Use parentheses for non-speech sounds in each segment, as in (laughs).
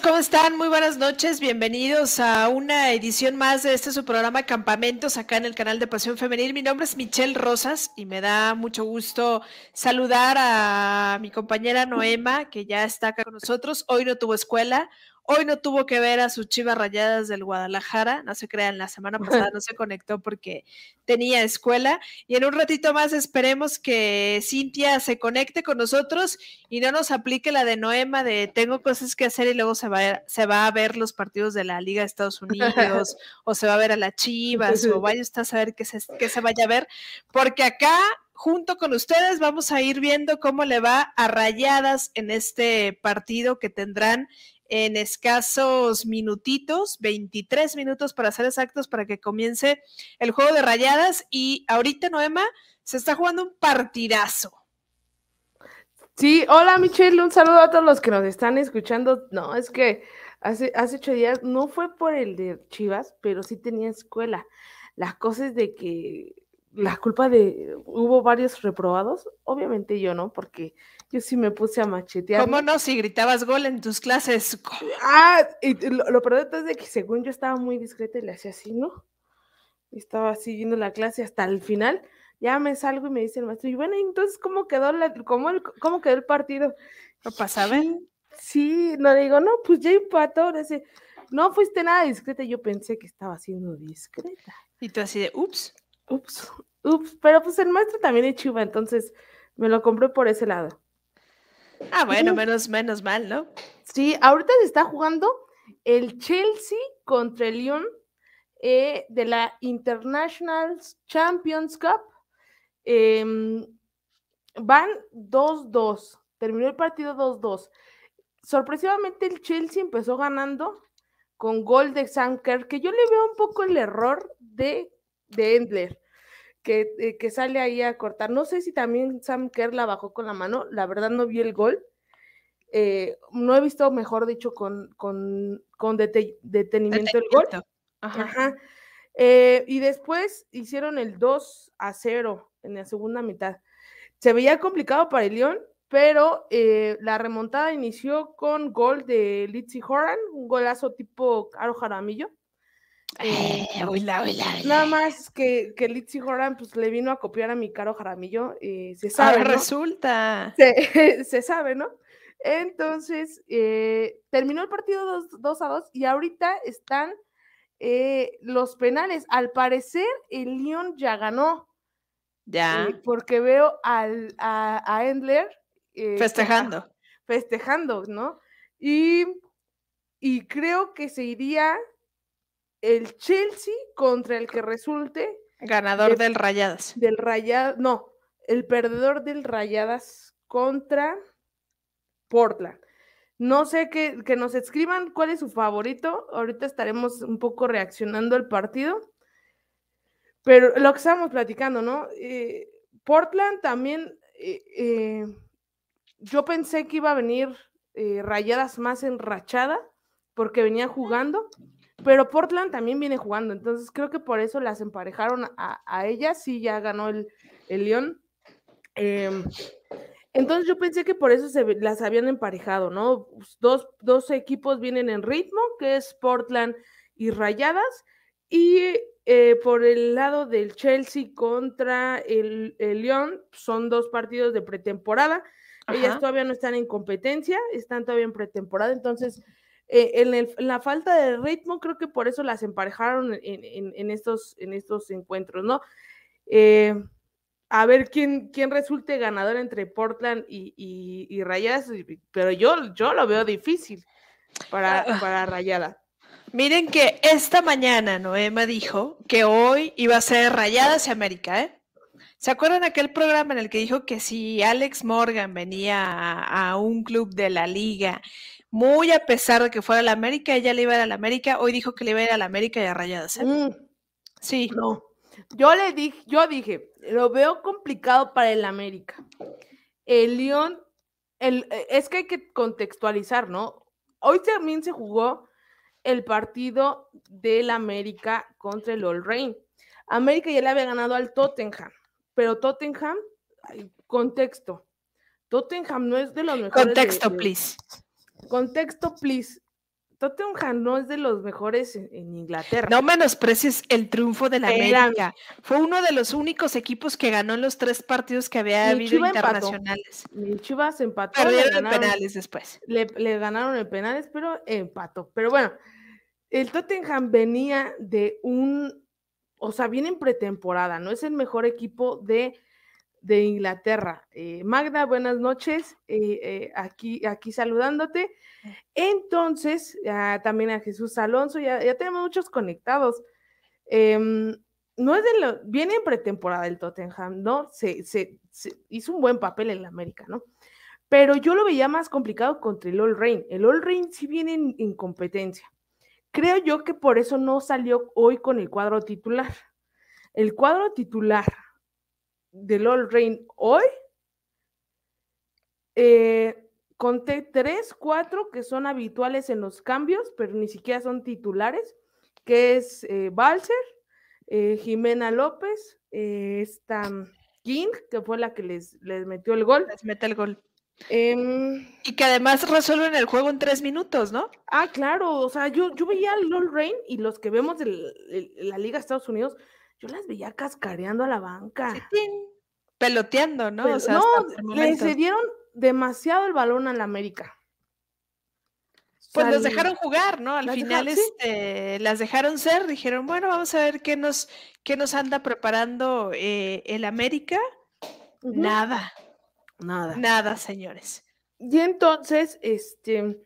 ¿Cómo están? Muy buenas noches. Bienvenidos a una edición más de este su programa Campamentos acá en el canal de Pasión Femenil. Mi nombre es Michelle Rosas y me da mucho gusto saludar a mi compañera Noema, que ya está acá con nosotros. Hoy no tuvo escuela, Hoy no tuvo que ver a sus chivas rayadas del Guadalajara, no se crean, la semana pasada (laughs) no se conectó porque tenía escuela. Y en un ratito más esperemos que Cintia se conecte con nosotros y no nos aplique la de Noema de tengo cosas que hacer y luego se va a, se va a ver los partidos de la Liga de Estados Unidos (laughs) o se va a ver a las chivas o vaya usted a saber qué se, qué se vaya a ver, porque acá junto con ustedes vamos a ir viendo cómo le va a Rayadas en este partido que tendrán en escasos minutitos, 23 minutos para ser exactos, para que comience el juego de rayadas. Y ahorita, Noema, se está jugando un partidazo. Sí, hola Michelle, un saludo a todos los que nos están escuchando. No, es que hace, hace ocho días no fue por el de Chivas, pero sí tenía escuela. Las cosas de que la culpa de hubo varios reprobados, obviamente yo no, porque yo sí me puse a machetear. ¿Cómo no? Si gritabas gol en tus clases. (laughs) Ah, y lo, lo peor es de que según yo estaba muy discreta y le hacía así, ¿no? Estaba siguiendo la clase hasta el final. Ya me salgo y me dice el maestro, y bueno, entonces, ¿cómo quedó, la, cómo, el, cómo quedó el partido? ¿No pasaba? Sí, sí, no le digo, no, pues ya empató. Dice, no fuiste nada discreta. Yo pensé que estaba siendo discreta. Y tú así de, ups. Ups, ups. Pero pues el maestro también es chiva, entonces me lo compré por ese lado. Ah, bueno, menos, menos mal, ¿no? Sí, ahorita se está jugando el Chelsea contra el Lyon eh, de la International Champions Cup. Em, van 2-2. Terminó el partido 2-2. Sorpresivamente el Chelsea empezó ganando con gol de Sanker, que yo le veo un poco el error de, de Endler. Que, eh, que, sale ahí a cortar. No sé si también Sam Kerr la bajó con la mano, la verdad no vi el gol. Eh, no he visto, mejor dicho, con, con, con dete, detenimiento el gol. Ajá. Ajá. Eh, y después hicieron el 2 a 0 en la segunda mitad. Se veía complicado para el León, pero eh, la remontada inició con gol de Litzy Horan, un golazo tipo Caro Jaramillo. Eh, hola, hola, nada más que, que Litzy Horan pues, le vino a copiar a mi Caro Jaramillo. Eh, se sabe. Ah, ¿no? resulta. Se, (laughs) se, sabe, ¿no? Entonces, eh, terminó el partido 2 a 2 y ahorita están eh, los penales. Al parecer, el Lyon ya ganó. Ya. Eh, porque veo al, a, a Endler. festejando. Festejando, ¿no? Y, y creo que se iría el Chelsea contra el que resulte. Ganador de, del Rayadas. Del Rayadas, no, el perdedor del Rayadas contra Portland. No sé que, que, nos escriban cuál es su favorito. Ahorita estaremos un poco reaccionando al partido. Pero lo que estábamos platicando, ¿no? Eh, Portland también, eh, eh, yo pensé que iba a venir rayadas más enrachada porque venía jugando, pero Portland también viene jugando, entonces creo que por eso las emparejaron a, a ellas, sí, ya ganó el, el León. Eh, entonces yo pensé que por eso se las habían emparejado, ¿no? Dos, dos, equipos vienen en ritmo, que es Portland y Rayadas, y eh, por el lado del Chelsea contra el, el León, son dos partidos de pretemporada. Ajá. Ellas todavía no están en competencia, están todavía en pretemporada, entonces eh, en, el, en, la falta de ritmo creo que por eso las emparejaron en, en, en estos, en estos encuentros, ¿no? Eh, a ver quién, quién resulte ganador entre Portland y, y, y Rayadas, pero yo, yo lo veo difícil para, para Rayada. Miren que esta mañana Noema dijo que hoy iba a ser Rayadas y América, ¿eh? ¿Se acuerdan aquel programa en el que dijo que si Alex Morgan venía a, a un club de la liga, muy a pesar de que fuera la América, ella le iba a ir a la América, hoy dijo que le iba a ir a la América y a Rayadas, ¿eh? Mm. Sí. No. Yo le dije, yo dije, lo veo complicado para el América. El León, el, es que hay que contextualizar, ¿no? Hoy también se jugó el partido del América contra el All Rain. América ya le había ganado al Tottenham, pero Tottenham, contexto, Tottenham no es de los mejores. Contexto, de, de, please. Contexto, please. Tottenham no es de los mejores en, Inglaterra. No menosprecies el triunfo de la América. Fue uno de los únicos equipos que ganó en los tres partidos que había habido internacionales. Mi Chivas empató. Perdieron en penales después. Le, ganaron en penales, pero empató. Pero bueno, el Tottenham venía de un, o sea, viene en pretemporada, no es el mejor equipo de de Inglaterra. Eh, Magda, buenas noches, eh, eh, aquí, aquí saludándote. Entonces, también a Jesús Alonso, ya, tenemos muchos conectados. Em, no es de lo, viene en pretemporada el Tottenham, ¿no? Se, hizo un buen papel en la América, ¿no? Pero yo lo veía más complicado contra el All Rain. El All Rain sí viene en, en competencia. Creo yo que por eso no salió hoy con el cuadro titular. El cuadro titular del All Rain hoy, eh, conté tres, cuatro que son habituales en los cambios, pero ni siquiera son titulares, que es eh, Balser, eh, Jimena López, esta King, que fue la que les, les metió el gol. Les mete el gol. Em, y que además resuelven el juego en tres minutos, ¿no? Ah, claro, o sea, yo, yo veía el All Rain y los que vemos de la Liga de Estados Unidos, yo las veía cascareando a la banca. Peloteando, ¿no? o sea, no, le cedieron demasiado el balón a la América. Pues los dejaron jugar, ¿no? Al final este, las dejaron ser, dijeron, bueno, vamos a ver qué nos, qué nos anda preparando eh, el América. Nada. Nada. Nada, señores. Y entonces, este,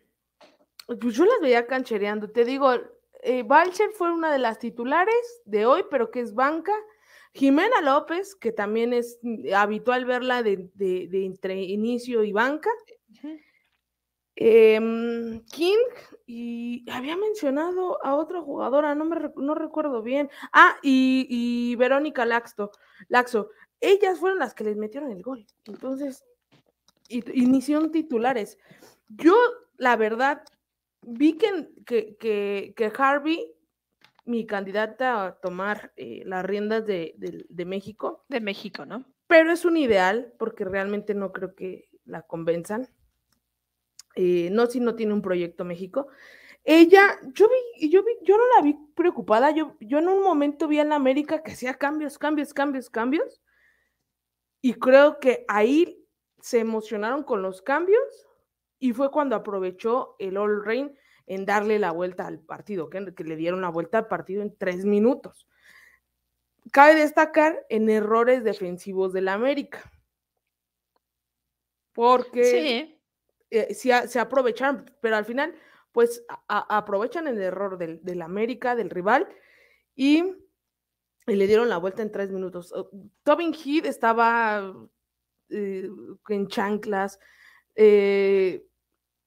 pues yo las veía canchereando. Te digo, eh, fue una de las titulares de hoy, pero que es banca. Jimena López, que también es mm, habitual verla de, entre inicio y banca. Em, King, y había mencionado a otra jugadora, no me no recuerdo bien. Ah, y, Verónica Laxo, Laxo. Ellas fueron las que les metieron el gol. Entonces, iniciaron titulares. Yo, la verdad, vi que, que, Harvey, mi candidata a tomar eh, las riendas de, México. De México, ¿no? Pero es un ideal, porque realmente no creo que la convenzan. Eh, no si no tiene un proyecto México. Ella, yo vi, yo vi, yo no la vi preocupada. Yo, yo en un momento vi en América que hacía cambios, cambios, cambios, cambios. Y creo que ahí se emocionaron con los cambios y fue cuando aprovechó el All Rain en darle la vuelta al partido, que, le dieron la vuelta al partido en tres minutos. Cabe destacar en errores defensivos del América, porque eh, se aprovecharon, pero al final, pues aprovechan el error del, del América, del rival, y, le dieron la vuelta en tres minutos. Tobin Heath estaba eh, en chanclas, eh,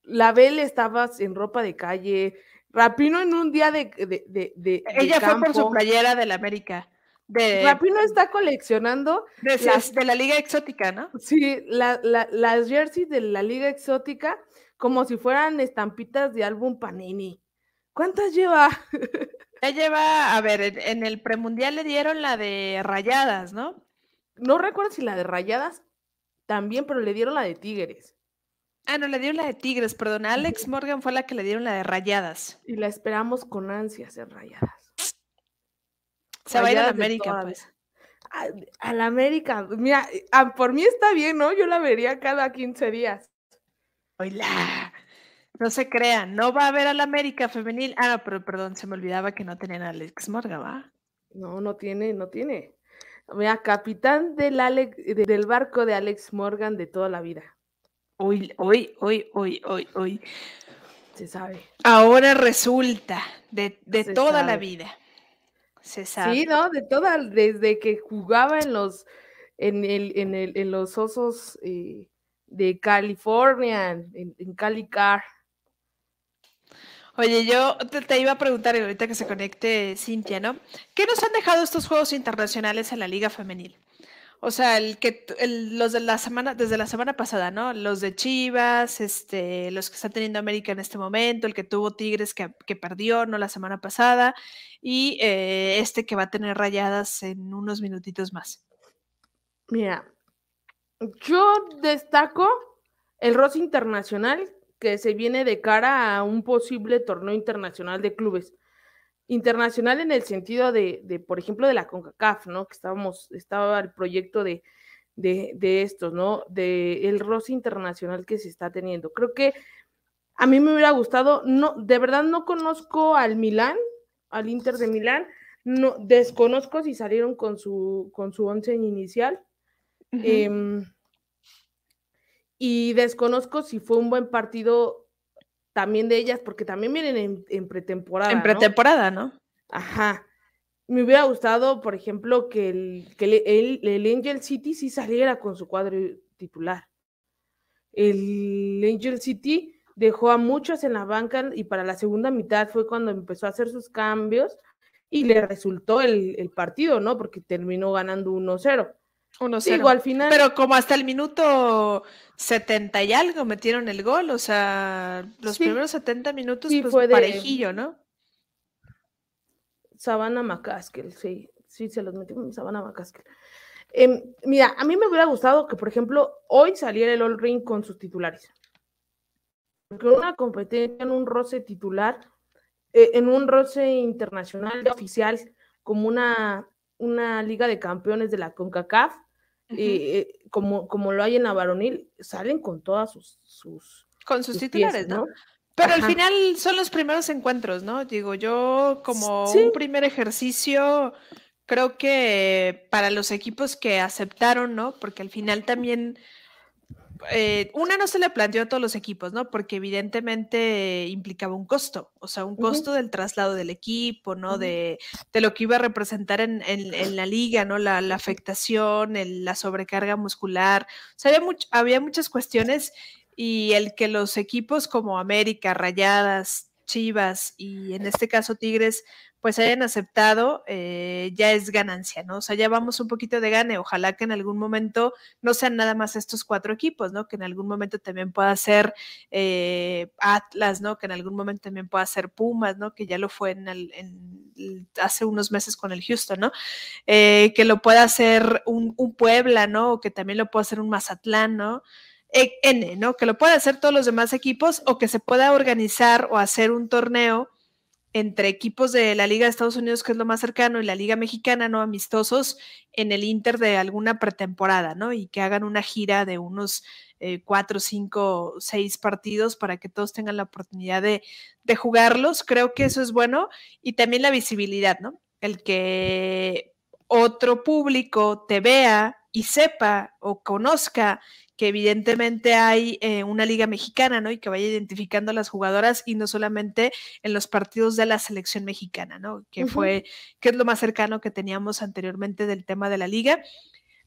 la Belle estaba en ropa de calle, Rapino en un día de... de, Ella fue por su playera del América. De, Rapino está coleccionando de, de la Liga Exótica, ¿no? Sí, las jerseys de la Liga Exótica como si fueran estampitas de álbum Panini. ¿Cuántas lleva? (laughs) Ya lleva, a ver, en el premundial le dieron la de rayadas, ¿no? No recuerdo si la de rayadas también, pero le dieron la de Tigres. Ah, no, le dieron la de Tigres, perdón. Alex Morgan fue la que le dieron la de Rayadas. Y la esperamos con ansias en Rayadas. Se va a ir a la América, pues. A, la América. Mira, ah, por mí está bien, ¿no? Yo la vería cada 15 días. Hola. No se crean, no va a ver a la América femenil. Ah, no, pero perdón, se me olvidaba que no tenían a Alex Morgan, ¿va? No, no tiene, no tiene. Mira, capitán del, del barco de Alex Morgan de toda la vida. Hoy, hoy, hoy, hoy, hoy, hoy. Se sabe. Ahora resulta, de, toda la vida. Se sabe. Sí, ¿no? De toda, desde que jugaba en los, en el, en el, en los osos eh, de California, en, en Cali Car. Oye, yo te, iba a preguntar ahorita que se conecte Cintia, ¿no? ¿Qué nos han dejado estos Juegos Internacionales en la Liga Femenil? O sea, el que los de la semana, desde la semana pasada, ¿no? Los de Chivas, este, los que está teniendo América en este momento, el que tuvo Tigres que, perdió, ¿no? La semana pasada, y eh, este que va a tener rayadas en unos minutitos más. Mira, yo destaco el Rosa Internacional que se viene de cara a un posible torneo internacional de clubes. Internacional en el sentido de, por ejemplo, de la CONCACAF, ¿no? Que estábamos, estaba el proyecto de, de, estos, ¿no? De el roce internacional que se está teniendo. Creo que a mí me hubiera gustado, no, de verdad no conozco al Milán, al Inter de Milán, no, desconozco si salieron con su, con su once inicial. Em, y desconozco si fue un buen partido también de ellas, porque también vienen en, pretemporada. En pretemporada, ¿no? Ajá. Me hubiera gustado, por ejemplo, que el, que el, Angel City sí saliera con su cuadro titular. El Angel City dejó a muchos en la banca y para la segunda mitad fue cuando empezó a hacer sus cambios y le resultó el, el partido, ¿no? Porque terminó ganando 1-0. 1-0. al final. Pero como hasta el minuto 70 y algo metieron el gol, o sea, los primeros 70 minutos pues fue parejillo, ¿no? Sabana Macaskel, sí, sí, se los metimos en Sabana Macaskel. Em, mira, a mí me hubiera gustado que, por ejemplo, hoy saliera el All Ring con sus titulares. Porque una competencia en un roce titular, eh, en un roce internacional oficial, como una, una liga de campeones de la CONCACAF, eh, como, como lo hay en la varonil, salen con todas sus... sus con sus, titulares, ¿no? Pero al final son los primeros encuentros, ¿no? Digo, yo como un primer ejercicio, creo que para los equipos que aceptaron, ¿no? Porque al final también eh, una no se le planteó a todos los equipos, ¿no? Porque evidentemente implicaba un costo, o sea, un costo del traslado del equipo, ¿no? de, lo que iba a representar en, la liga, ¿no? La, afectación, la sobrecarga muscular. O sea, había, había muchas cuestiones y el que los equipos como América, Rayadas, Chivas y en este caso Tigres pues hayan aceptado, eh, ya es ganancia, ¿no? O sea, ya vamos un poquito de gane. Ojalá que en algún momento no sean nada más estos cuatro equipos, ¿no? Que en algún momento también pueda ser eh, Atlas, ¿no? Que en algún momento también pueda ser Pumas, ¿no? Que ya lo fue en, el, hace unos meses con el Houston, ¿no? Eh, que lo pueda hacer un, un, Puebla, ¿no? O que también lo pueda hacer un Mazatlán, ¿no? N, ¿no? Que lo pueda hacer todos los demás equipos o que se pueda organizar o hacer un torneo entre equipos de la Liga de Estados Unidos, que es lo más cercano, y la Liga Mexicana, ¿no? Amistosos en el Inter de alguna pretemporada, ¿no? Y que hagan una gira de unos eh, cuatro, cinco, seis partidos para que todos tengan la oportunidad de, de jugarlos. Creo que eso es bueno. Y también la visibilidad, ¿no? El que otro público te vea y sepa o conozca que evidentemente hay eh, una liga mexicana, ¿no? Y que vaya identificando a las jugadoras y no solamente en los partidos de la selección mexicana, ¿no? Que fue, que es lo más cercano que teníamos anteriormente del tema de la liga.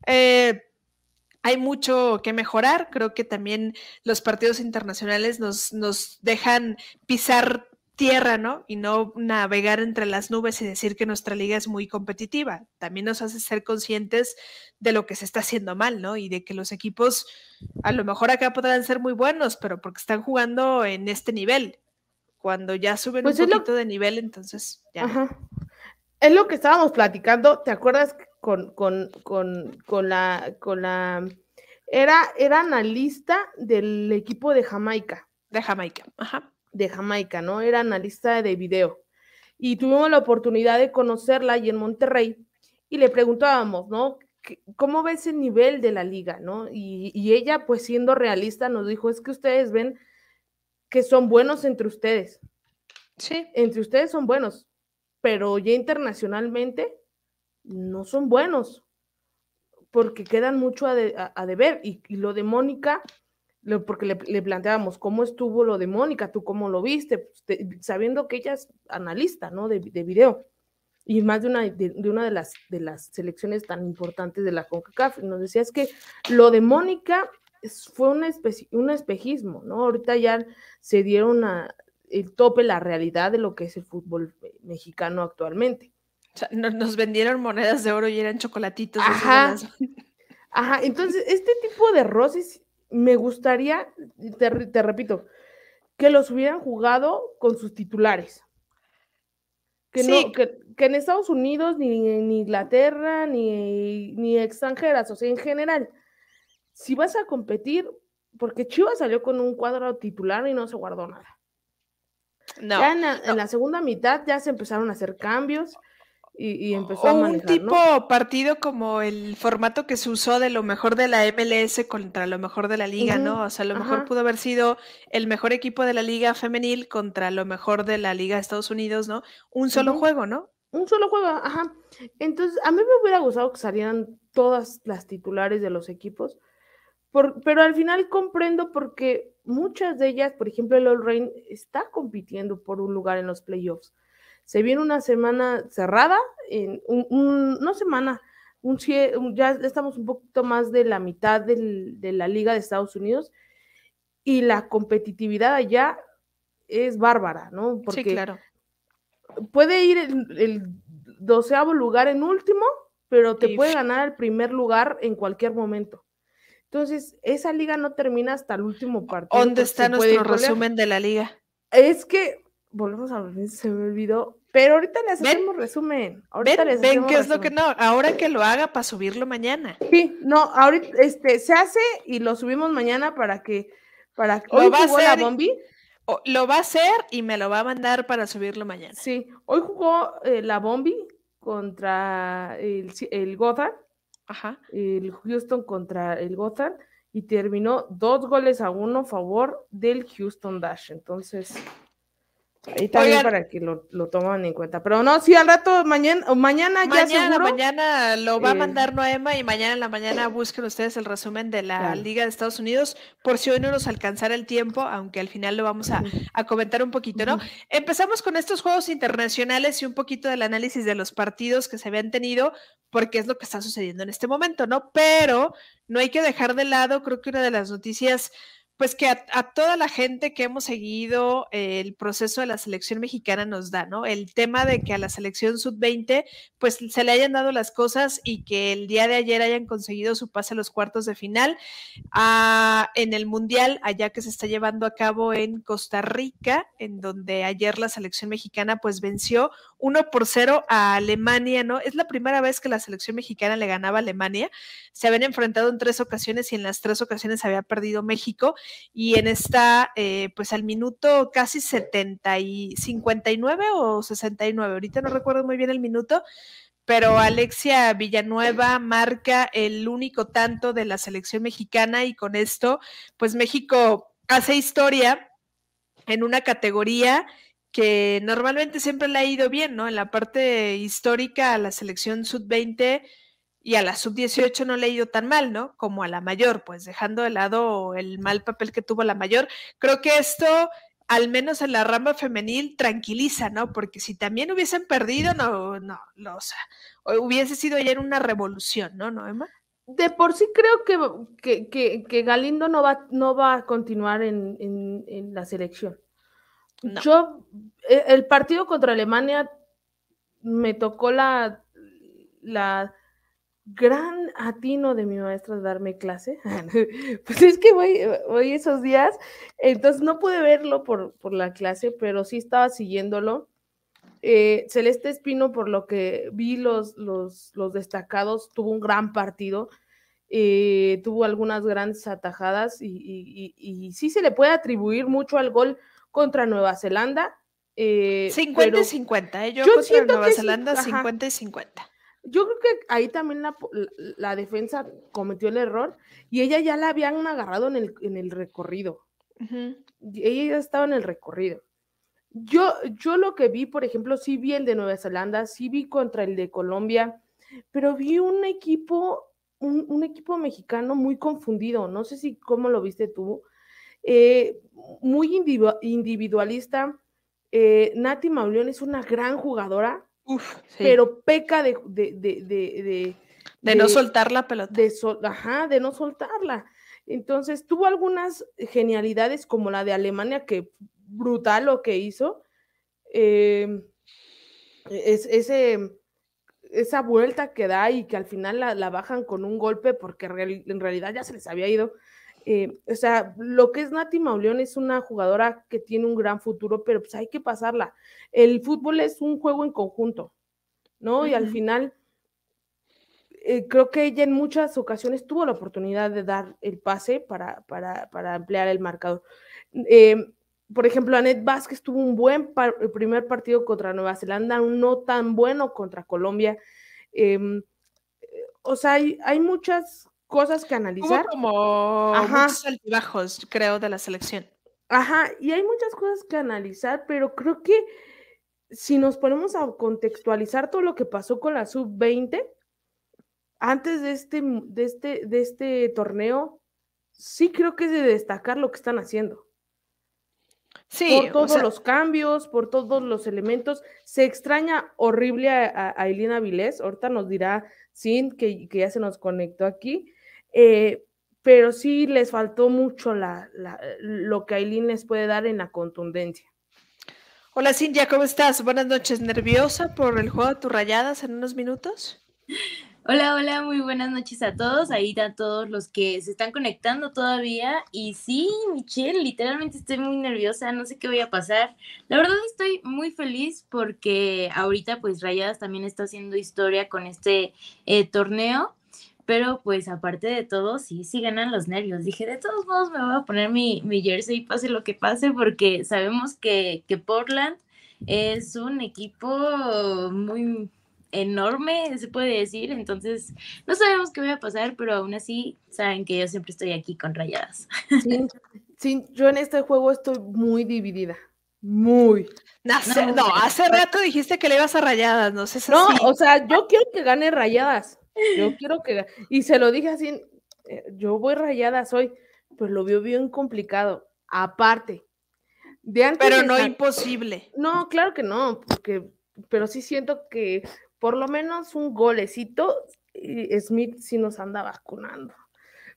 Eh, hay mucho que mejorar, creo que también los partidos internacionales nos, nos dejan pisar tierra, ¿no? Y no navegar entre las nubes y decir que nuestra liga es muy competitiva. También nos hace ser conscientes de lo que se está haciendo mal, ¿no? Y de que los equipos a lo mejor acá podrán ser muy buenos, pero porque están jugando en este nivel. Cuando ya suben pues un poquito de nivel, entonces ya. Ajá. Es lo que estábamos platicando, ¿te acuerdas con, con, con, con la, con la era, era analista del equipo de Jamaica. De Jamaica, ajá de Jamaica, ¿no? Era analista de video. Y tuvimos la oportunidad de conocerla ahí en Monterrey y le preguntábamos, ¿no? ¿Cómo ves el nivel de la liga, ¿no? Y, ella, pues siendo realista, nos dijo, es que ustedes ven que son buenos entre ustedes. Sí. Entre ustedes son buenos, pero ya internacionalmente no son buenos, porque quedan mucho a, deber. Y, y, lo de Mónica, porque le, planteábamos cómo estuvo lo de Mónica, tú cómo lo viste, pues, sabiendo que ella es analista, ¿no? De, de video y más de una de, una de las de las selecciones tan importantes de la CONCACAF. Nos decía es que lo de Mónica fue un, un espejismo, ¿no? Ahorita ya se dieron a, el tope, la realidad de lo que es el fútbol mexicano actualmente. O sea, nos, vendieron monedas de oro y eran chocolatitos. Ajá. Ajá, entonces este tipo de roces me gustaría, te, repito, que los hubieran jugado con sus titulares. Que, no, que, en Estados Unidos, ni en Inglaterra, ni, ni extranjeras, o sea, en general, si vas a competir, porque Chivas salió con un cuadro titular y no se guardó nada. No, ya en la, segunda mitad ya se empezaron a hacer cambios y, empezó a manejar, un tipo partido como el formato que se usó de lo mejor de la MLS contra lo mejor de la liga, ¿no? O sea, lo mejor pudo haber sido el mejor equipo de la liga femenil contra lo mejor de la liga de Estados Unidos, ¿no? Un solo juego, ¿no? Un solo juego, ajá. Entonces, a mí me hubiera gustado que salieran todas las titulares de los equipos, pero al final comprendo porque muchas de ellas, por ejemplo, el All Rain está compitiendo por un lugar en los playoffs. Se viene una semana cerrada, en un, no semana, un, ya estamos un poquito más de la mitad de la Liga de Estados Unidos y la competitividad allá es bárbara, ¿no? Porque sí, claro puede ir el, doceavo lugar en último, pero te puede ganar el primer lugar en cualquier momento. Entonces, esa liga no termina hasta el último partido. ¿Dónde está nuestro resumen de la liga? Es que, volvemos a ver, se me olvidó, pero ahorita les hacemos resumen. Ahorita ven, ven qué es lo que no, ahora que lo haga para subirlo mañana. Sí, no, ahorita este se hace y lo subimos mañana para que para que hoy va a ser, la bombi lo va a hacer y me lo va a mandar para subirlo mañana. Sí, hoy jugó eh, la Bombi contra el, el Gotham. Ajá. El Houston contra el Gotham y terminó dos goles a uno a favor del Houston Dash. Entonces, Ahí también para que lo, lo, tomen en cuenta. Pero no, sí, al rato, mañana, mañana, ya seguro. Mañana lo va a eh, mandar Noema y mañana en la mañana busquen ustedes el resumen de la Liga de Estados Unidos, por si hoy no nos alcanzara el tiempo, aunque al final lo vamos a, comentar un poquito, ¿no? Empezamos con estos juegos internacionales y un poquito del análisis de los partidos que se habían tenido, porque es lo que está sucediendo en este momento, ¿no? Pero no hay que dejar de lado, creo que una de las noticias pues que a, toda la gente que hemos seguido el proceso de la selección mexicana nos da, ¿no? El tema de que a la selección sub-20 pues se le hayan dado las cosas y que el día de ayer hayan conseguido su pase a los cuartos de final ah, en el Mundial, allá que se está llevando a cabo en Costa Rica, en donde ayer la selección mexicana pues venció 1 por 0 a Alemania, ¿no? Es la primera vez que la selección mexicana le ganaba a Alemania. Se habían enfrentado en tres ocasiones y en las tres ocasiones había perdido México y en esta, eh, pues al minuto casi 70 y 59 o 69, ahorita no recuerdo muy bien el minuto, pero Alexia Villanueva marca el único tanto de la selección mexicana y con esto, pues México hace historia en una categoría que normalmente siempre le ha ido bien, ¿no? En la parte histórica a la selección sub-20 y a la sub-18 no le ha ido tan mal, ¿no? Como a la mayor, pues dejando de lado el mal papel que tuvo la mayor. Creo que esto, al menos en la rama femenil, tranquiliza, ¿no? Porque si también hubiesen perdido, no, no, no o sea, hubiese sido ayer una revolución, ¿no, ¿No, Emma? De por sí creo que, que, que, Galindo no va, no va a continuar en, en, la selección. Yo, e, el partido contra Alemania me tocó la, la gran atino de mi maestra de darme clase. (laughs) pues es que voy, voy, esos días, entonces no pude verlo por, por la clase, pero sí estaba siguiéndolo. Eh, Celeste Espino, por lo que vi los, los, los destacados, tuvo un gran partido, eh, tuvo algunas grandes atajadas y, y, y, sí se le puede atribuir mucho al gol contra Nueva Zelanda. 50 eh, y 50, yo, contra Nueva Zelanda 50 y 50 yo creo que ahí también la, defensa cometió el error y ella ya la habían agarrado en el, en el recorrido. Ella ya estaba en el recorrido. Yo, yo lo que vi, por ejemplo, sí vi el de Nueva Zelanda, sí vi contra el de Colombia, pero vi un equipo, un, equipo mexicano muy confundido. No sé si cómo lo viste tú. Eh, muy individualista. Eh, Nati Mauleón es una gran jugadora, pero peca de de, de, no soltar la pelota. De ajá, de no soltarla. Entonces tuvo algunas genialidades como la de Alemania, que brutal lo que hizo. Em, es, ese, esa vuelta que da y que al final la, la bajan con un golpe porque en realidad ya se les había ido. Eh, o sea, lo que es Nati Mauleón es una jugadora que tiene un gran futuro, pero pues hay que pasarla. El fútbol es un juego en conjunto, ¿no? Y al final, eh, creo que ella en muchas ocasiones tuvo la oportunidad de dar el pase para, para, para ampliar el marcador. Em, por ejemplo, Anet Vázquez tuvo un buen primer partido contra Nueva Zelanda, un no tan bueno contra Colombia. Em, o sea, hay, hay, muchas cosas que analizar. como muchos altibajos, creo, de la selección. Ajá, y hay muchas cosas que analizar, pero creo que si nos ponemos a contextualizar todo lo que pasó con la sub-20, antes de este, de, este, de este torneo, sí creo que es de destacar lo que están haciendo. Sí, por todos los cambios, por todos los elementos. Se extraña horrible a, a, Elena Vilés. Ahorita nos dirá Sin que, que, ya se nos conectó aquí. Eh, pero sí les faltó mucho la, la, lo que Aileen les puede dar en la contundencia. Hola Cintia, ¿cómo estás? Buenas noches. ¿Nerviosa por el juego de tus rayadas en unos minutos? Hola, hola, muy buenas noches a todos, ahí a todos los que se están conectando todavía. Y sí, Michelle, literalmente estoy muy nerviosa, no sé qué voy a pasar. La verdad estoy muy feliz porque ahorita pues Rayadas también está haciendo historia con este eh, torneo, pero pues aparte de todo, sí, sí ganan los nervios. Dije, de todos modos me voy a poner mi, mi jersey, pase lo que pase, porque sabemos que, que Portland es un equipo muy enorme, se puede decir. Entonces, no sabemos qué va a pasar, pero aún así saben que yo siempre estoy aquí con rayadas. Sí, yo en este juego estoy muy dividida. Muy. No, hace rato dijiste que le ibas a rayadas, no sé si No, o sea, yo quiero que gane rayadas. Yo quiero que y se lo dije así, eh, yo voy rayadas hoy, pues lo veo bien complicado. Aparte, de antes Pero no imposible. No, claro que no, porque pero sí siento que por lo menos un golecito, y Smith sí nos anda vacunando.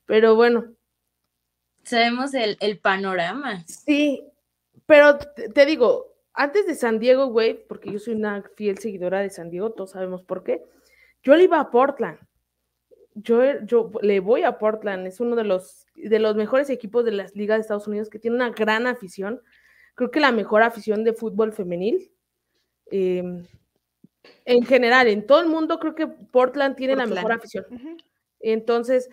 Pero bueno. Sabemos el, panorama. Sí, pero te, digo, antes de San Diego, güey, porque yo soy una fiel seguidora de San Diego, todos sabemos por qué, yo le iba a Portland. Yo, yo le voy a Portland, es uno de los, de los mejores equipos de las ligas de Estados Unidos que tiene una gran afición. Creo que la mejor afición de fútbol femenil. Eh, en general, en todo el mundo creo que Portland tiene la mejor afición. Entonces,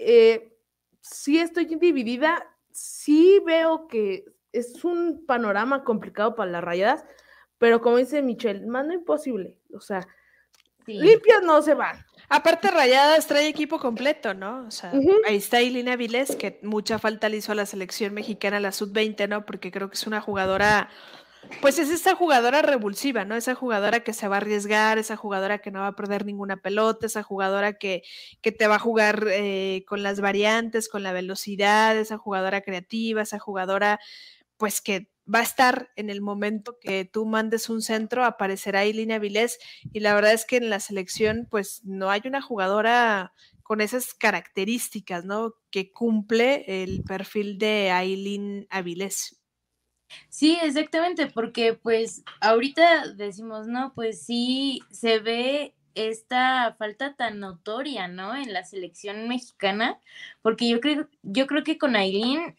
eh, sí estoy dividida, sí veo que es un panorama complicado para las rayadas, pero como dice Michelle, más no imposible. O sea, limpias no se van. Aparte, Rayadas trae equipo completo, ¿no? O sea, ahí está Ilina Viles, que mucha falta le hizo a la selección mexicana, la sub-20, ¿no? Porque creo que es una jugadora pues es esa jugadora revulsiva, ¿no? Esa jugadora que se va a arriesgar, esa jugadora que no va a perder ninguna pelota, esa jugadora que, que te va a jugar eh, con las variantes, con la velocidad, esa jugadora creativa, esa jugadora, pues que va a estar en el momento que tú mandes un centro, aparecerá Línea Vilés, y la verdad es que en la selección, pues no hay una jugadora con esas características, ¿no? Que cumple el perfil de Aileen Avilés. Sí, exactamente, porque pues ahorita decimos, no, pues sí se ve esta falta tan notoria, ¿no? En la selección mexicana, porque yo creo, yo creo que con Aileen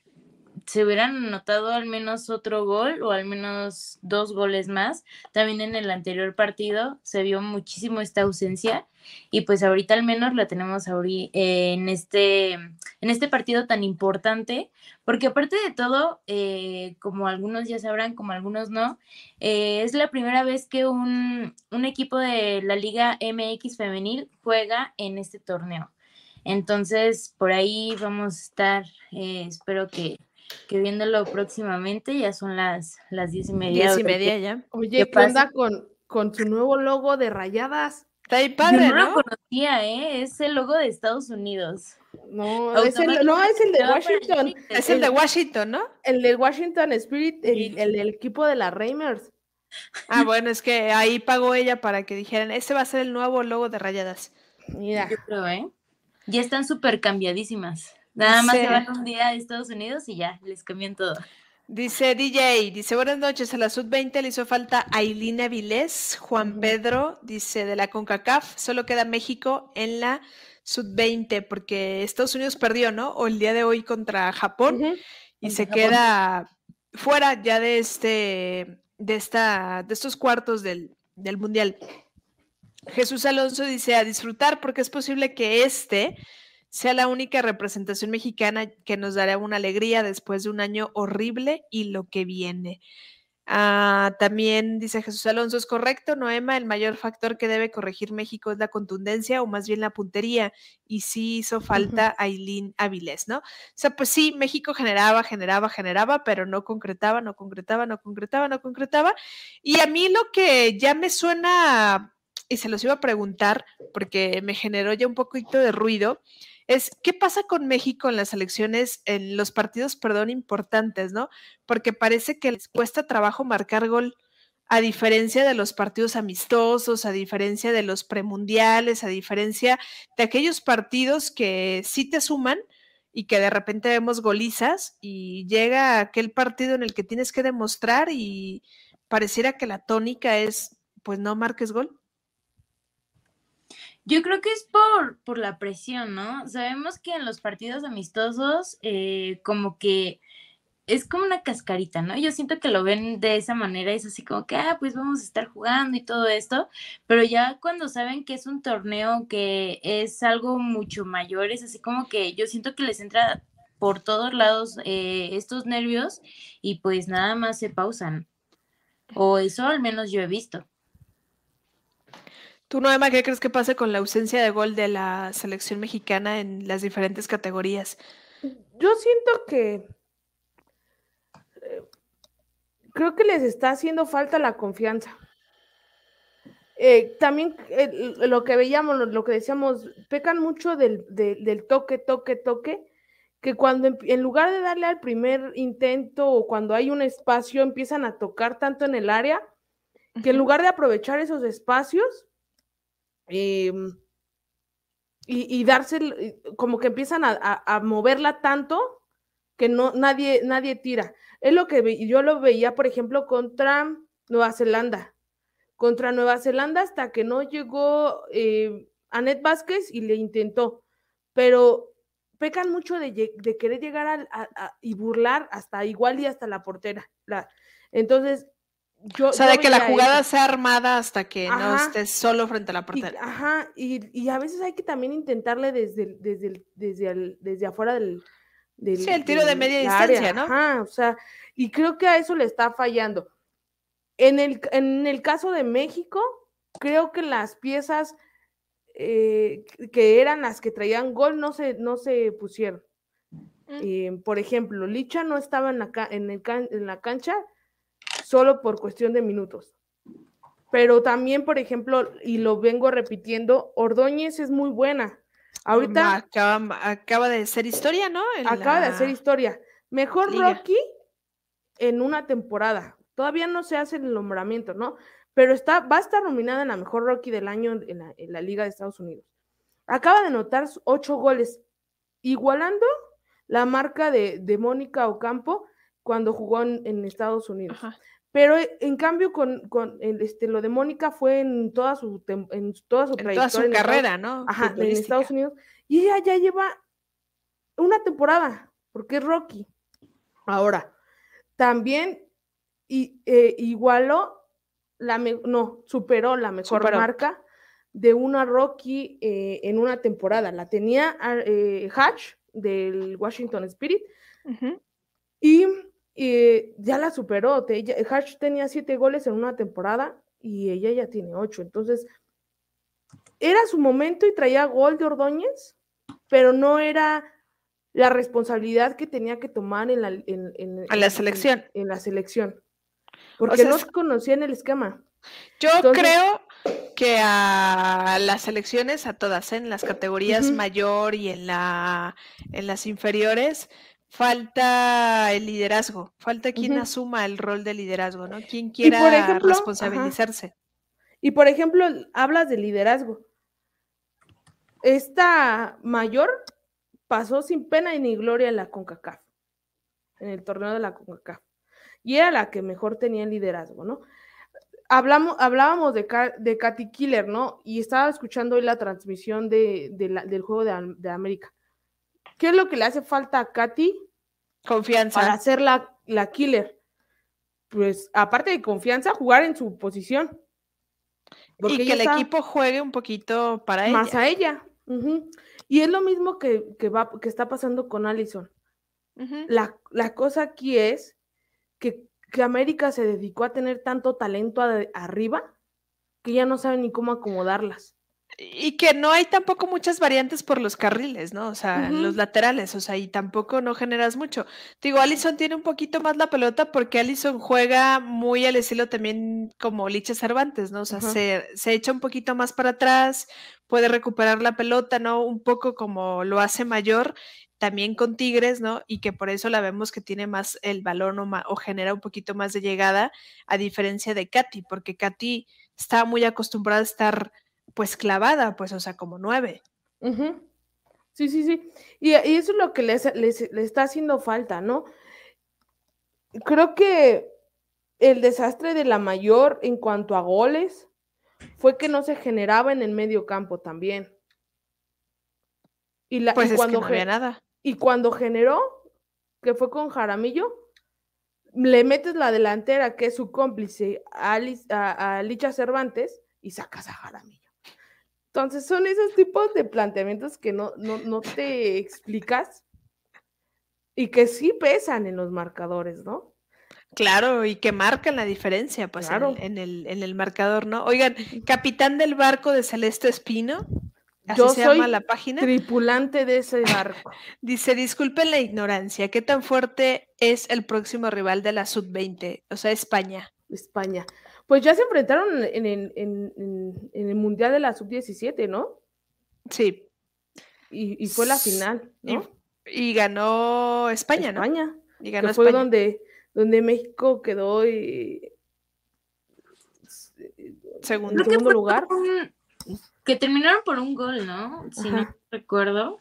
se hubieran anotado al menos otro gol o al menos dos goles más. También en el anterior partido se vio muchísimo esta ausencia y pues ahorita al menos la tenemos en, este, en este partido tan importante, porque aparte de todo, eh, como algunos ya sabrán, como algunos no, eh, es la primera vez que un, un equipo de la Liga MX femenil juega en este torneo. Entonces, por ahí vamos a estar, eh, espero que que viéndolo próximamente, ya son las, las diez y media. Diez y media ya. Oye, ¿qué, onda con, con su nuevo logo de rayadas? Está ahí padre, Yo no, lo conocía, ¿eh? Es el logo de Estados Unidos. No, es el, no, es el de Washington. Es el, de Washington, ¿no? El de Washington Spirit, el, el, equipo de la Reimers. Ah, bueno, es que ahí pagó ella para que dijeran, ese va a ser el nuevo logo de rayadas. Mira. Yo creo, ¿eh? Ya están súper cambiadísimas. Nada más se van un día a Estados Unidos y ya, les cambian todo. Dice DJ, dice buenas noches, a la sub-20 le hizo falta Ailina Vilés, Juan Pedro, dice de la CONCACAF, solo queda México en la sub-20 porque Estados Unidos perdió, ¿no? O el día de hoy contra Japón y se queda fuera ya de este, de esta, de estos cuartos del, del Mundial. Jesús Alonso dice a disfrutar porque es posible que este sea la única representación mexicana que nos dará una alegría después de un año horrible y lo que viene. Ah, también dice Jesús Alonso, es correcto, Noema, el mayor factor que debe corregir México es la contundencia o más bien la puntería, y sí hizo falta Aileen Avilés, ¿no? O sea, pues sí, México generaba, generaba, generaba, pero no concretaba, no concretaba, no concretaba, no concretaba. Y a mí lo que ya me suena, y se los iba a preguntar, porque me generó ya un poquito de ruido, es qué pasa con México en las elecciones, en los partidos, perdón, importantes, ¿no? Porque parece que les cuesta trabajo marcar gol, a diferencia de los partidos amistosos, a diferencia de los premundiales, a diferencia de aquellos partidos que sí te suman y que de repente vemos golizas y llega aquel partido en el que tienes que demostrar y pareciera que la tónica es, pues no marques gol. Yo creo que es por, por la presión, ¿no? Sabemos que en los partidos amistosos, eh, como que es como una cascarita, ¿no? Yo siento que lo ven de esa manera, es así como que, ah, pues vamos a estar jugando y todo esto, pero ya cuando saben que es un torneo que es algo mucho mayor, es así como que yo siento que les entra por todos lados eh, estos nervios y pues nada más se pausan. O eso al menos yo he visto. ¿Tú, Noema, qué crees que pase con la ausencia de gol de la selección mexicana en las diferentes categorías? Yo siento que eh, creo que les está haciendo falta la confianza. Eh, también eh, lo que veíamos, lo que decíamos, pecan mucho del, toque, toque, toque, que cuando en, lugar de darle al primer intento o cuando hay un espacio empiezan a tocar tanto en el área, que en lugar de aprovechar esos espacios, Em, y, darse, como que empiezan a, moverla tanto que no, nadie, nadie tira. Es lo que yo lo veía, por ejemplo, contra Nueva Zelanda. Contra Nueva Zelanda hasta que no llegó eh, Anet Vázquez y le intentó. Pero pecan mucho de, querer llegar y burlar hasta igual y hasta la portera. Entonces, o sea, de que la jugada sea armada hasta que no estés solo frente a la portería. ajá, y, a veces hay que también intentarle desde, desde, desde, desde afuera del, Sí, el tiro de media distancia, ¿no? Ajá, o sea, y creo que a eso le está fallando. En el, en el caso de México, creo que las piezas eh, que eran las que traían gol no se, no se pusieron. Mm. Eh, por ejemplo, Licha no estaba en la, en, el, en la cancha solo por cuestión de minutos. Pero también, por ejemplo, y lo vengo repitiendo, Ordóñez es muy buena. Ahorita acaba, de hacer historia, ¿no? acaba de hacer historia. Mejor Rocky en una temporada. Todavía no se hace el nombramiento, ¿no? Pero está, va a estar nominada en la mejor Rocky del año en la, Liga de Estados Unidos. Acaba de anotar ocho goles, igualando la marca de, de Mónica Ocampo cuando jugó en, Estados Unidos. Pero eh, en cambio, con, con este, lo de Mónica fue en toda su, en toda su trayectoria. carrera, ¿no? Ajá, en Estados Unidos. Y ella ya lleva una temporada, porque es Rocky. Ahora, también y, eh, igualó, la no, superó la mejor marca de una Rocky eh, en una temporada. La tenía Hatch del Washington Spirit. Y y ya la superó. Hatch tenía siete goles en una temporada y ella ya tiene ocho. Entonces, era su momento y traía gol de Ordóñez, pero no era la responsabilidad que tenía que tomar en la, en, la selección. En, la selección. Porque no se conocía en el esquema. Yo creo que a las selecciones, a todas, ¿eh? en las categorías mayor y en, la, en las inferiores, falta el liderazgo, falta quien asuma el rol de liderazgo, ¿no? Quien quiera responsabilizarse. Y por ejemplo, hablas de liderazgo. Esta mayor pasó sin pena ni gloria en la CONCACAF, en el torneo de la CONCACAF. Y era la que mejor tenía el liderazgo, ¿no? Hablamos, hablábamos de, de Katy Killer, ¿no? Y estaba escuchando hoy la transmisión de, del juego de, de América. ¿Qué es lo que le hace falta a Katy? Confianza. Para ser la, la killer. Pues aparte de confianza, jugar en su posición. y que el equipo juegue un poquito para ella. Más a ella. Y es lo mismo que, va, que está pasando con Allison. la, la, cosa aquí es que, que, América se dedicó a tener tanto talento arriba que ya no saben ni cómo acomodarlas y que no hay tampoco muchas variantes por los carriles, ¿no? O sea, los laterales, o sea, y tampoco no generas mucho. Digo, Allison tiene un poquito más la pelota porque Allison juega muy al estilo también como Licha Cervantes, ¿no? O sea, se, se, echa un poquito más para atrás, puede recuperar la pelota, ¿no? Un poco como lo hace mayor también con Tigres, ¿no? Y que por eso la vemos que tiene más el balón o, o genera un poquito más de llegada, a diferencia de Katy, porque Katy está muy acostumbrada a estar pues clavada, pues, o sea, como nueve. Sí, sí, sí. Y, eso es lo que les, está haciendo falta, ¿no? Creo que el desastre de la mayor en cuanto a goles fue que no se generaba en el medio campo también. Y la, pues cuando no había nada. Y cuando generó, que fue con Jaramillo, le metes la delantera, que es su cómplice, a, a Licha Cervantes, y sacas a Jaramillo. Entonces son esos tipos de planteamientos que no, no, te explicas y que sí pesan en los marcadores, ¿no? Claro, y que marcan la diferencia, pues, en, el, en, el, marcador, ¿no? Oigan, capitán del barco de Celeste Espino, así Yo se soy llama la página. Tripulante de ese (laughs) barco. Dice, disculpen la ignorancia, ¿qué tan fuerte es el próximo rival de la Sub-20? O sea, España. España. Pues ya se enfrentaron en, el Mundial de la Sub-17, ¿no? Sí. Y, fue la final, ¿no? Y, ganó España, ¿no? España. Y ganó Fue donde, donde México quedó y... segundo, segundo lugar. que terminaron por un gol, ¿no? Si no recuerdo.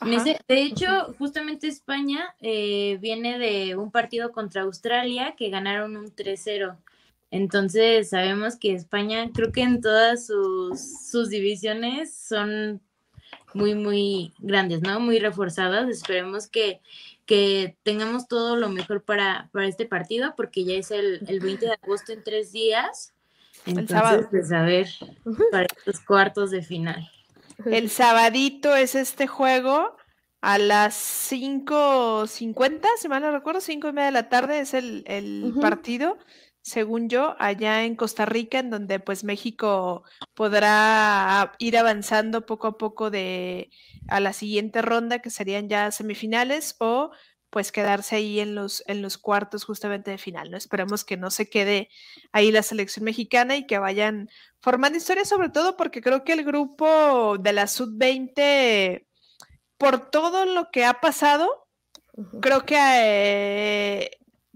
De hecho, justamente España eh, viene de un partido contra Australia que ganaron un 3-0. Entonces sabemos que España, creo que en todas sus, divisiones son muy, muy grandes, ¿no? Muy reforzadas. Esperemos que, que tengamos todo lo mejor para, para este partido, porque ya es el, el 20 de agosto en tres días. Entonces, el sábado. Pues a ver, para los cuartos de final. El sabadito es este juego a las 5.50, si mal no recuerdo, 5 y media de la tarde es el, el partido según yo, allá en Costa Rica, en donde pues México podrá ir avanzando poco a poco de a la siguiente ronda, que serían ya semifinales, o pues quedarse ahí en los, en los cuartos justamente de final, ¿no? Esperemos que no se quede ahí la selección mexicana y que vayan formando historia, sobre todo porque creo que el grupo de la Sub-20, por todo lo que ha pasado, creo que eh,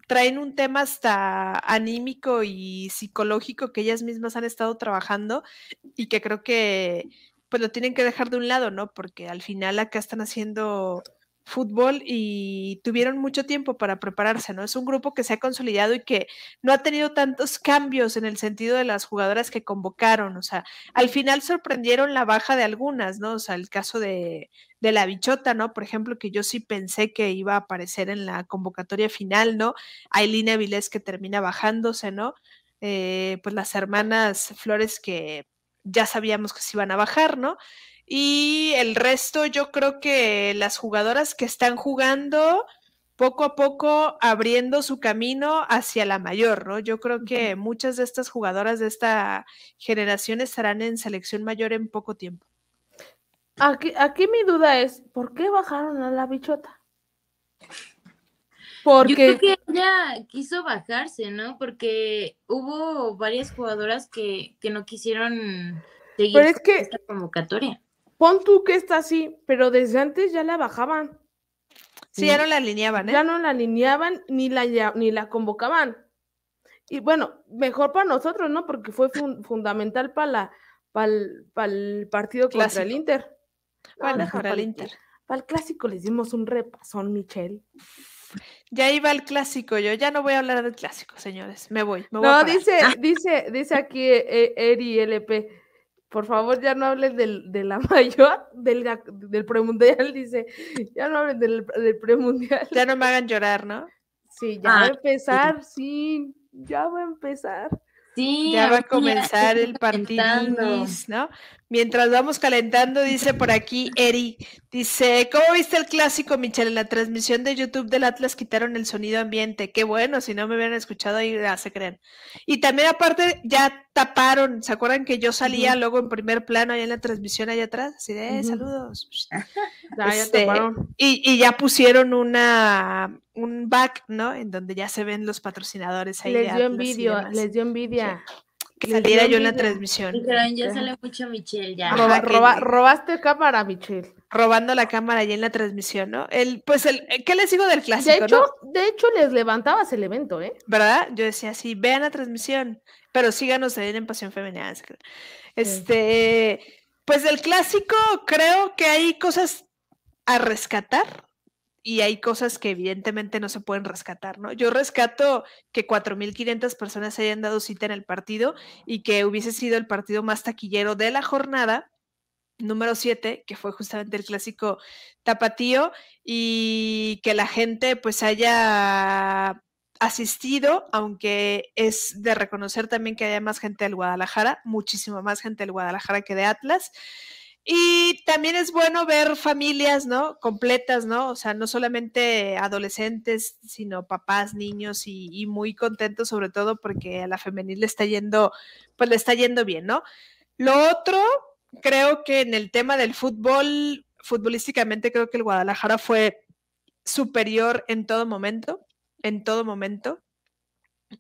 traen un tema hasta anímico y psicológico que ellas mismas han estado trabajando y que creo que pues lo tienen que dejar de un lado, ¿no? Porque al final acá están haciendo fútbol y tuvieron mucho tiempo para prepararse, ¿no? Es un grupo que se ha consolidado y que no ha tenido tantos cambios en el sentido de las jugadoras que convocaron, o sea, al final sorprendieron la baja de algunas, ¿no? O sea, el caso de, de la bichota, ¿no? Por ejemplo, que yo sí pensé que iba a aparecer en la convocatoria final, ¿no? Aileen Avilés que termina bajándose, ¿no? Eh, pues las hermanas Flores que ya sabíamos que se iban a bajar, ¿no? Y el resto, yo creo que las jugadoras que están jugando poco a poco abriendo su camino hacia la mayor, ¿no? Yo creo que muchas de estas jugadoras de esta generación estarán en selección mayor en poco tiempo. Aquí, aquí mi duda es, ¿por qué bajaron a la bichota? Porque... Yo creo que ella quiso bajarse, ¿no? Porque hubo varias jugadoras que, que no quisieron seguir esta convocatoria pon tú que está así, pero desde antes ya la bajaban. Sí, ya no la alineaban, ¿eh? Ya no la alineaban ni la, ni la convocaban. Y bueno, mejor para nosotros, ¿no? Porque fue fundamental para la para el, partido contra el Inter. Bueno, para el Inter. Para el clásico les dimos un repasón, Michelle. Ya iba el clásico, yo ya no voy a hablar del clásico, señores. Me voy. no, dice, dice, dice aquí eh, Eri LP por favor, ya no hablen del, de la (laughs) mayor, del, del premundial, dice, ya no hablen del, del, premundial. Ya no me hagan llorar, ¿no? Sí, ya va a empezar, sí. ya va a empezar. Sí, ya va a comenzar el partido. ¿no? Mientras vamos calentando, dice por aquí Eri, dice, ¿cómo viste el clásico, Michelle? En la transmisión de YouTube del Atlas quitaron el sonido ambiente. Qué bueno, si no me hubieran escuchado ahí, ya se creen. Y también aparte ya taparon, ¿se acuerdan que yo salía luego en primer plano ahí en la transmisión allá atrás? Así de, "Eh, saludos. (laughs) Ya, ya Este, taparon. Y, y ya pusieron una un back, ¿no? En donde ya se ven los patrocinadores ahí. de Les dio envidia, les dio envidia. Que saliera yo en la transmisión, Dijeron, ya sale mucho Michelle, ya. Ajá, Roba- que- robaste cámara, Michelle. robando la cámara ahí en la transmisión, ¿no? El, pues el, ¿qué les digo del De clásico, hecho, no? de hecho, les levantabas el evento, ¿eh? ¿Verdad? Yo decía, sí, vean la transmisión, pero síganos ahí en Pasión Femenina. Este, pues del clásico creo que hay cosas a rescatar y hay cosas que evidentemente no se pueden rescatar, ¿no? Yo rescato que 4.500 personas hayan dado cita en el partido y que hubiese sido el partido más taquillero de la jornada, número 7, que fue justamente el clásico tapatío, y que la gente pues haya asistido, aunque es de reconocer también que haya más gente del Guadalajara, muchísimo más gente del Guadalajara que de Atlas. Y también es bueno ver familias, ¿no? Completas, ¿no? O sea, no solamente adolescentes, sino papás, niños y, muy contentos, sobre todo porque a la femenil le está yendo, pues le está yendo bien, ¿no? Lo otro, creo que en el tema del fútbol, futbolísticamente creo que el Guadalajara fue superior en todo momento, en todo momento.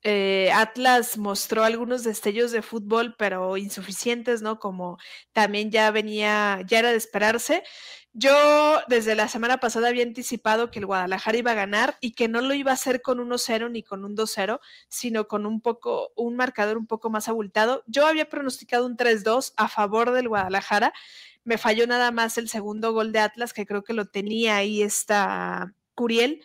Eh, Atlas mostró algunos destellos de fútbol, pero insuficientes, ¿no? Como también ya venía, ya era de esperarse. Yo desde la semana pasada había anticipado que el Guadalajara iba a ganar y que no lo iba a hacer con 1-0 ni con un 2-0, sino con un poco, un marcador un poco más abultado. Yo había pronosticado un 3-2 a favor del Guadalajara. Me falló nada más el segundo gol de Atlas, que creo que lo tenía ahí esta Curiel.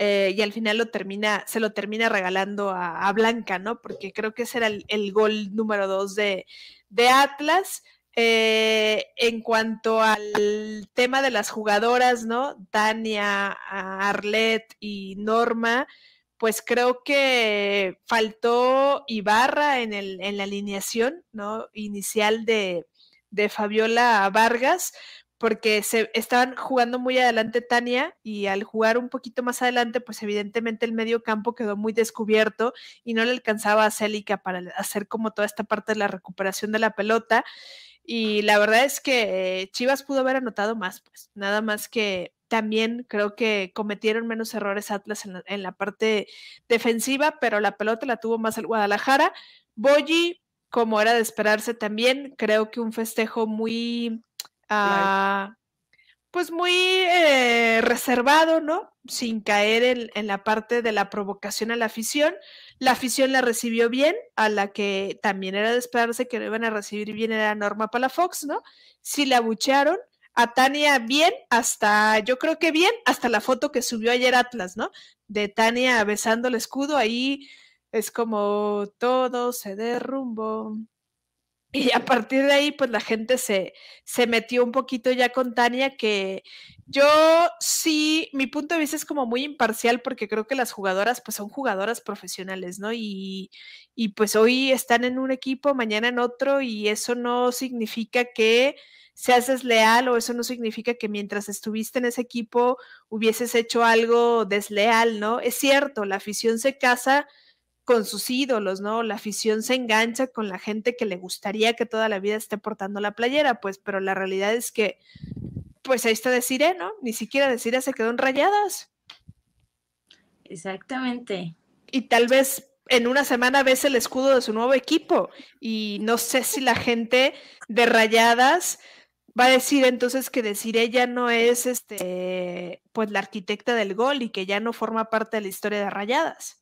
Eh, y al final lo termina, se lo termina regalando a, Blanca, ¿no? Porque creo que ese era el, gol número dos de, Atlas. Eh, en cuanto al tema de las jugadoras, ¿no? Tania, Arlet y Norma, pues creo que faltó Ibarra en, el, en la alineación, ¿no? Inicial de Fabiola Vargas, porque se estaban jugando muy adelante Tania y al jugar un poquito más adelante, pues evidentemente el medio campo quedó muy descubierto y no le alcanzaba a Célica para hacer como toda esta parte de la recuperación de la pelota. Y la verdad es que Chivas pudo haber anotado más, pues nada más que también creo que cometieron menos errores Atlas en la, en la parte defensiva, pero la pelota la tuvo más el Guadalajara. Boyi, como era de esperarse también, creo que un festejo muy Uh, pues muy eh, reservado, ¿no? Sin caer en, la parte de la provocación a la afición. La afición la recibió bien, a la que también era de esperarse que no iban a recibir bien era Norma Palafox, ¿no? Sí la abuchearon. A Tania bien, hasta, yo creo que bien, hasta la foto que subió ayer Atlas, ¿no? De Tania besando el escudo, ahí es como todo se derrumbó, y a partir de ahí, pues la gente se, se metió un poquito ya con Tania, que yo sí, mi punto de vista es como muy imparcial porque creo que las jugadoras pues son jugadoras profesionales, ¿no? Y, y pues hoy están en un equipo, mañana en otro y eso no significa que seas desleal o eso no significa que mientras estuviste en ese equipo hubieses hecho algo desleal, ¿no? Es cierto, la afición se casa con sus ídolos, ¿no? La afición se engancha con la gente que le gustaría que toda la vida esté portando la playera, pues, pero la realidad es que, pues ahí está Deciré, ¿no? Ni siquiera Deciré se quedó en rayadas. Exactamente. Y tal vez en una semana ves el escudo de su nuevo equipo y no sé si la gente de rayadas va a decir entonces que Deciré ya no es este, pues la arquitecta del gol y que ya no forma parte de la historia de rayadas.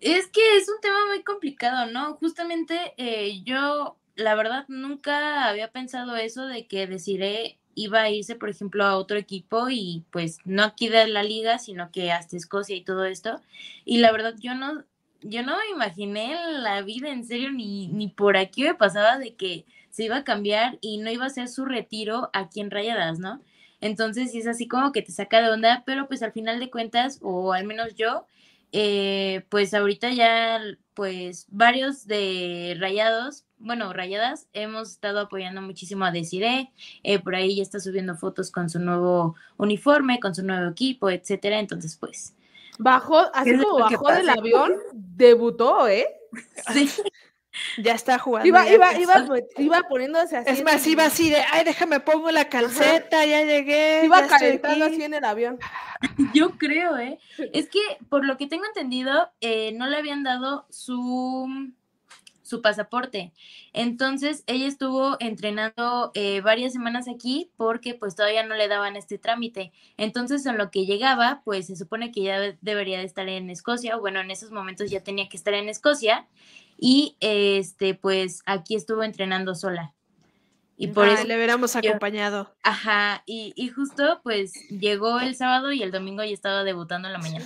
Es que es un tema muy complicado, ¿no? Justamente eh, yo, la verdad, nunca había pensado eso de que Desiree iba a irse, por ejemplo, a otro equipo y pues no aquí de la liga, sino que hasta Escocia y todo esto. Y la verdad, yo no, yo no imaginé la vida en serio, ni, ni por aquí me pasaba de que se iba a cambiar y no iba a ser su retiro aquí en Rayadas, ¿no? Entonces, es así como que te saca de onda, pero pues al final de cuentas, o al menos yo, eh, pues ahorita ya pues varios de Rayados, bueno, Rayadas, hemos estado apoyando muchísimo a Desiree, eh, por ahí ya está subiendo fotos con su nuevo uniforme, con su nuevo equipo, etcétera, entonces pues... Bajó, así como bajó del avión, debutó, ¿eh? Sí. Ya está jugando. Iba, ya iba, empezó. iba, iba poniéndose así. Es más, el- iba así de, ay, déjame pongo la calceta, ya llegué. Iba ya calentando aquí". así en el avión. (laughs) Yo creo, ¿eh? Es que por lo que tengo entendido, eh, no le habían dado su, su pasaporte. Entonces, ella estuvo entrenando eh, varias semanas aquí porque pues todavía no le daban este trámite. Entonces, en lo que llegaba, pues se supone que ya de- debería de estar en Escocia, o bueno, en esos momentos ya tenía que estar en Escocia. Y este, pues aquí estuvo entrenando sola. Y por Ay, eso le hubiéramos yo- acompañado. Ajá, y, y justo pues llegó el sábado y el domingo ya estaba debutando en la mañana.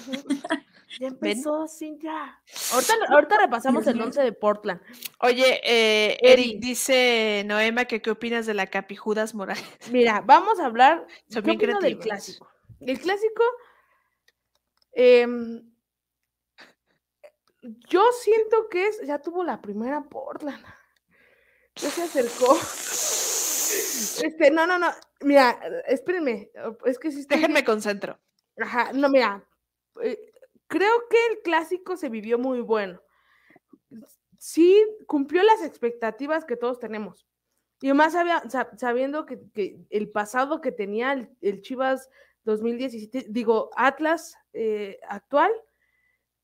Ya empezó, Cintia. Ahorita, ahorita repasamos el 11 de Portland. Oye, eh, Eri. Eric dice Noema que qué opinas de la Capijudas Morales. Mira, vamos a hablar (laughs) ¿qué del clásico. El clásico, em, yo siento que es, ya tuvo la primera Portland. Ya se acercó. (laughs) Este, no, no, no. Mira, espérenme. Es que si estoy Déjenme concentro. Ajá, no, mira, eh, creo que el clásico se vivió muy bueno. Sí, cumplió las expectativas que todos tenemos. Y más sabiendo que, el pasado que tenía el, el Chivas 2017, digo, Atlas eh, actual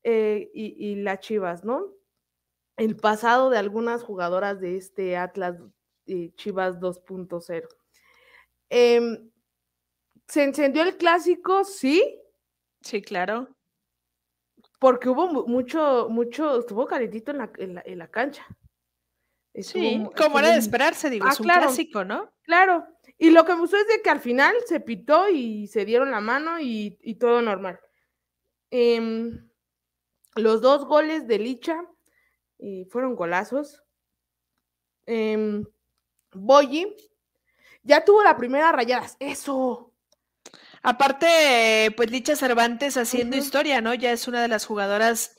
eh, y, y la Chivas, ¿no? El pasado de algunas jugadoras de este Atlas eh, Chivas 2.0. Em, se encendió el clásico, sí, Sí, claro. Porque hubo mu- mucho, mucho, estuvo calentito en la, en la, en la cancha. Estuvo Sí, como era de esperarse, digo, Ah, es un claro. clásico, ¿no? Claro. Y lo que me gustó es de que al final se pitó y se dieron la mano y, y todo normal. Em, los dos goles de Licha eh, fueron golazos. Em, Boyi ya tuvo la primera rayadas. Eso. Aparte, pues Licha Cervantes haciendo historia, ¿no? Ya es una de las jugadoras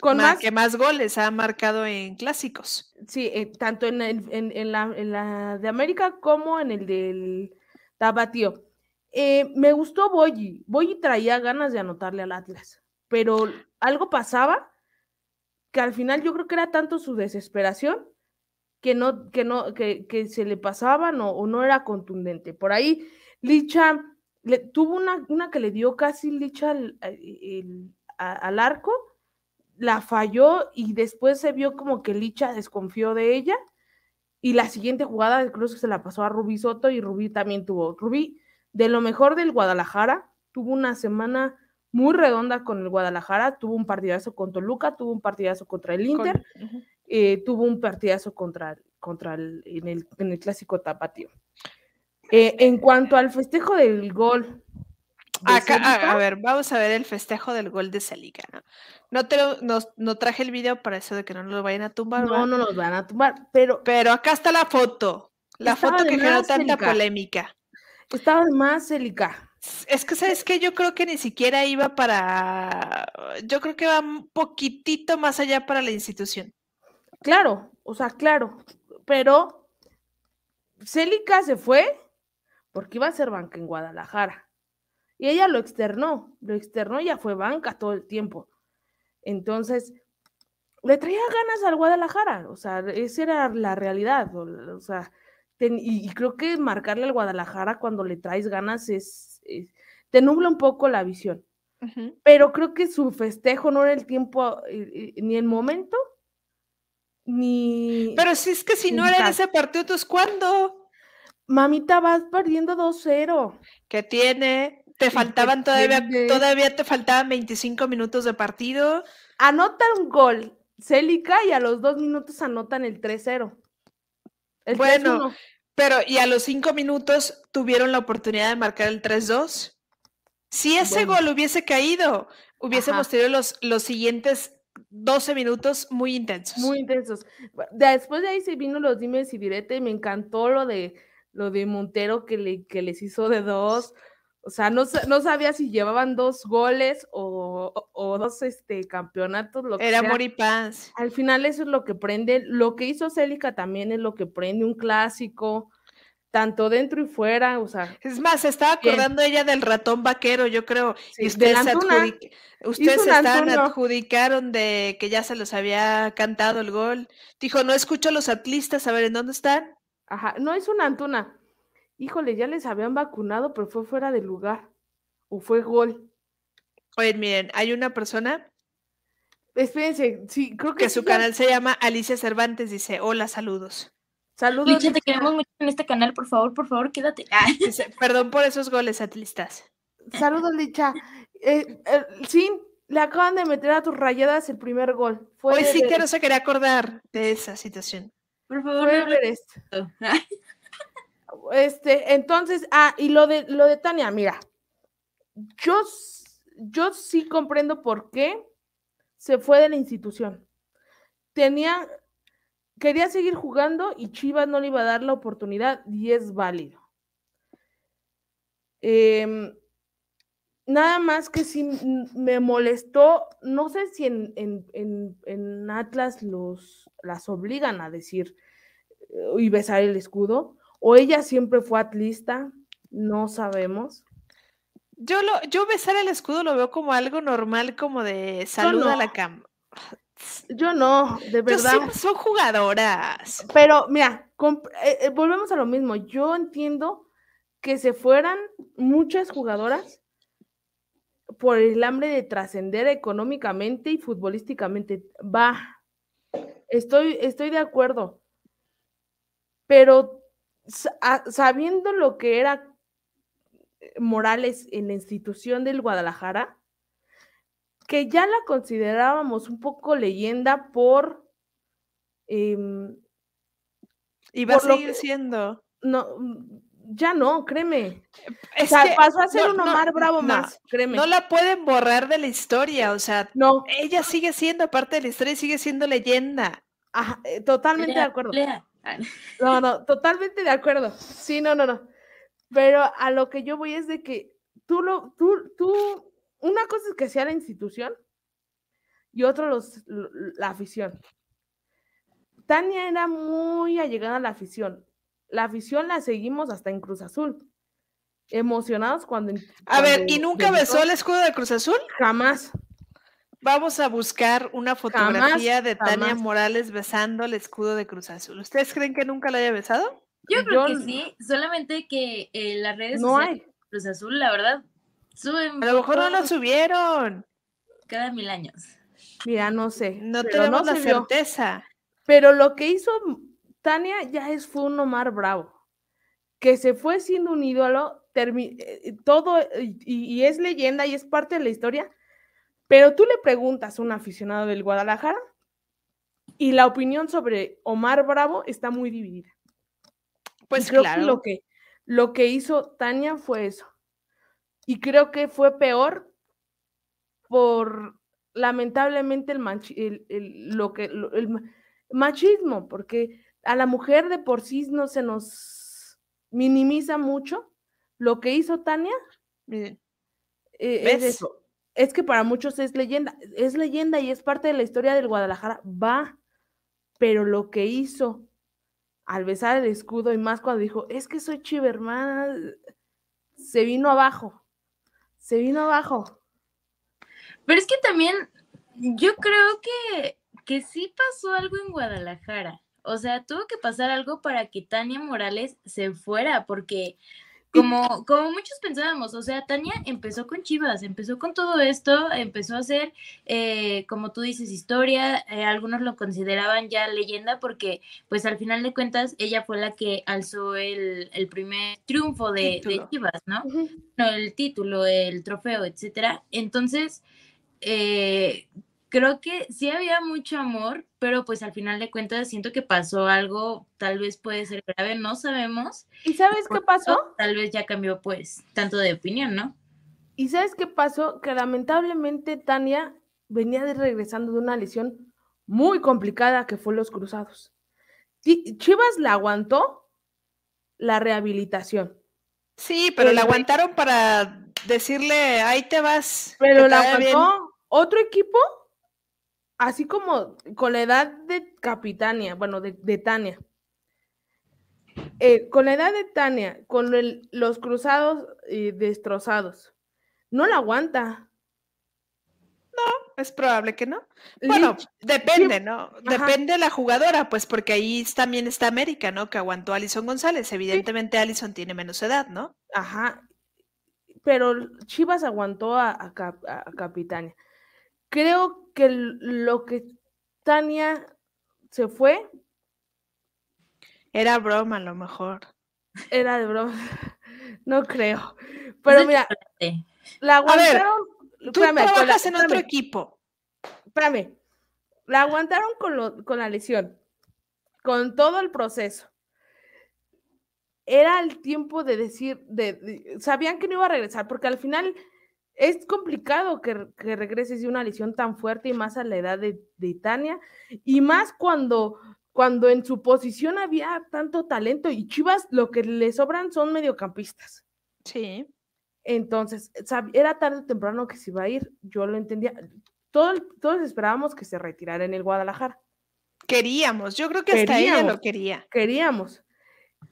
Con más, que más goles ha marcado en clásicos. sí, eh, tanto en, el- en- en la, en la de América como en el del Tabatío. Eh, me gustó Boyi. Boyi traía ganas de anotarle al Atlas, pero algo pasaba que al final yo creo que era tanto su desesperación que no, que no, que, que se le pasaban o, o no era contundente. Por ahí, Licha le, tuvo una, una que le dio casi Licha al, el- a- al arco, la falló y después se vio como que Licha desconfió de ella. Y la siguiente jugada incluso se la pasó a Rubí Soto y Rubí también tuvo. Rubí, de lo mejor del Guadalajara, tuvo una semana muy redonda con el Guadalajara, tuvo un partidazo con Toluca, tuvo un partidazo contra el Con- Inter, eh, tuvo un partidazo contra, contra el, en, el, en el clásico tapatío. Eh, en cuanto al festejo del gol. de Acá, a- a, Celica, ver, vamos a ver el festejo del gol de Celica, ¿no? No, te lo- no, no traje el video para eso de que no nos lo vayan a tumbar, no, ¿va? no nos van a tumbar, pero pero acá está la foto, la foto que generó tanta Celica. polémica. estaba más Celica. Es que, ¿sabes qué? Yo creo que ni siquiera iba para. Yo creo que va un poquitito más allá para la institución. Claro, o sea, claro, pero Célica se fue porque iba a ser banca en Guadalajara. Y ella lo externó, lo externó, ya fue banca todo el tiempo. Entonces, le traía ganas al Guadalajara, o sea, esa era la realidad, o, sea, ten- y, creo que marcarle al Guadalajara cuando le traes ganas es, es- te nubla un poco la visión. Pero creo que su festejo no era el tiempo, eh, eh, ni el momento, ni... Pero si es que si no era en ese partido, entonces ¿cuándo? Mamita, vas perdiendo 2-0. ¿Qué tiene? Te ¿Y faltaban todavía, tiene? todavía te faltaban 25 minutos de partido. Anota un gol, Célica, y a los dos minutos anotan el 3-0. El Bueno, 3-1. Pero, y a los cinco minutos tuvieron la oportunidad de marcar el 3-2. Si ese Bueno. gol hubiese caído, hubiésemos Ajá. tenido los, los siguientes 12 minutos muy intensos. muy intensos. Después de ahí se vino los dimes y direte, y me encantó lo de lo de Montero que, le, que les hizo de dos, (laughs) O sea, no, no sabía si llevaban dos goles o, dos este, campeonatos. Lo que Era amor y paz. Al final eso es lo que prende. Lo que hizo Célica también es lo que prende un clásico, tanto dentro y fuera. O sea, es más, se estaba acordando ella del ratón vaquero, yo creo. y ustedes, ustedes se adjudicaron de que ya se los había cantado el gol. Dijo, no escucho a los atlistas, a ver, ¿en dónde están? Ajá, no es una Antuna híjole, ya les habían vacunado, pero fue fuera de lugar. O fue gol. Oye, miren, hay una persona. Espérense, sí, creo que. Que su canal se llama Alicia Cervantes, dice: Hola, saludos. Saludos. Licha, te queremos mucho en este canal, por favor, por favor, quédate. (laughs) perdón por esos goles atlistas. Saludos, Licha. Eh, eh, sí, le acaban de meter a tus rayadas el primer gol. Fue sí que no se quería acordar de esa situación. Por favor, no (laughs) Este, entonces, ah, y lo de lo de Tania, mira, yo, yo sí comprendo por qué se fue de la institución. Tenía, quería seguir jugando y Chivas no le iba a dar la oportunidad y es válido. Em, nada más que si me molestó, no sé si en, en, Atlas los, las obligan a decir eh, y besar el escudo, o ella siempre fue atlista, no sabemos. Yo lo, yo besar el escudo lo veo como algo normal, como de salud a la cama. Yo no, de verdad. son jugadoras. Pero mira, eh, eh, volvemos a lo mismo. Yo entiendo que se fueran muchas jugadoras por el hambre de trascender económicamente y futbolísticamente. Va, estoy, estoy de acuerdo. Pero sabiendo lo que era Morales en la institución del Guadalajara, que ya la considerábamos un poco leyenda por... Eh, va a seguir siendo. No, ya no, créeme. o sea, pasó a ser un Omar Bravo más, créeme. No la pueden borrar de la historia, o sea, no. ella sigue siendo parte de la historia y sigue siendo leyenda. Ajá, eh, totalmente de acuerdo. No, no, totalmente de acuerdo. Sí, no, no, no. Pero a lo que yo voy es de que tú lo, tú, tú, una cosa es que sea la institución y otro los, la afición. Tania era muy allegada a la afición. La afición la seguimos hasta en Cruz Azul. Emocionados cuando. A ver, ¿y nunca besó el escudo de Cruz Azul? Jamás. Vamos a buscar una fotografía de Tania Morales besando el escudo de Cruz Azul. ¿Ustedes creen que nunca la haya besado? Yo creo que sí, solamente que eh, las redes no sociales hay. Cruz Azul, la verdad, suben. A lo mejor no lo subieron. Cada mil años. Mira, no sé. No tenemos la certeza. Pero lo que hizo Tania ya es fue un Omar Bravo, que se fue siendo un ídolo, eh, todo, y es leyenda y es parte de la historia, pero tú le preguntas a un aficionado del Guadalajara y la opinión sobre Omar Bravo está muy dividida. Pues claro. lo que, lo que hizo Tania fue eso. Y creo que fue peor por lamentablemente el, lo que, el machismo, porque a la mujer de por sí no se nos minimiza mucho. Lo que hizo Tania eh, es eso es que para muchos es leyenda, es leyenda y es parte de la historia del Guadalajara, va, pero lo que hizo al besar el escudo y más cuando dijo, es que soy chivermana, se vino abajo, se vino abajo. Pero es que también yo creo que, que sí pasó algo en Guadalajara. O sea, tuvo que pasar algo para que Tania Morales se fuera, porque como, como muchos pensábamos, o sea, Tania empezó con Chivas, empezó con todo esto, empezó a hacer, eh, como tú dices, historia, eh, algunos lo consideraban ya leyenda porque, pues al final de cuentas, ella fue la que alzó el, primer triunfo de, Chivas, ¿no? No, el título, el trofeo, etcétera. Entonces, eh, creo que sí había mucho amor, pero pues al final de cuentas siento que pasó algo, tal vez puede ser grave, no sabemos. ¿Y sabes qué pasó? Tal vez ya cambió pues tanto de opinión, ¿no? ¿Y sabes qué pasó? Que lamentablemente Tania venía de regresando de una lesión muy complicada que fue los cruzados. Chivas la aguantó la rehabilitación. Sí, pero la aguantaron para decirle, ahí te vas. Pero la aguantó otro equipo, así como con la edad de Capitania, bueno, de, Tania. Eh, con la edad de Tania, con los cruzados y destrozados, no la aguanta. No, es probable que no. Bueno, depende, ¿no? Depende de la jugadora, pues porque ahí también está América, ¿no? Que aguantó a Alison González. Evidentemente Alison tiene menos edad, ¿no? Ajá. Pero Chivas aguantó a, Capitania. Creo que lo que Tania se fue. Era broma, a lo mejor. Era de broma. (laughs) No creo. Pero mira, la aguantaron Tú trabajas en otro equipo. Espérame. La aguantaron con, la lesión, con todo el proceso. Era el tiempo de decir, de, sabían que no iba a regresar, porque al final es complicado que, que, regreses de una lesión tan fuerte y más a la edad de, de Tania, y más cuando, cuando en su posición había tanto talento y Chivas lo que le sobran son mediocampistas. Sí. Entonces, era tarde o temprano que se iba a ir, yo lo entendía. todos esperábamos que se retirara en el Guadalajara. Queríamos, yo creo que hasta ella lo quería. Queríamos.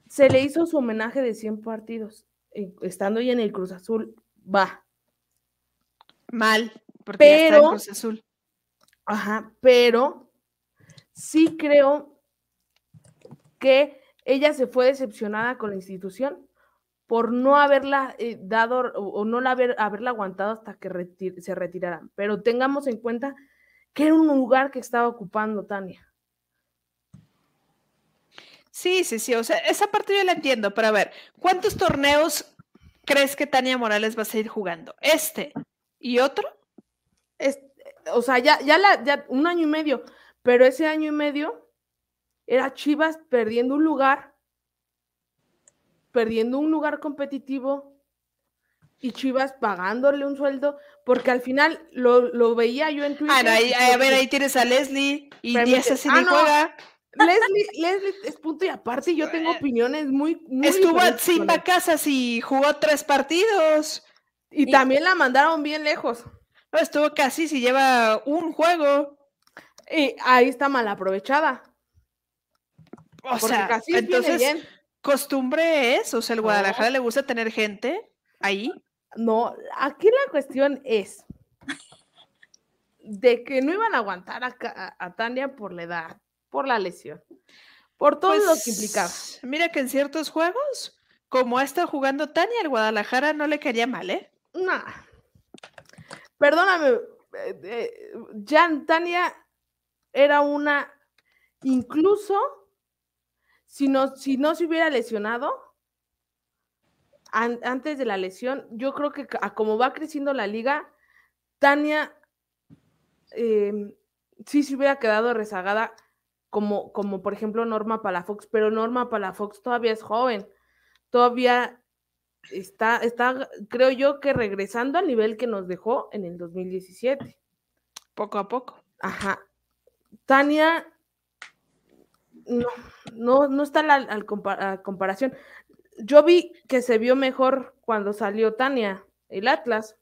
Se le hizo su homenaje de 100 partidos, estando ya en el Cruz Azul, va. Mal, porque pero, está en Cruz Azul. Ajá, pero sí creo que ella se fue decepcionada con la institución por no haberla eh, dado o, no la haber, haberla aguantado hasta que se retiraran. Pero tengamos en cuenta que era un lugar que estaba ocupando Tania. Sí, sí, sí, o sea, esa parte yo la entiendo, pero a ver, ¿cuántos torneos crees que Tania Morales va a seguir jugando? ¿Este y otro? o sea, ya, ya, la, ya un año y medio, pero ese año y medio era Chivas perdiendo un lugar perdiendo un lugar competitivo y Chivas pagándole un sueldo, porque al final lo, veía yo en Twitter. Ah, a ver, ahí tienes a Leslie y Díaz así ah, juega. Leslie, Leslie es punto y aparte, yo tengo opiniones muy. muy Estuvo sin Casas y jugó tres partidos. Y, también la mandaron bien lejos. No, estuvo casi si lleva un juego. Y ahí está mal aprovechada. O sea, casi entonces, bien costumbre es, o sea, el Guadalajara le gusta tener gente ahí. No, aquí la cuestión es de que no iban a aguantar a, Tania por la edad, por la lesión, por todo lo que implicaba. Pues, mira que en ciertos juegos, como ha estado jugando Tania, el Guadalajara no le quería mal, ¿eh? No. Perdóname, eh, eh, Jan Tania era una, incluso si no, si no se hubiera lesionado antes de la lesión, yo creo que como va creciendo la liga, Tania em, sí se hubiera quedado rezagada como, como por ejemplo Norma Palafox, pero Norma Palafox todavía es joven, todavía está, está, creo yo que regresando al nivel que nos dejó en el 2017. Poco a poco. Ajá. Tania no, no, no está la comparación. Yo vi que se vio mejor cuando salió Tania, el Atlas.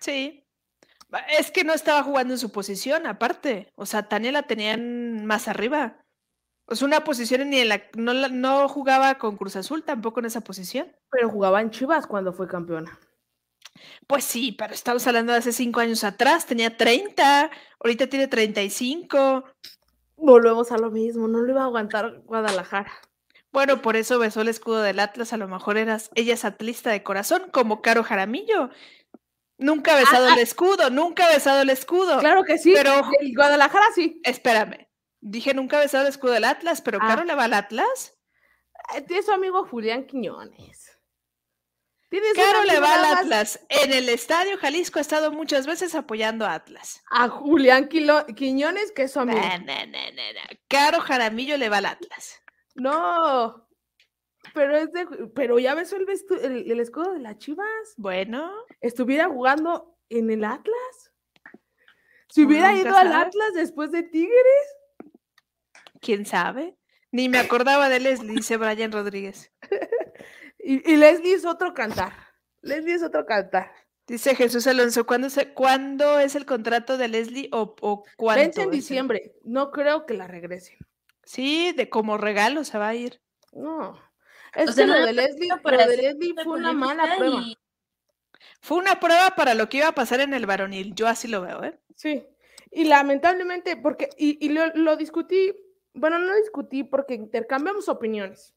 Sí. Es que no estaba jugando en su posición, aparte. O sea, Tania la tenían más arriba. Es una posición ni en la no, no jugaba con Cruz Azul tampoco en esa posición. Pero jugaba en Chivas cuando fue campeona. Pues sí, pero estamos hablando de hace cinco años atrás, tenía 30, ahorita tiene 35 volvemos a lo mismo, no lo iba a aguantar Guadalajara. Bueno, por eso besó el escudo del Atlas, a lo mejor eras, ella es atlista de corazón, como Caro Jaramillo. Nunca ha besado el escudo, nunca ha besado el escudo. Claro que sí, pero el Guadalajara sí. Espérame, dije nunca ha besado el escudo del Atlas, pero ah. Caro le va al Atlas. Tiene su amigo Julián Quiñones. Caro le va al Atlas. En el Estadio Jalisco ha estado muchas veces apoyando a Atlas. A Julián Quiñones, que es su amigo. Caro Jaramillo le va al Atlas. No, pero es de, pero ya besó el, el, escudo de las Chivas. Bueno. Estuviera jugando en el Atlas. Si hubiera ido al Atlas después de Tigres. ¿Quién sabe? Ni me acordaba de Leslie, dice Brian Rodríguez. (laughs) Y, Leslie es otro cantar. Leslie es otro cantar. Dice Jesús Alonso, ¿cuándo, ¿cuándo es el contrato de Leslie o, o cuándo? Vence en diciembre. No creo que la regresen. Sí, de como regalo se va a ir. No. Es que lo, de Leslie, lo de Leslie fue una mala prueba. Fue una prueba para lo que iba a pasar en el varonil. Yo así lo veo, ¿eh? Sí. Y lamentablemente, porque, y, lo, discutí, bueno, no discutí porque intercambiamos opiniones,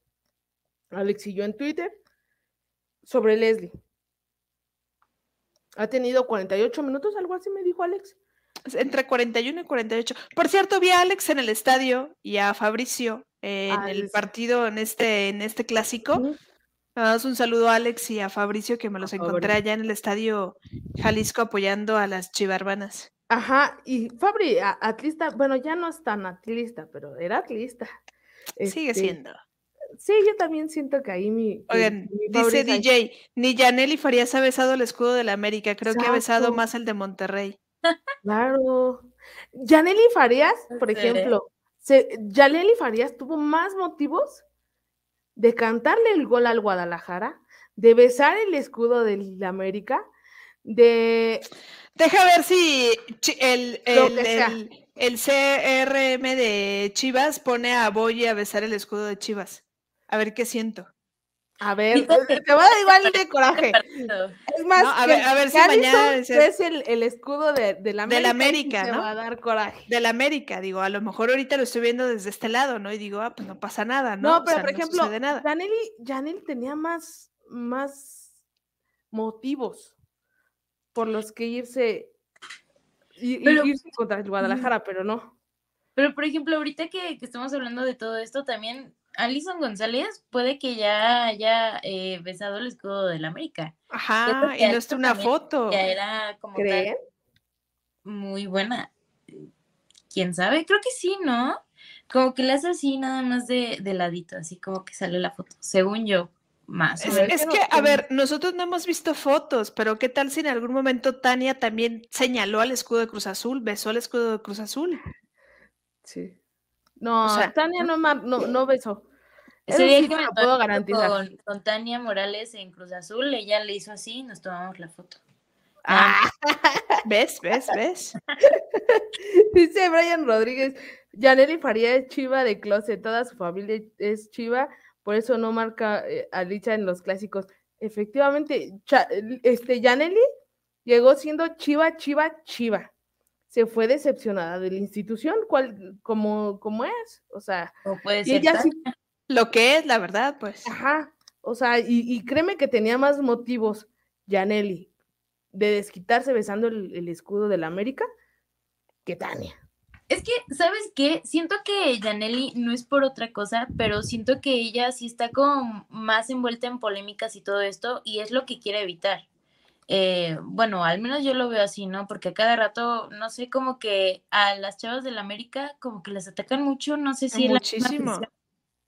Alex y yo en Twitter, sobre Leslie. Ha tenido 48 minutos, algo así me dijo Alex. Entre 41 y 48. Por cierto, vi a Alex en el estadio y a Fabricio en ah, el partido, en este, en este clásico. Uh un saludo a Alex y a Fabricio que me los encontré allá en el estadio Jalisco apoyando a las chivarbanas. Ajá, y Fabri, atlista, bueno, ya no es tan atlista, pero era atlista. Sigue este, siendo. Sí, yo también siento que ahí mi. Oigan, dice DJ, ni Yaneli Farías ha besado el escudo de la América, creo que ha besado más el de Monterrey. Claro. Yaneli Farías, por ejemplo, se, Yaneli Farías tuvo más motivos de cantarle el gol al Guadalajara, de besar el escudo de la América, de Deja ver si el, el, CRM de Chivas pone a Boy a besar el escudo de Chivas. A ver qué siento. A ver, te va a dar igual de coraje. Es más, a, ver, si mañana es el, escudo de, la América. De la América, ¿no? va a dar coraje. De la América, digo, a lo mejor ahorita lo estoy viendo desde este lado, ¿no? Y digo, ah, pues no pasa nada, ¿no? No, pero por ejemplo, Janely, tenía más, más motivos por los que irse, y, irse contra el Guadalajara, pero no. Pero, por ejemplo, ahorita que, estamos hablando de todo esto, también Alison González puede que ya haya eh, besado el escudo del América. Ajá, y no está una foto. Ya era como muy buena. ¿Quién sabe? Creo que sí, ¿no? Como que le hace así nada más de, de ladito, así como que sale la foto, según yo más. Es, que, a ver, nosotros no hemos visto fotos, pero ¿qué tal si en algún momento Tania también señaló al escudo de Cruz Azul, besó el escudo de Cruz Azul? Sí. No, Tania no, no, no besó. Ese sí que me puedo garantizar. Con, Tania Morales en Cruz Azul, ella le hizo así y nos tomamos la foto. Ah. (laughs) ¿Ves? ¿Ves? ¿Ves? (laughs) Dice Brian Rodríguez, Yaneli Faría es chiva de closet, toda su familia es chiva por eso no marca eh, a Licha en los clásicos. Efectivamente, este Yaneli llegó siendo chiva, chiva, chiva. Se fue decepcionada de la institución, cual, como, como es. O sea, puede ser ella lo que es, la verdad, pues. Ajá. O sea, y, créeme que tenía más motivos, Yaneli, de desquitarse besando el, el escudo de la América que Tania. Es que, ¿sabes qué? Siento que Janelli no es por otra cosa, pero siento que ella sí está como más envuelta en polémicas y todo esto, y es lo que quiere evitar. Eh, bueno, al menos yo lo veo así, ¿no? Porque a cada rato, no sé, como que a las chavas de la América como que las atacan mucho, no sé si Muchísimo. es la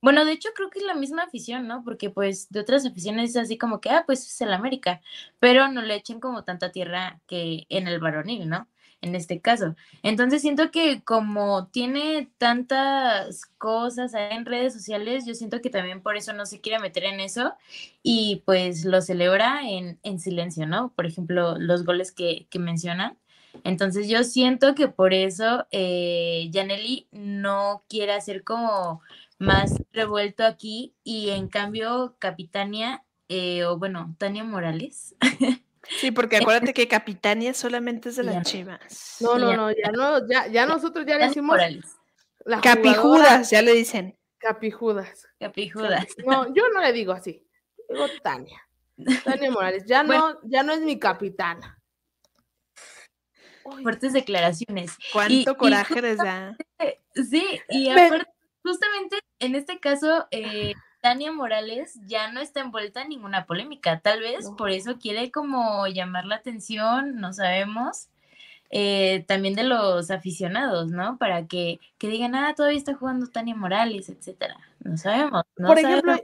Bueno, de hecho creo que es la misma afición, ¿no? Porque pues de otras aficiones es así como que, ah, pues es el América, pero no le echen como tanta tierra que en el varonil, ¿no? En este caso. Entonces siento que como tiene tantas cosas en redes sociales, yo siento que también por eso no se quiere meter en eso y pues lo celebra en, silencio, ¿no? Por ejemplo, los goles que, que mencionan. Entonces yo siento que por eso eh, no quiere hacer como más revuelto aquí y en cambio Capitania, eh, o bueno, Tania Morales, (laughs) Sí, porque acuérdate que Capitania solamente es de las chivas. No, no, no, ya no, ya, ya nosotros ya le decimos Capijudas, ya le dicen. Capijudas. Capijudas. No, yo no le digo así. Digo Tania. Tania Morales. Ya no, ya no es mi capitana. Fuertes declaraciones. Cuánto coraje les da. Sí, y aparte, justamente en este caso, eh, Tania Morales ya no está envuelta en ninguna polémica. Tal vez por eso quiere como llamar la atención, no sabemos. Eh, también de los aficionados, ¿no? Para que, que, digan, ah, todavía está jugando Tania Morales, etcétera. No sabemos. por ejemplo,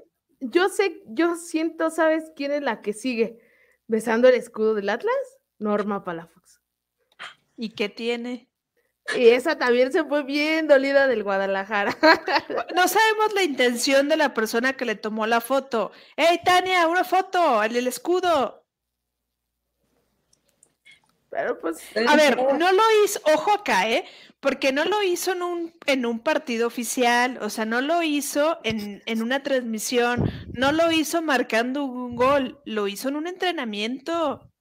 yo sé, yo siento, ¿sabes quién es la que sigue besando el escudo del Atlas? Norma Palafox. ¿Y qué tiene? Y esa también se fue bien dolida del Guadalajara. No sabemos la intención de la persona que le tomó la foto. ¡Ey, Tania, una foto! ¡El, el escudo! Pero pues. A ver, no lo hizo, ojo acá, ¿eh? Porque no lo hizo en un, en un partido oficial, o sea, no lo hizo en, en una transmisión, no lo hizo marcando un gol, lo hizo en un entrenamiento.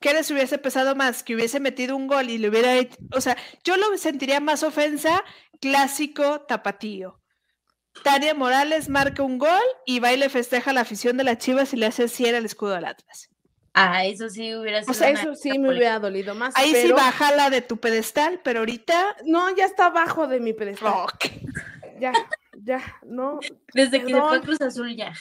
¿Qué les hubiese pesado más? Que hubiese metido un gol y le hubiera hecho, o sea, yo lo sentiría más ofensa clásico tapatío. Tania Morales marca un gol y va y le festeja a la afición de las Chivas y le hace cierre el escudo del Atlas. Ah, eso sí hubiera sido. O sea, eso sí me hubiera dolido más. Ahí sí pero- bájala de tu pedestal, pero ahorita. No, ya está abajo de mi pedestal. Ya, ya, no. Desde que se fue. Cruz Azul ya.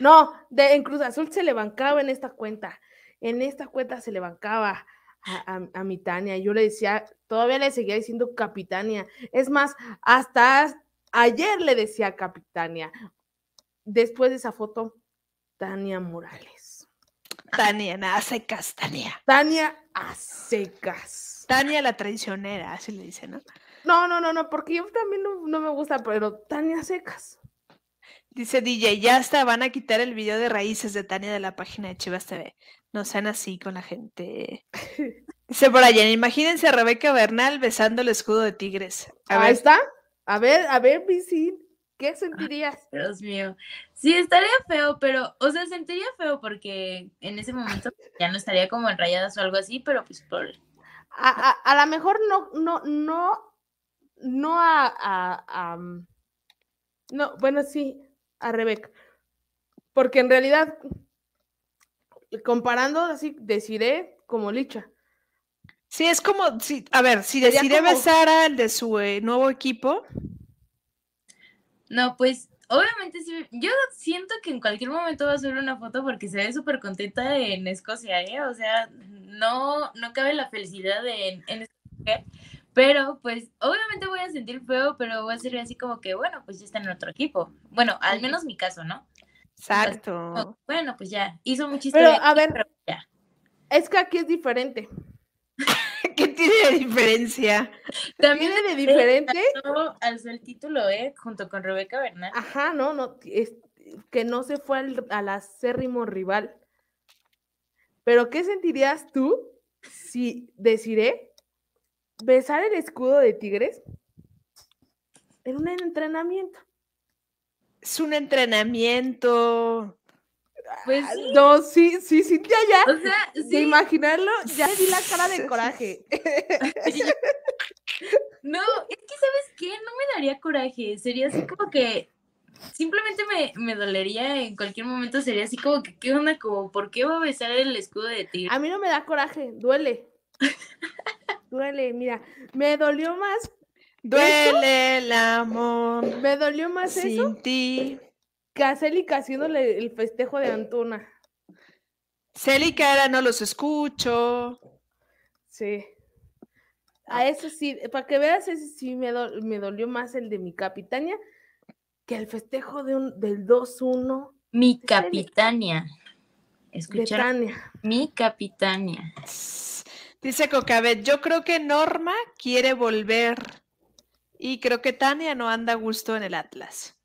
No, de, en Cruz Azul se le bancaba en esta cuenta. En esta cuenta se le bancaba a, a- a mi Tania. Yo le decía, todavía le seguía diciendo capitania. Es más, hasta ayer le decía capitania. Después de esa foto, Tania Morales. Tania, nada secas, Tania. Tania a secas. Tania la traicionera, así le dice, ¿no? No, no, no, no, porque yo también no, no me gusta, pero Tania a secas. Dice DJ, ya hasta van a quitar el video de raíces de Tania de la página de Chivas TV. No sean así con la gente. (laughs) Dice Brian, imagínense a Rebeca Bernal besando el escudo de Tigres. A Ahí ver, está. A ver, a ver, Vicín, ¿qué sentirías? Dios mío. Sí, estaría feo, pero, o sea, sentiría feo porque en ese momento (laughs) ya no estaría como en rayadas o algo así, pero pues por. A, a, a lo mejor no, no, no, no a, a- a, mm, no, bueno, sí, a Rebeca. Porque en realidad, comparando así, deciré como Licha. sí, es como, sí, a ver, si decide como- besar al de su eh, nuevo equipo, No, pues, obviamente sí. Yo siento que en cualquier momento va a subir una foto porque se ve súper contenta en Escocia, ¿eh? O sea, no, no cabe la felicidad en, en esta mujer. Pero, pues, obviamente voy a sentir feo, pero voy a ser así como que, bueno, pues ya está en otro equipo. Bueno, al menos mi caso, ¿no? Exacto. Bueno, pues ya, hizo mucha Pero, a ver. pero ya. Es que aquí es diferente. (laughs) ¿Qué tiene de diferencia? (laughs) También Tiene de diferente. alzó el título, ¿eh? Junto con Rebeca Bernal. Ajá, no, no, es que no se fue al, al acérrimo rival. Pero, ¿qué sentirías tú si deciré besar el escudo de Tigres en un entrenamiento? Es un entrenamiento. Pues Ah, sí, No, sí, sí, sí, ya, ya. o sea, De sí. imaginarlo, ya le vi la cara de coraje. (laughs) No, es que, ¿sabes qué? No me daría coraje. Sería así como que simplemente me, me dolería en cualquier momento. Sería así como que, ¿qué onda? Como, ¿por qué va a besar el escudo de tigre? A mí no me da coraje, duele. (laughs) Duele, mira, me dolió más, Duele el amor me dolió más eso sin ti. que a Célica haciéndole el festejo de Antuna. Célica era no los escucho. Sí. A eso sí, para que veas, ese sí me, do- me dolió más el de mi capitania que el festejo de un, del 2-1 Mi capitania. Tania. mi capitania. Dice Cocabet, yo creo que Norma quiere volver y creo que Tania no anda a gusto en el Atlas.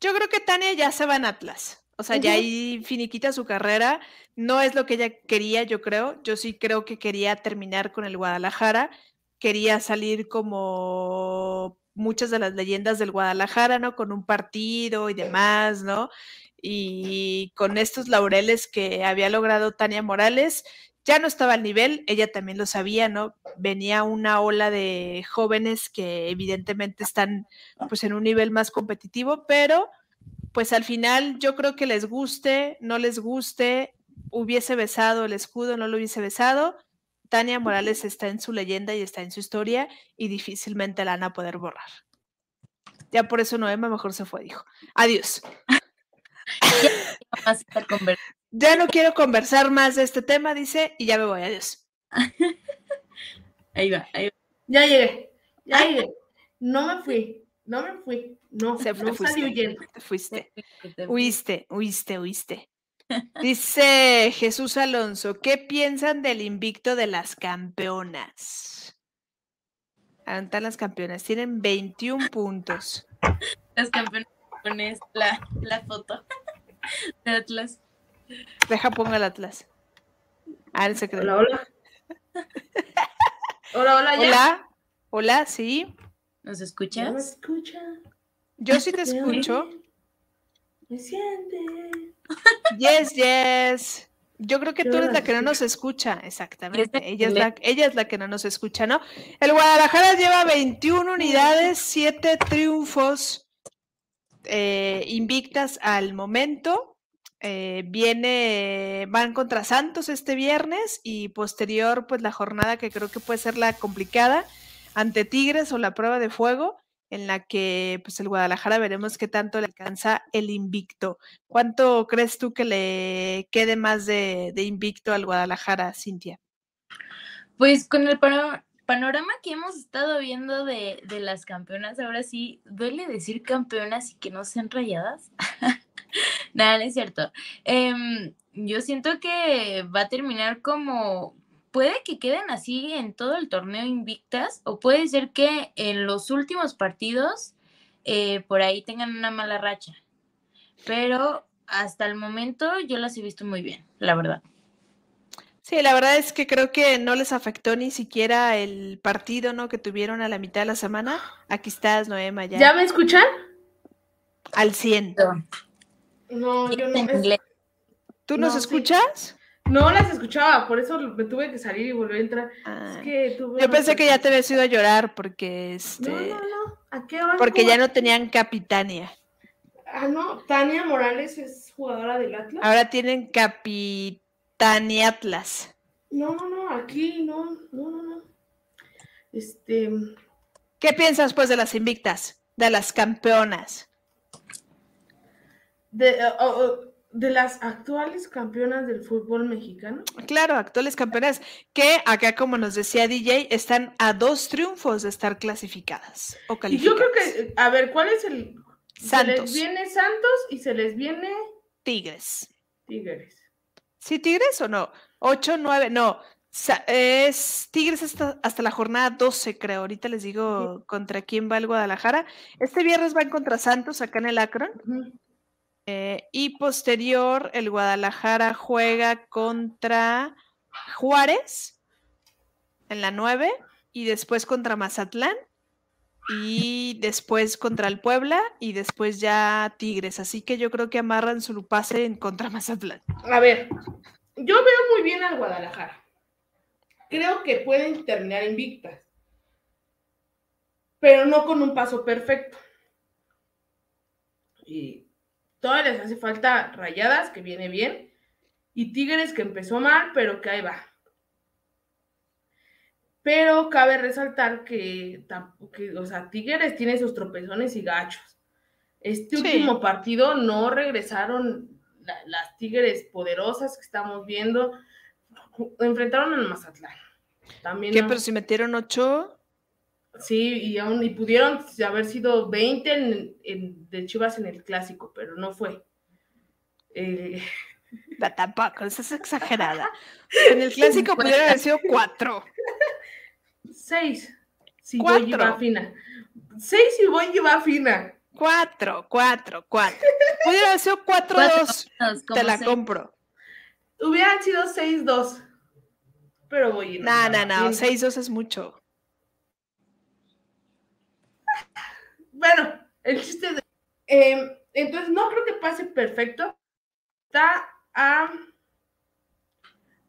Yo creo que Tania ya se va en Atlas. O sea, ya ahí finiquita su carrera. No es lo que ella quería, yo creo. Yo sí creo que quería terminar con el Guadalajara. Quería salir como muchas de las leyendas del Guadalajara, ¿no? Con un partido y demás, ¿no? Y con estos laureles que había logrado Tania Morales, ya no estaba al nivel, ella también lo sabía, ¿no? Venía una ola de jóvenes que evidentemente están pues en un nivel más competitivo, pero pues al final yo creo que les guste, no les guste, hubiese besado el escudo, no lo hubiese besado, Tania Morales está en su leyenda y está en su historia y difícilmente la van a poder borrar. Ya por eso Noema mejor se fue, dijo. Adiós. (laughs) Ya no quiero conversar más de este tema, dice, y ya me voy. Adiós. Ahí va, ahí va. Ya llegué, ya llegué. No me fui, no me fui. No, Se no fue, salí fuiste, huyendo. te fuiste. Te- te- Huiste, huiste, huiste. Dice Jesús Alonso, ¿qué piensan del invicto de las campeonas? están las campeonas? Tienen 21 puntos. Las campeonas pones la, la foto de Atlas. Deja pongo el Atlas. Ah, el secreto. Hola, hola. hola, hola, ya. Hola, hola, sí. ¿Nos ¿Ya me escuchas? escucha? Yo sí te escucho. Me siente. Yes, yes. Yo creo que Yo tú eres la que no nos escucha, exactamente. Ella es, la, ella es la que no nos escucha, ¿no? El Guadalajara lleva 21 unidades, 7 triunfos eh, invictas al momento. Eh, viene, van contra Santos este viernes y posterior, pues la jornada que creo que puede ser la complicada ante Tigres o la prueba de fuego en la que pues el Guadalajara veremos qué tanto le alcanza el invicto. ¿Cuánto crees tú que le quede más de, invicto al Guadalajara, Cintia? Pues con el pano- panorama que hemos estado viendo de, de las campeonas, ahora sí, duele decir campeonas y que no sean rayadas. (laughs) (laughs) Nada, no es cierto. Em, yo siento que va a terminar como, puede que queden así en todo el torneo invictas, o puede ser que en los últimos partidos eh, por ahí tengan una mala racha. Pero hasta el momento yo las he visto muy bien, la verdad. Sí, la verdad es que creo que no les afectó ni siquiera el partido, ¿no? Que tuvieron a la mitad de la semana. Aquí estás, Noema, ya. ¿Ya me escuchan? Al 100. No, yo no. En es- inglés. ¿Tú nos No, sí. escuchas? no las escuchaba, por eso me tuve que salir y volver a entrar. Ah, Es que tuve Yo pensé que ya te habías ido a llorar porque No, este no, no. ¿A qué hora? porque ya no tenían capitania. Ah, no. Tania Morales es jugadora del Atlas. Ahora tienen capitania Atlas. No, no, no. Aquí no. No, no, no. Este. ¿Qué piensas pues de las invictas, de las campeonas? De, oh, de las actuales campeonas del fútbol mexicano. Claro, actuales campeonas que acá como nos decía DJ están a dos triunfos de estar clasificadas o Y calificadas. yo creo que, a ver, ¿cuál es el. Se Santos. les viene Santos y se les viene Tigres. Tigres. ¿Sí Tigres o no? 8, 9, no. Es Tigres hasta, hasta la jornada 12, creo. Ahorita les digo contra quién va el Guadalajara. Este viernes van contra Santos acá en el Akron. Eh, y posterior, el Guadalajara juega contra Juárez en la 9 y después contra Mazatlán y después contra el Puebla y después ya Tigres. Así que yo creo que amarran su pase en contra Mazatlán. A ver, yo veo muy bien al Guadalajara. Creo que pueden terminar invictas. Pero no con un paso perfecto. Y todavía les hace falta rayadas, que viene bien. Y Tigres, que empezó mal, pero que ahí va. Pero cabe resaltar que, o sea, Tigres tiene sus tropezones y gachos. Este Sí. último partido no regresaron la- las Tigres poderosas que estamos viendo. Enfrentaron al Mazatlán. También ¿Qué? no- Pero si metieron 8. Sí, y aún y pudieron haber sido 20 en- en- de Chivas en el clásico, pero no fue. Eh, (laughs) Tampoco, eso es exagerada. (laughs) En el clásico pudieron haber sido 4. seis. Si Cuatro. voy va fina. Seis y voy va fina. 4, 4, 4. Pudiera haber sido 4-2. Nos- Te la se- compro. Hubieran sido 6-2. Pero voy No, no, no. 6-2 es mucho. Bueno, el chiste de. eh, entonces, no creo que pase perfecto. Está a.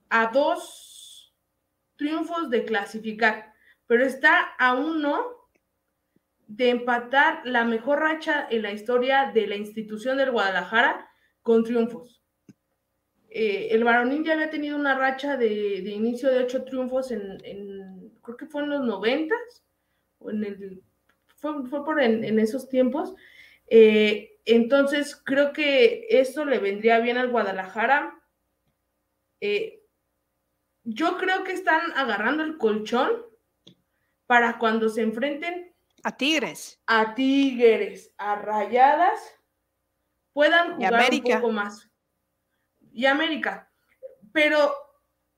A dos triunfos de clasificar. Pero está a uno de empatar la mejor racha en la historia de la institución del Guadalajara con triunfos. Eh, el varonil ya había tenido una racha de, inicio de ocho triunfos en- creo que fue en los noventas, o en el, fue, fue por en, en esos tiempos. Eh, entonces, creo que esto le vendría bien al Guadalajara. Eh, yo creo que están agarrando el colchón para cuando se enfrenten A Tigres. a Tigres, a Rayadas, puedan jugar un poco más. y América. Pero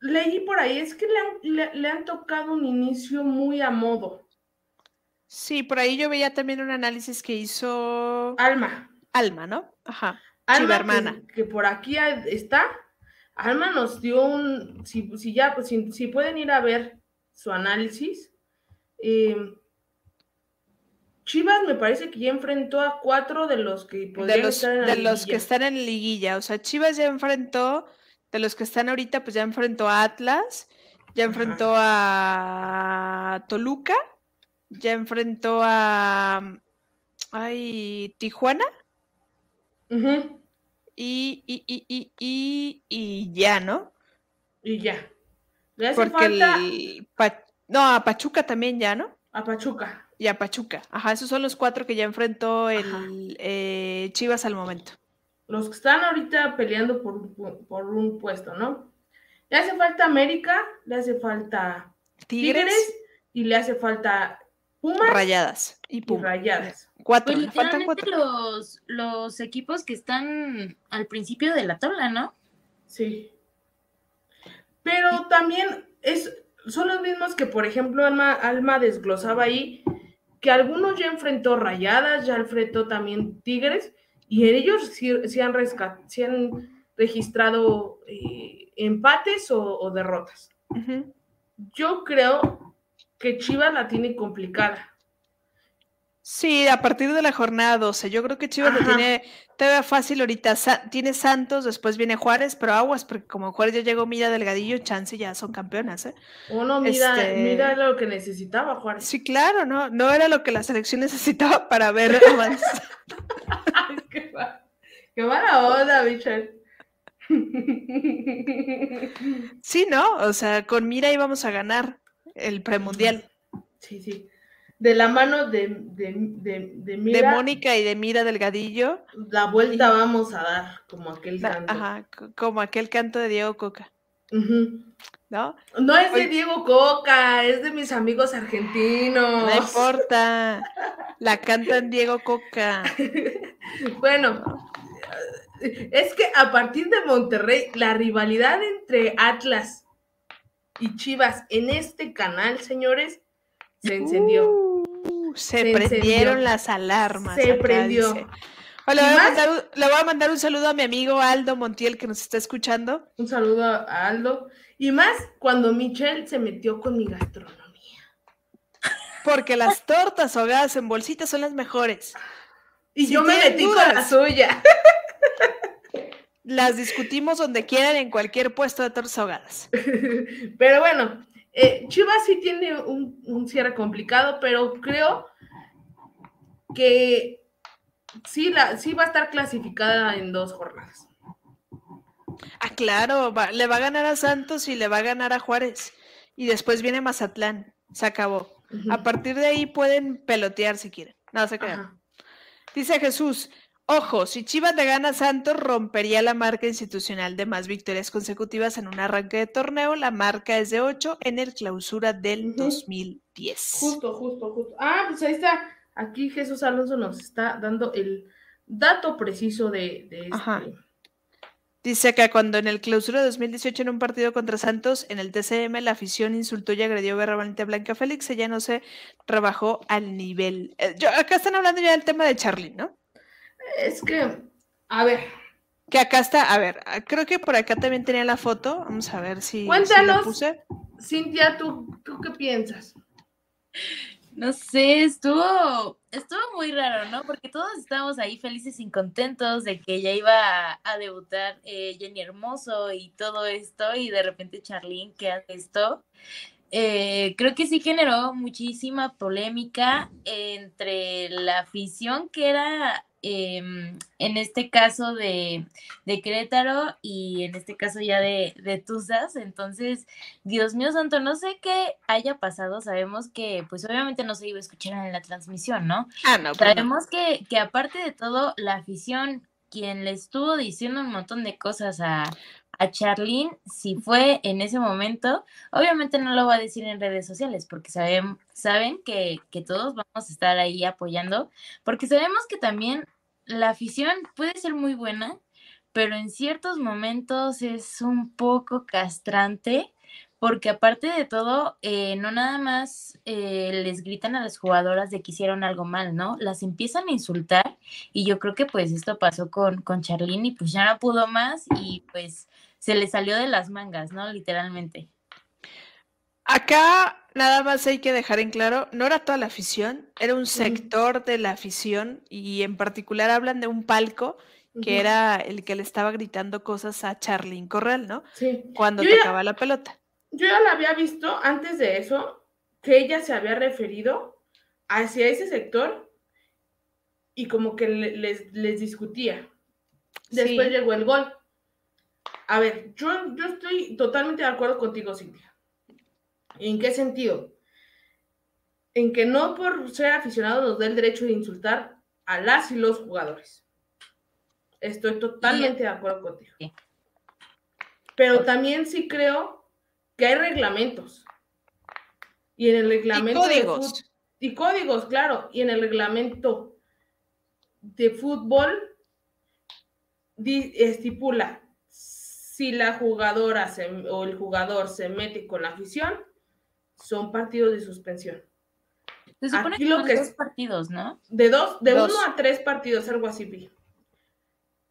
leí por ahí, es que le han, tocado un inicio muy a modo. Sí, por ahí yo veía también un análisis que hizo Alma. Alma, ¿no? Ajá. Alma, hermana. Que, por aquí está. Alma nos dio un, si, si ya, si, si, pueden ir a ver su análisis, eh, Chivas me parece que ya enfrentó a cuatro de los que de los, de los que están en liguilla. O sea, Chivas ya enfrentó, de los que están ahorita, pues ya enfrentó a Atlas, ya enfrentó a Toluca, ya enfrentó a ay, Tijuana. y, y, y, y, y, ya, ¿no? Y ya. Porque el no, a Pachuca también ya, ¿no? A Pachuca y a Pachuca. Ajá, esos son los cuatro que ya enfrentó el eh, Chivas al momento. Los que están ahorita peleando por, un puesto, ¿no? Le hace falta América, le hace falta Tigres, y le hace falta Pumas. Rayadas y Pumas. rayadas. Cuatro, pues, faltan cuatro. Los, los equipos que están al principio de la tabla, ¿no? Sí. Pero también es, son los mismos que, por ejemplo, Alma, Alma desglosaba ahí que algunos ya enfrentó Rayadas, ya enfrentó también Tigres, y ellos sí, han, han, registrado eh, empates o, derrotas. Yo creo que Chivas la tiene complicada. Sí, a partir de la jornada 12. Yo creo que Chivas lo tiene todavía fácil ahorita. tiene Santos, después viene Juárez, pero aguas, porque como Juárez ya llegó Mira Delgadillo, chance ya son campeonas, ¿eh? Uno mira, este mira lo que necesitaba Juárez. Sí, claro, no, no era lo que la selección necesitaba para ver (laughs) avanzar. qué, qué mala onda, Michelle. sí, ¿no? O sea, con Mira íbamos a ganar el premundial. Sí, sí de la mano de, de, de, Mira. De Mónica y de Mira Delgadillo. La vuelta vamos a dar, como aquel canto. Ajá, como aquel canto de Diego Coca. ¿No? No es de Diego Coca, es de mis amigos argentinos. No importa. La cantan Diego Coca. (laughs) bueno, es que a partir de Monterrey, la rivalidad entre Atlas y Chivas en este canal, señores, se encendió. Uh, se, prendieron las alarmas. Se prendió. Hola, le, voy a mandar un saludo a mi amigo Aldo Montiel que nos está escuchando. Un saludo a Aldo. Y más cuando Michelle se metió con mi gastronomía. Porque las tortas ahogadas en bolsitas son las mejores. Y yo me metí con la suya. Las discutimos donde quieran, en cualquier puesto de tortas ahogadas. (laughs) Pero bueno, eh, Chivas sí tiene un, cierre complicado, pero creo que sí, la, sí va a estar clasificada en dos jornadas. Ah, claro, le va a ganar a Santos y le va a ganar a Juárez. Y después viene Mazatlán. Se acabó. A partir de ahí pueden pelotear si quieren. No se crean. Dice Jesús, Ojo, si Chivas le gana a Santos, rompería la marca institucional de más victorias consecutivas en un arranque de torneo. La marca es de 8 en el clausura del 2010. Justo, justo, justo. Ah, pues ahí está. Aquí Jesús Alonso nos está dando el dato preciso de, este. Dice que cuando en el clausura de 2018 en un partido contra Santos, en el TCM, la afición insultó y agredió verbalmente a Blanca Félix, ella no se rebajó al nivel. Eh, yo, acá están hablando ya del tema de Charlie, ¿no? Es que, a ver. Que acá está, a ver, creo que por acá también tenía la foto. Vamos a ver si. Cuéntanos, Cintia, ¿tú, ¿tú qué piensas? No sé, estuvo, estuvo muy raro, ¿no? Porque todos estábamos ahí felices y contentos de que ya iba a, debutar eh, Jenny Hermoso y todo esto, y de repente Charlene que hace esto. Eh, creo que sí generó muchísima polémica entre la afición que era Em, en este caso de, de, Querétaro y en este caso ya de, de Tuzas. Entonces, Dios mío santo, no sé qué haya pasado. Sabemos que, pues obviamente no se iba a escuchar en la transmisión, ¿no? Ah, no. Pues Sabemos que, que aparte de todo, la afición, quien le estuvo diciendo un montón de cosas a, a Charlene, si fue en ese momento, obviamente no lo va a decir en redes sociales, porque saben, saben que, que todos vamos a estar ahí apoyando, porque sabemos que también la afición puede ser muy buena, pero en ciertos momentos es un poco castrante porque aparte de todo, eh, no nada más eh, les gritan a las jugadoras de que hicieron algo mal, ¿no? Las empiezan a insultar y yo creo que pues esto pasó con, con Charlene y pues ya no pudo más y pues se le salió de las mangas, ¿no? Literalmente. Acá nada más hay que dejar en claro, no era toda la afición, era un sector de la afición y en particular hablan de un palco que era el que le estaba gritando cosas a Charlene Corral, ¿no? Sí. Cuando tocaba la pelota. Yo ya la había visto antes de eso, que ella se había referido hacia ese sector y como que les, les discutía. Después llegó el gol. A ver, yo, yo estoy totalmente de acuerdo contigo, Cintia. ¿En qué sentido? En que no por ser aficionados nos da el derecho de insultar a las y los jugadores. Estoy totalmente de acuerdo contigo. Pero también sí creo que hay reglamentos. Y en el reglamento. Y códigos. y códigos, claro. Y en el reglamento de fútbol estipula si la jugadora o el jugador se mete con la afición, son partidos de suspensión. Se supone que son dos partidos, ¿no? De dos, de uno a tres partidos, algo así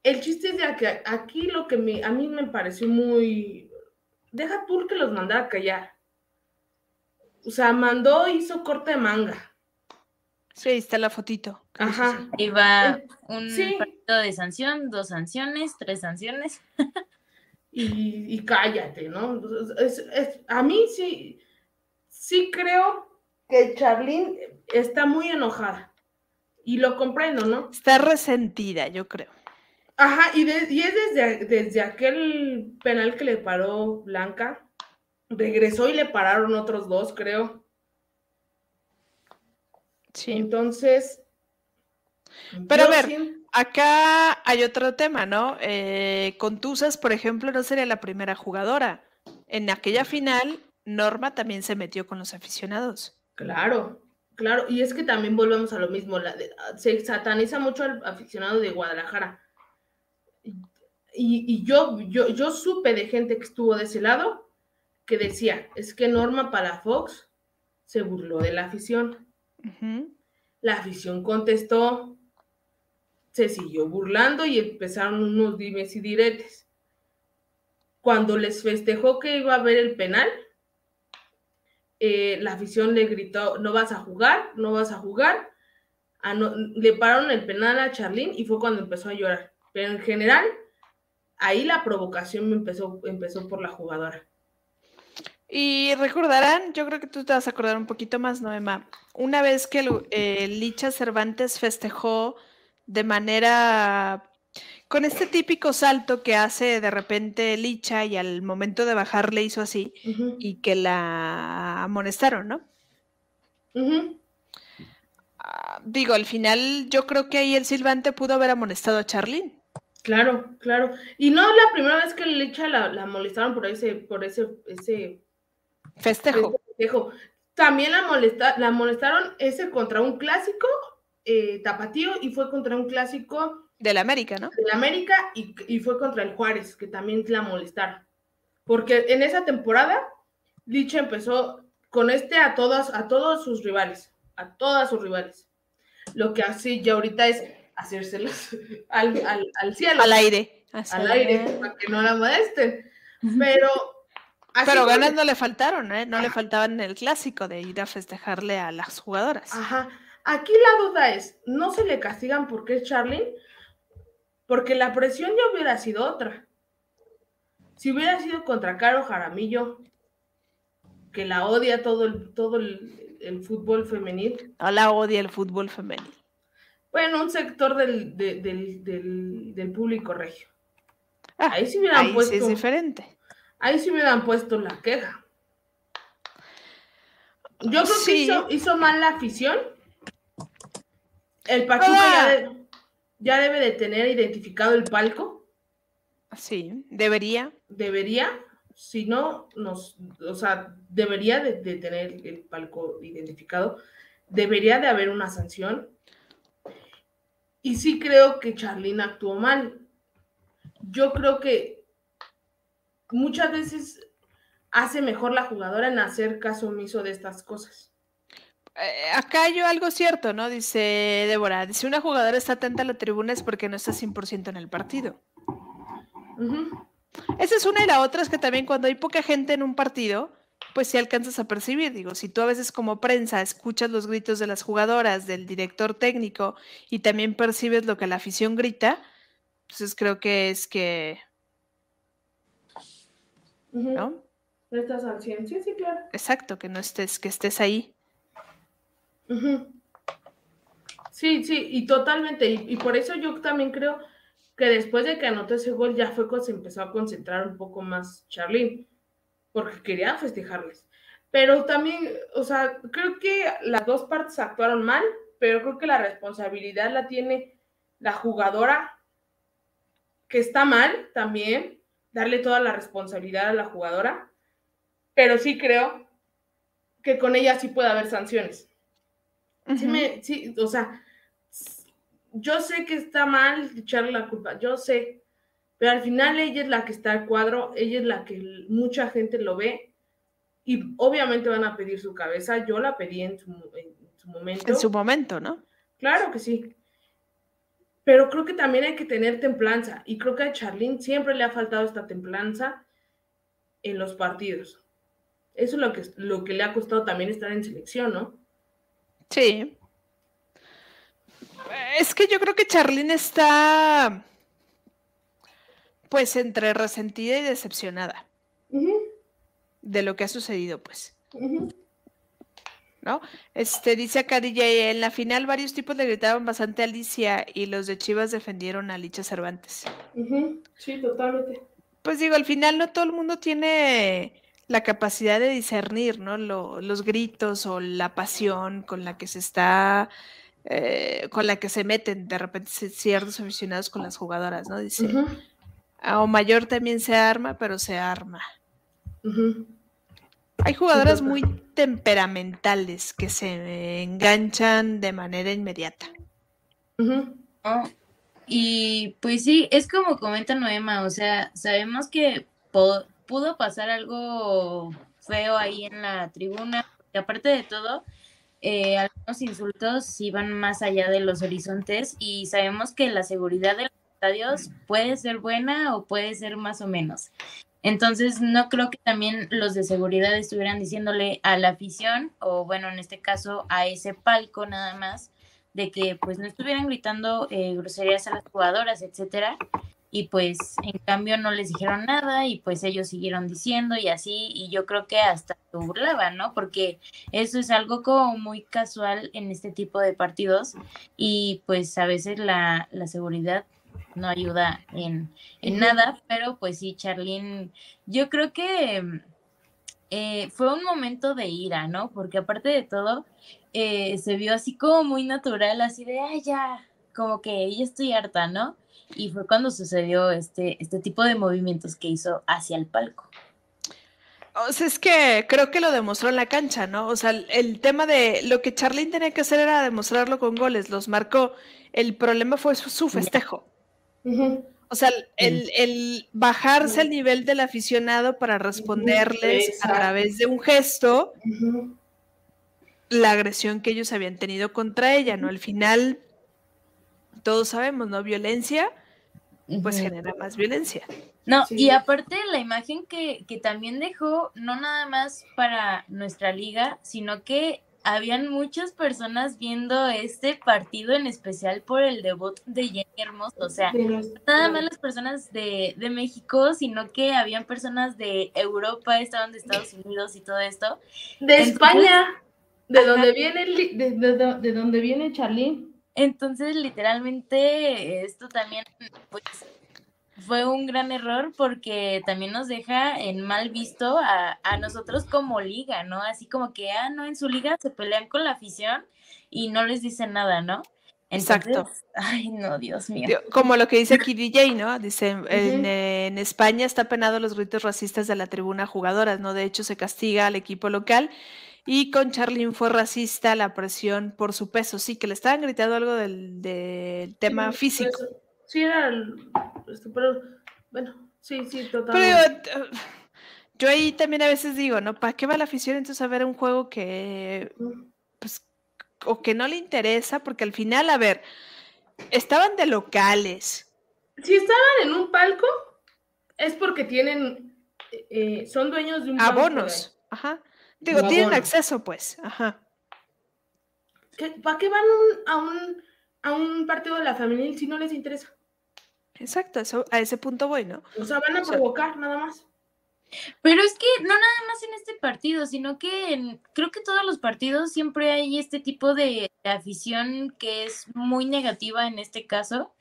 El chiste es de que aquí lo que me, a mí me pareció muy. Deja tú que los mandara a callar. O sea, mandó, hizo corte de manga. Sí, está la fotito. Ajá. Iba un partido de sanción, dos sanciones, tres sanciones. (laughs) y, cállate, ¿no? a mí sí, sí creo que Charlene está muy enojada. Y lo comprendo, ¿no? Está resentida, yo creo. Ajá, y, es desde, desde aquel penal que le paró Blanca. Regresó y le pararon otros dos, creo. Sí. Entonces. Pero a ver, acá hay otro tema, ¿no? Eh, con Tuzas, por ejemplo, no sería la primera jugadora. En aquella final, Norma también se metió con los aficionados. Claro, claro. Y es que también volvemos a lo mismo. se sataniza mucho al aficionado de Guadalajara. Y, yo, yo, yo supe de gente que estuvo de ese lado que decía, es que Norma Palafox se burló de la afición. La afición contestó, se siguió burlando y empezaron unos dimes y diretes. Cuando les festejó que iba a ver el penal, eh, la afición le gritó, no vas a jugar, no vas a jugar. Ah, le pararon el penal a Charlín y fue cuando empezó a llorar. Pero en general, ahí la provocación empezó, empezó por la jugadora. Y recordarán, yo creo que tú te vas a acordar un poquito más, Noema, una vez que el, Licha Cervantes festejó de manera con este típico salto que hace de repente Licha y al momento de bajar le hizo así y que la amonestaron, ¿no? Ah, digo, al final yo creo que ahí el silbante pudo haber amonestado a Charlene. Claro, claro. Y no la primera vez que Licha la, la molestaron por ese, por ese, ese festejo. También la, molesta, la molestaron ese contra un clásico eh, tapatío y fue contra un clásico del América, ¿no? Del América y, fue contra el Juárez, que también la molestaron. Porque en esa temporada, Licha empezó con este a todas, a todos sus rivales, a todas sus rivales. Lo que así ya ahorita es hacérselos (laughs) al, cielo. Al aire. al aire, para que no la molesten. Pero. Pero ganas no le faltaron, ¿eh? No le faltaban el clásico de ir a festejarle a las jugadoras. Ajá. Aquí la duda es, ¿no se le castigan porque es Charlene? Porque la presión ya hubiera sido otra. Si hubiera sido contra Caro Jaramillo, que la odia todo el, todo el, fútbol femenil. No la odia el fútbol femenil. Bueno, un sector del, del, público regio. Ah, ahí sí hubieran puesto. es diferente. Ahí sí hubieran puesto la queja. Yo creo que hizo, hizo, mal la afición. El Pachuca ya, ya debe de tener identificado el palco. Sí, debería. Debería, si no, nos, o sea, debería de, tener el palco identificado. Debería de haber una sanción. Y sí creo que Charlene actuó mal. yo creo que muchas veces hace mejor la jugadora en hacer caso omiso de estas cosas. Eh, acá yo algo cierto, ¿no? Dice Débora, dice una jugadora está atenta a la tribuna es porque no está 100% en el partido. Esa es una y la otra es que también cuando hay poca gente en un partido, pues si alcanzas a percibir, digo, si tú a veces como prensa escuchas los gritos de las jugadoras, del director técnico y también percibes lo que la afición grita, entonces creo que es que... ¿No? estás al sí, sí, claro. Exacto, que no estés, que estés ahí. Sí, sí, y totalmente. Y, por eso yo también creo que después de que anotó ese gol ya fue cuando se empezó a concentrar un poco más Charlene, porque quería festejarles. Pero también, o sea, creo que las dos partes actuaron mal, pero creo que la responsabilidad la tiene la jugadora, que está mal también, darle toda la responsabilidad a la jugadora, pero sí creo que con ella sí puede haber sanciones. Sí, me, sí, o sea, yo sé que está mal echarle la culpa, yo sé, pero al final ella es la que está al cuadro, ella es la que mucha gente lo ve y obviamente van a pedir su cabeza, yo la pedí en su, momento. En su momento, ¿no? Claro que sí. Pero creo que también hay que tener templanza y creo que a Charlene siempre le ha faltado esta templanza en los partidos. Eso es lo que, lo que le ha costado también estar en selección, ¿no? Sí. Es que yo creo que Charlene está pues entre resentida y decepcionada de lo que ha sucedido, pues. ¿No? Este dice acá DJ, en la final varios tipos le gritaban bastante a Alicia y los de Chivas defendieron a Licha Cervantes. Sí, totalmente. Pues digo, al final no todo el mundo tiene la capacidad de discernir, ¿no? los gritos o la pasión con la que se está, eh, con la que se meten de repente ciertos aficionados con las jugadoras, ¿no? Dice, o mayor también se arma, pero se arma. Hay jugadoras muy temperamentales que se enganchan de manera inmediata. Oh, y pues sí, es como comenta Noema, o sea, sabemos que pudo pasar algo feo ahí en la tribuna. Y aparte de todo, eh, algunos insultos iban más allá de los horizontes y sabemos que la seguridad de los estadios puede ser buena o puede ser más o menos. Entonces, no creo que también los de seguridad estuvieran diciéndole a la afición, o bueno, en este caso a ese palco nada más, de que pues no estuvieran gritando eh, groserías a las jugadoras, etcétera, y pues en cambio no les dijeron nada y pues ellos siguieron diciendo y así y yo creo que hasta se burlaban, ¿no? Porque eso es algo como muy casual en este tipo de partidos y pues a veces la, la seguridad no ayuda en, en, nada, pero pues sí, Charlene, yo creo que eh, fue un momento de ira, ¿no? Porque aparte de todo, eh, se vio así como muy natural, así de, ay, ya, como que ya estoy harta, ¿no? Y fue cuando sucedió este, este tipo de movimientos que hizo hacia el palco. O sea, es que creo que lo demostró en la cancha, ¿no? O sea, el tema de lo que Charlene tenía que hacer era demostrarlo con goles, los marcó. El problema fue su, festejo. O sea, el, bajarse al nivel del aficionado para responderles a través de un gesto la agresión que ellos habían tenido contra ella, ¿no? Al final todos sabemos, ¿no? Violencia, pues genera más violencia. No, y aparte la imagen que, que también dejó, no nada más para nuestra liga, sino que habían muchas personas viendo este partido en especial por el debut de Jenny Hermoso. O sea, nada más las personas de, de, México, sino que habían personas de Europa, estaban de Estados Unidos y todo esto. De España, de donde viene de, de, de, donde viene Charlie. Entonces, literalmente, esto también pues, fue un gran error porque también nos deja en mal visto a, nosotros como liga, ¿no? Así como que, ah, no, en su liga se pelean con la afición y no les dicen nada, ¿no? Exacto. Ay, no, Dios mío. Como lo que dice aquí DJ, ¿no? Dice, en, en, España está penado los gritos racistas de la tribuna jugadoras, ¿no? De hecho, se castiga al equipo local y con Charlene fue racista la presión por su peso. Sí, que le estaban gritando algo del, tema físico. sí, era. Este, pero bueno, sí, sí, totalmente. Pero uh, yo ahí también a veces digo, ¿no? ¿Para qué va la afición entonces a ver un juego que, pues, o que no le interesa? Porque al final, a ver, estaban de locales. Si estaban en un palco, es porque tienen, eh, son dueños de un palco. Abonos, ajá. Digo, tienen acceso, pues, ajá. ¿Para qué van a, un, a un partido de la familia si no les interesa? Exacto, eso, a ese punto voy, ¿no? O sea, van a provocar nada más. Pero es que no nada más en este partido, sino que en, creo que todos los partidos siempre hay este tipo de afición que es muy negativa en este caso.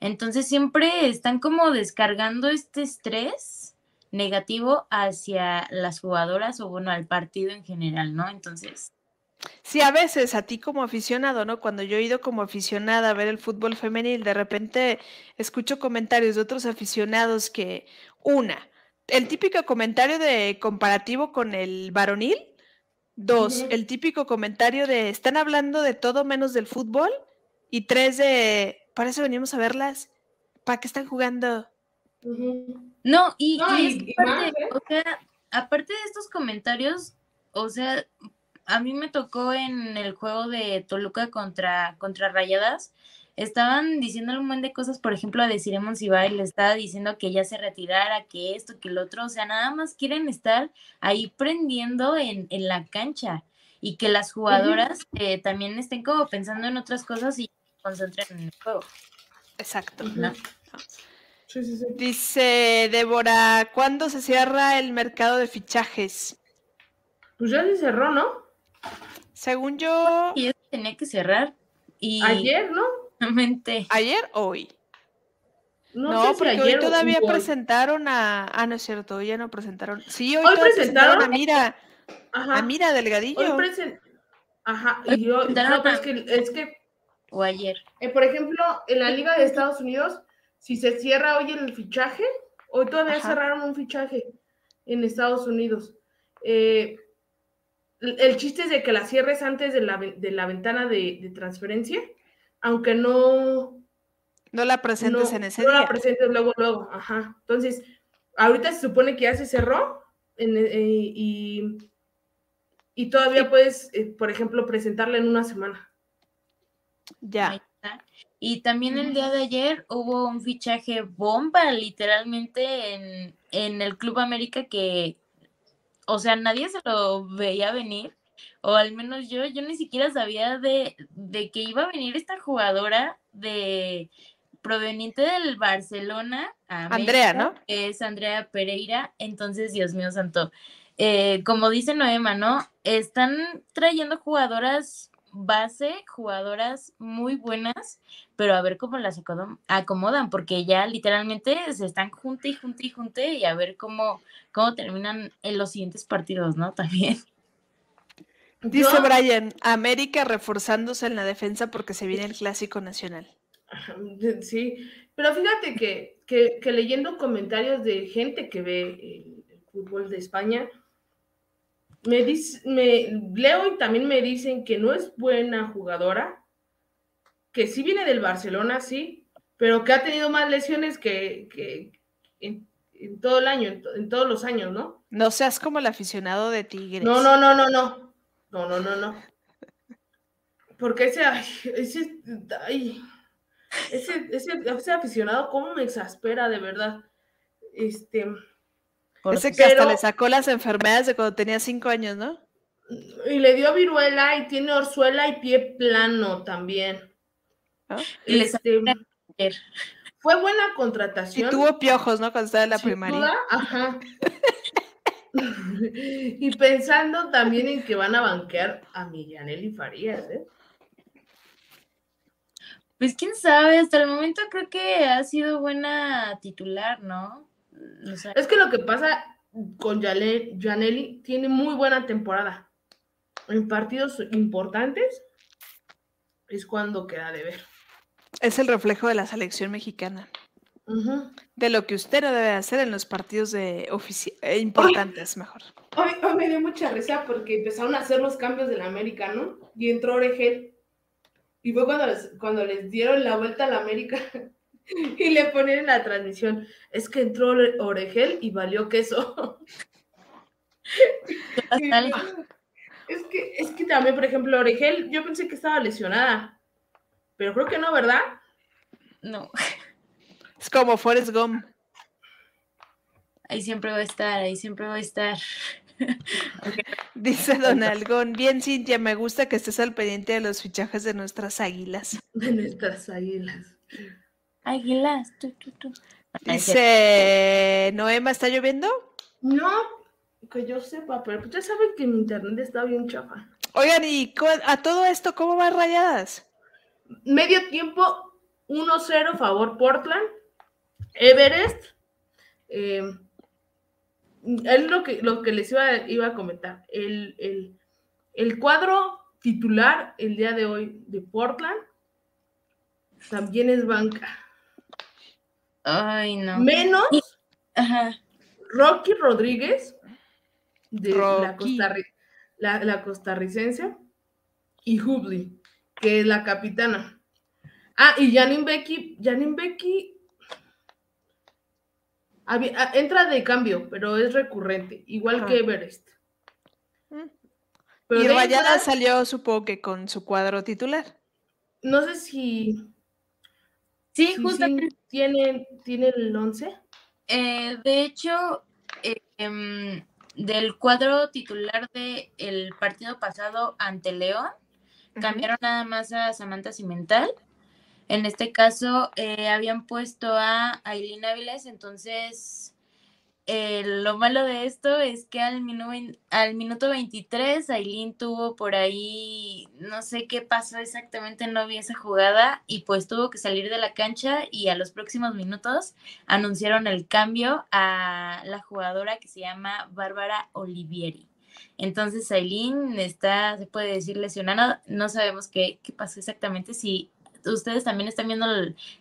Entonces siempre están como descargando este estrés negativo hacia las jugadoras o bueno, al partido en general, ¿no? Entonces, Sí, a veces a ti como aficionado, ¿no? Cuando yo he ido como aficionada a ver el fútbol femenil, de repente escucho comentarios de otros aficionados que, una, el típico comentario de comparativo con el varonil, dos, el típico comentario de están hablando de todo menos del fútbol, y tres, de para eso venimos a verlas, ¿para qué están jugando? No, y, aparte, ¿eh? o sea, aparte de estos comentarios, o sea, a mí me tocó en el juego de Toluca contra, contra Rayadas, estaban diciendo un montón de cosas, por ejemplo, a decir Ibai le estaba diciendo que ya se retirara, que esto, que el otro, o sea, nada más quieren estar ahí prendiendo en, la cancha y que las jugadoras eh, también estén como pensando en otras cosas y concentren en el juego. Exacto. Dice Débora, ¿cuándo se cierra el mercado de fichajes? Pues ya se cerró, ¿no? Según yo. Y tenía que cerrar. Y... Ayer, ¿no? ¿Ayer o hoy? No, porque hoy todavía presentaron a. Ah, no es cierto, hoy ya no presentaron. Sí, hoy, presentaron, a Mira. A Mira Delgadillo. Hoy Ajá, y yo. No, es que, es que. O ayer. Eh, por ejemplo, en la Liga de Estados Unidos, si se cierra hoy el fichaje, hoy todavía cerraron un fichaje en Estados Unidos. Eh, el chiste es de que la cierres antes de la, de la ventana de, transferencia, aunque no... No la presentes en ese día. No la presentes luego, luego, ajá. Entonces, ahorita se supone que ya se cerró eh, y, y, todavía puedes, eh, por ejemplo, presentarla en una semana. Ya. Y también el día de ayer hubo un fichaje bomba, literalmente, en, en el Club América que o sea, nadie se lo veía venir, o al menos yo, yo ni siquiera sabía de, que iba a venir esta jugadora de proveniente del Barcelona, Andrea, ¿no? Que es Andrea Pereira, entonces, Dios mío santo, eh, como dice Noema, ¿no? Están trayendo jugadoras base, jugadoras muy buenas, pero a ver cómo las acomodan, porque ya literalmente se están junte y junte y junte y a ver cómo, cómo terminan en los siguientes partidos, ¿no? (laughs) También. Dice Brian, América reforzándose en la defensa porque se viene el clásico nacional. (laughs) Sí, pero fíjate que, que, leyendo comentarios de gente que ve el fútbol de España, me, dice, me leo y también me dicen que no es buena jugadora, que sí viene del Barcelona, sí, pero que ha tenido más lesiones que, en, todo el año, en, todos los años, ¿no? No seas como el aficionado de Tigres. No, no, no, no, no. No, no, no, no. Porque ese, ese, ese, ese, aficionado, ¿cómo me exaspera de verdad? Este, ese que hasta le sacó las enfermedades de cuando tenía cinco años, ¿no? Y le dio viruela y tiene orzuela y pie plano también. ¿Ah? Y este, fue buena contratación. Y tuvo piojos, ¿no? Cuando estaba en la primaria. Ajá. (laughs) y pensando también en que van a banquear a y Farías, ¿eh? Pues quién sabe, hasta el momento creo que ha sido buena titular, ¿no? Es que lo que pasa con Janelli tiene muy buena temporada. En partidos importantes es cuando queda de ver. Es el reflejo de la selección mexicana. De lo que usted no debe hacer en los partidos de eh, importantes, mejor. Hoy, me dio mucha risa porque empezaron a hacer los cambios del americano y entró Oregel. Y fue cuando les, cuando les dieron la vuelta al América (laughs) (laughs) Y le ponen en la transmisión, es que entró Oregel y valió queso. (laughs) es que, es que también, por ejemplo, Oregel, yo pensé que estaba lesionada, pero creo que no, ¿verdad? No. Es como Forrest Gump. Ahí siempre va a estar, ahí siempre va a estar. (laughs) Dice Don Algón, bien Cintia, me gusta que estés al pendiente de los fichajes de nuestras águilas. De nuestras águilas. Águilas, tú, tú, tú. Dice Noema, ¿está lloviendo? No, que yo sepa, pero ya saben que mi internet está bien chafa. Oigan, y a todo esto, ¿cómo van rayadas? Medio tiempo, 1-0 favor Portland. Everest. Eh, es lo que, lo que les iba, iba a comentar. El, cuadro titular el día de hoy de Portland también es banca. Ay, no. Menos Rocky Rodríguez, de la, la, costarricense, y Hubley, que es la capitana. Ah, y Janine Becky, Janine Becky Ah, entra de cambio, pero es recurrente, igual que Everest. Mm. y Rayada salió, supongo que con su cuadro titular. No sé si. Sí, justamente. ¿Tiene, ¿Tiene el 11? Eh, de hecho, em, del cuadro titular del el partido pasado ante León, cambiaron nada más a Samantha Cimental en este caso, eh, habían puesto a Aileen Áviles, entonces eh, lo malo de esto es que al, al minuto 23 Aileen tuvo por ahí, no sé qué pasó exactamente, no vi esa jugada y pues tuvo que salir de la cancha y a los próximos minutos anunciaron el cambio a la jugadora que se llama Bárbara Olivieri. Entonces Aileen está, se puede decir, lesionada. No sabemos qué, qué pasó exactamente, si ustedes también están viendo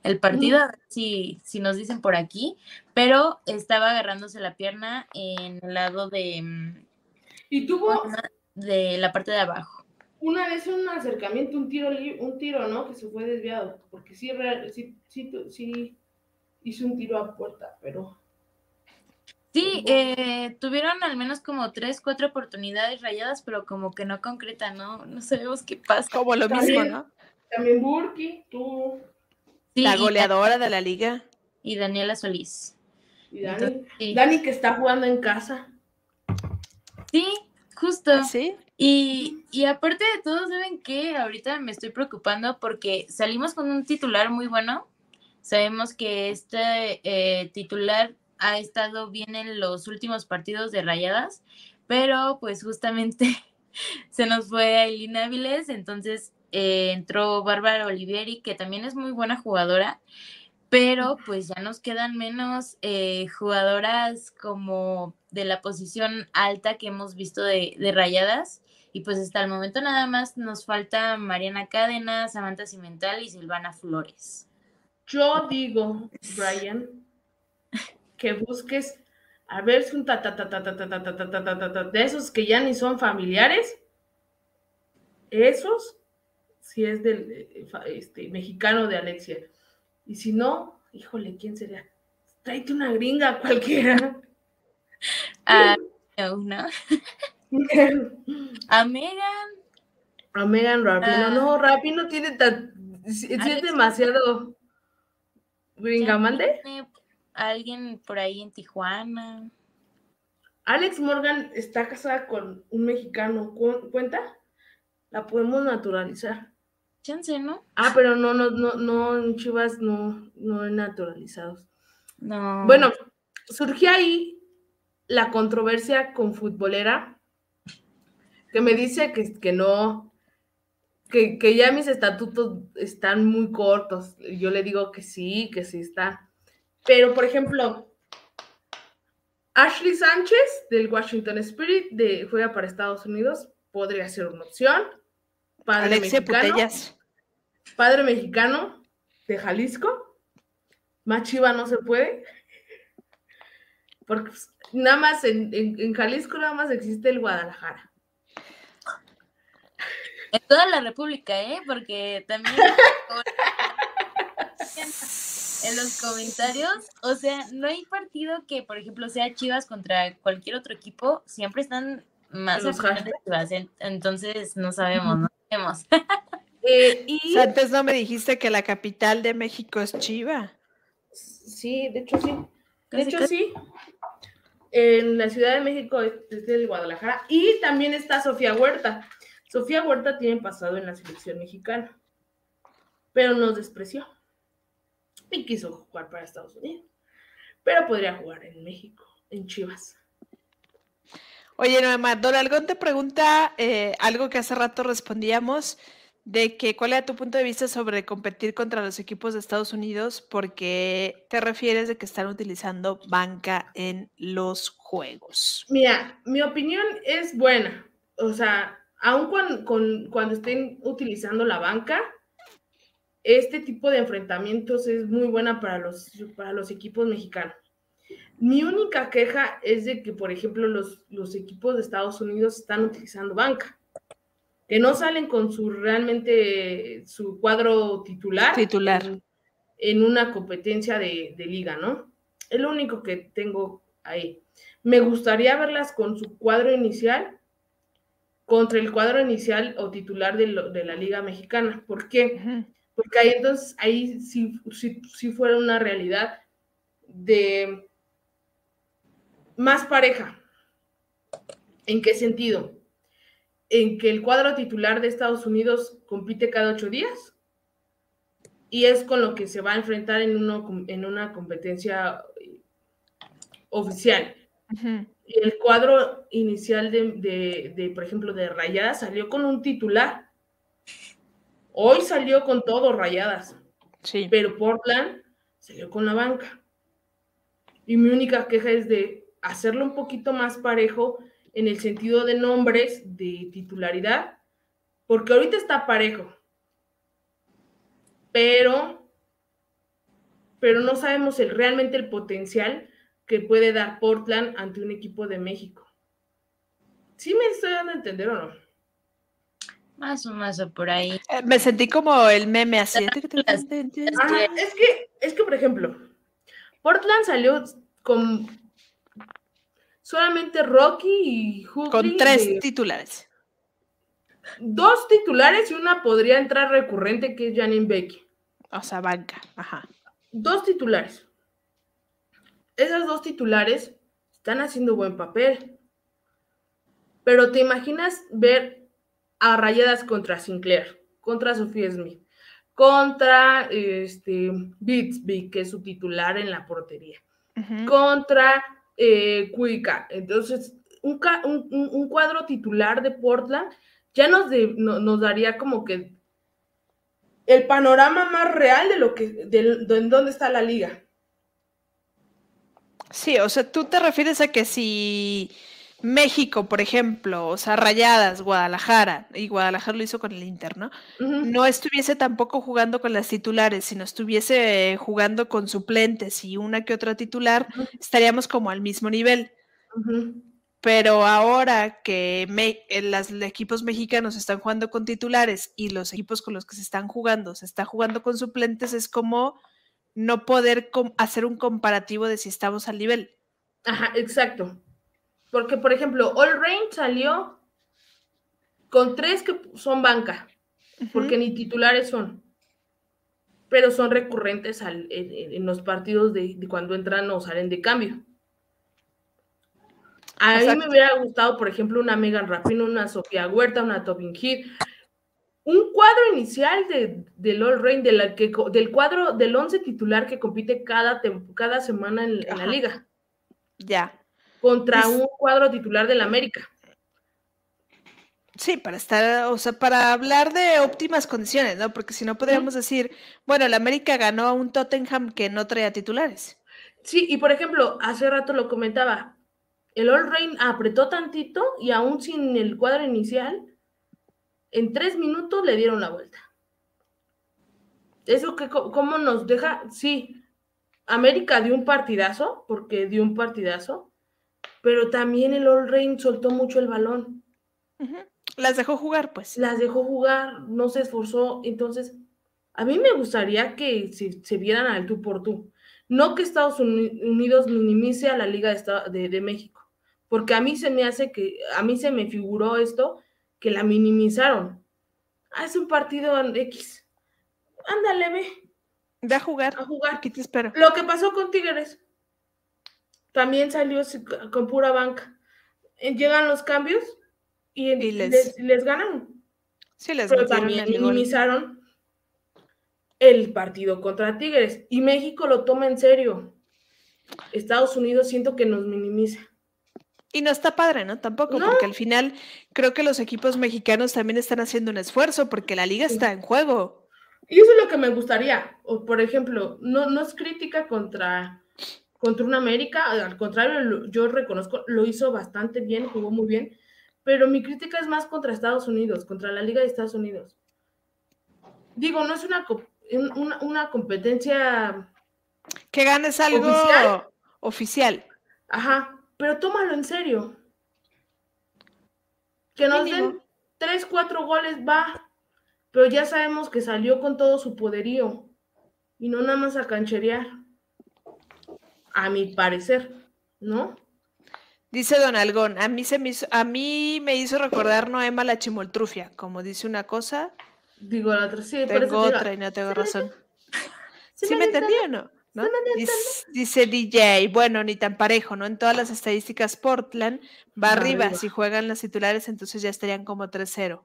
el, partido, a ver si, si, nos dicen por aquí, pero estaba agarrándose la pierna en el lado de... Mm, y tuvo... De la parte de abajo. Una vez un acercamiento, un tiro, un tiro, ¿no? Que se fue desviado, porque sí, sí, sí, sí hizo un tiro a puerta, pero... Sí, eh, tuvieron al menos como tres, cuatro oportunidades rayadas, pero como que no concreta, ¿no? No sabemos qué pasa. Como lo mismo, ¿no? También Burki, tú. la goleadora de la liga. Y Daniela Solís. Y Dani, Dani que está jugando en casa. Sí, justo. Sí. Y, y, aparte de todo, ¿saben qué? Ahorita me estoy preocupando porque salimos con un titular muy bueno. Sabemos que este eh, titular ha estado bien en los últimos partidos de Rayadas, pero pues justamente (laughs) se nos fue Aileen Áviles, entonces eh, entró Bárbara Olivieri, que también es muy buena jugadora, pero pues ya nos quedan menos eh, jugadoras como de la posición alta que hemos visto de, rayadas. Y pues hasta el momento nada más nos falta Mariana Cadena, Samantha Cimental y Silvana Flores. Yo digo, Brian, que busques a ver si un ta, ta, ta, ta, ta, ta, ta, ta, ta, de esos que ya ni son familiares, esos si es del eh, este, mexicano de Alexia. Y si no, híjole, ¿quién sería? Tráete una gringa (laughs) cualquiera. A una. (laughs) A Megan. A Megan Rapino. no, Rapino tiene tan. Si, es demasiado. Gringa, mande. Alguien por ahí en Tijuana. Alex Morgan está casada con un mexicano. ¿Cuenta? La podemos naturalizar. Chance, ¿no? Ah, pero no, no, no, no, en Chivas no, no naturalizados. No. Bueno, surgió ahí la controversia con futbolera, que me dice que, que no, que, que, ya mis estatutos están muy cortos. Yo le digo que sí, que sí está. Pero, por ejemplo, Ashley Sánchez del Washington Spirit de, juega para Estados Unidos, podría ser una opción padre mexicano. Padre mexicano de Jalisco. Más chiva no se puede. Porque pues, nada más en, Jalisco nada más existe el Guadalajara. En toda la República, ¿eh? Porque también. en los comentarios. O sea, no hay partido que, por ejemplo, sea Chivas contra cualquier otro equipo, siempre están más Los Chivas. en- Entonces no sabemos, no sabemos. (laughs) Eh, y Antes no me dijiste que la capital de México es Chiva. sí, de hecho sí. De Casi, hecho casi. sí. En la Ciudad de México es de Guadalajara. Y también está Sofía Huerta. Sofía Huerta tiene pasado en la selección mexicana. Pero nos despreció. Y quiso jugar para Estados Unidos. Pero podría jugar en México, en Chivas. Oye, Noema, Don Algón te pregunta eh, algo que hace rato respondíamos, de que cuál era tu punto de vista sobre competir contra los equipos de Estados Unidos, porque te refieres de que están utilizando banca en los juegos. Mira, mi opinión es buena. O sea, aun cuando, con- cuando estén utilizando la banca, este tipo de enfrentamientos es muy buena para los, para los equipos mexicanos. Mi única queja es de que, por ejemplo, los, los equipos de Estados Unidos están utilizando banca, que no salen con su realmente su cuadro titular, Titular. En, en una competencia de, de liga, ¿no? Es lo único que tengo ahí. Me gustaría verlas con su cuadro inicial contra el cuadro inicial o titular de, lo- de la Liga Mexicana. ¿Por qué? Porque ahí entonces, ahí sí, sí, sí fuera una realidad de más pareja. ¿En qué sentido? En que el cuadro titular de Estados Unidos compite cada ocho días y es con lo que se va a enfrentar en, uno, en una competencia oficial. Ujú. Y el cuadro inicial de, de, de, por ejemplo, de Rayadas salió con un titular. Hoy salió con todo Rayadas, Sí. pero Portland salió con la banca. Y mi única queja es de hacerlo un poquito más parejo en el sentido de nombres, de titularidad, porque ahorita está parejo. Pero, pero no sabemos el, realmente el potencial que puede dar Portland ante un equipo de México. ¿Sí me estoy dando a entender o no? Más o más o por ahí. Eh, Me sentí como el meme así. Ajá, es que, es que, por ejemplo, Portland salió con solamente Rocky y Hughley Con tres de- titulares. dos titulares y una podría entrar recurrente que es Janine Becky. O sea, banca. Ajá. Dos titulares. Esas dos titulares están haciendo buen papel. Pero te imaginas ver a Rayadas contra Sinclair, contra Sofía Smith, contra este, Bitsby, que es su titular en la portería, contra eh, Cuica. Entonces, un, un- cuadro titular de Portland ya nos, de- no- nos daría como que el panorama más real de lo que, de, de en dónde está la liga. Sí, o sea, tú te refieres a que si México, por ejemplo, o sea, Rayadas, Guadalajara, y Guadalajara lo hizo con el Inter, ¿no? No estuviese tampoco jugando con las titulares, sino estuviese jugando con suplentes y una que otra titular, estaríamos como al mismo nivel. Pero ahora que me- eh, los equipos mexicanos están jugando con titulares y los equipos con los que se están jugando se está jugando con suplentes, es como no poder hacer un comparativo de si estamos al nivel. Ajá, exacto. Porque, por ejemplo, All Rain salió con tres que son banca, porque ni titulares son, pero son recurrentes al- en, los partidos de, de cuando entran o salen de cambio. A mí me hubiera gustado, por ejemplo, una Megan Rapino, una Sofía Huerta, una Tobin Heath, un cuadro inicial de, del All Rain, de la que, co- del cuadro del 11 titular que compite cada, cada semana en, en la liga. Ya. Contra un cuadro titular del América. Sí, para estar, o sea, para hablar de óptimas condiciones, ¿no? Porque si no podríamos decir, bueno, el América ganó a un Tottenham que no traía titulares. Sí, y por ejemplo, hace rato lo comentaba, el All Rain apretó tantito y aún sin el cuadro inicial, en tres minutos le dieron la vuelta. Eso que, ¿cómo nos deja? Sí, América dio un partidazo, porque dio un partidazo, pero también el All Rain soltó mucho el balón. Las dejó jugar, pues. las dejó jugar, no se esforzó, entonces A mí me gustaría que se, vieran al tú por tú. No que Estados Unidos minimice a la Liga de, de, México, porque a mí se me hace que, a mí se me figuró esto, que la minimizaron. Es un partido X. Ándale, ve. Ve a jugar. A jugar. Aquí te espero. Lo que pasó con Tigres. También salió con pura banca. Eh, llegan los cambios y, les... les, ganan. Sí, les Pero también minimizaron el partido contra Tigres. Y México lo toma en serio. Estados Unidos siento que nos minimiza. Y no está padre, ¿no? Tampoco, porque al final creo que los equipos mexicanos también están haciendo un esfuerzo porque la liga está en juego. Y eso es lo que me gustaría. O, por ejemplo, no, no es crítica contra, contra una América, al contrario, yo reconozco, lo hizo bastante bien, jugó muy bien, pero mi crítica es más contra Estados Unidos, contra la Liga de Estados Unidos. Digo, no es una, una, competencia... Que ganes algo oficial. Ajá, pero tómalo en serio. Que nos den tres, cuatro goles, va, pero ya sabemos que salió con todo su poderío y no nada más a cancherear. A mi parecer, ¿no? Dice Don Algón, a mí, se me hizo, a mí me hizo recordar Noema la chimoltrufia, como dice una cosa. Digo la otra, sí, tengo otra y no tengo razón. ¿Sí, me, entendí o no? Dice, DJ, bueno, ni tan parejo, ¿no? En todas las estadísticas Portland va, arriba. Si juegan los titulares, entonces ya estarían como 3-0.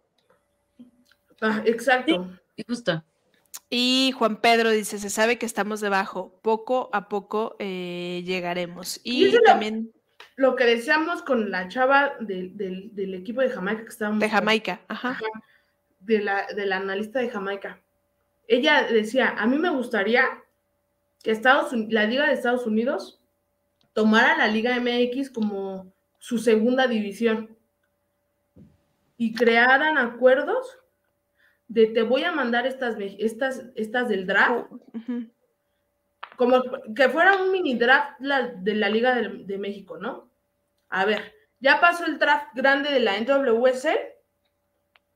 Ah, exacto. y justo. Y Juan Pedro dice, se sabe que estamos debajo, poco a poco eh, llegaremos. Y, también... Lo, que decíamos con la chava del equipo de Jamaica que estábamos... De Jamaica, ajá. De la, de la analista de Jamaica. Ella decía, a mí me gustaría que Estados, la Liga de Estados Unidos tomara la Liga MX como su segunda división y crearan acuerdos de te voy a mandar estas, estas, estas del draft, oh, como que fuera un mini draft de la Liga de, México, ¿no? A ver, ya pasó el draft grande de la NWSL,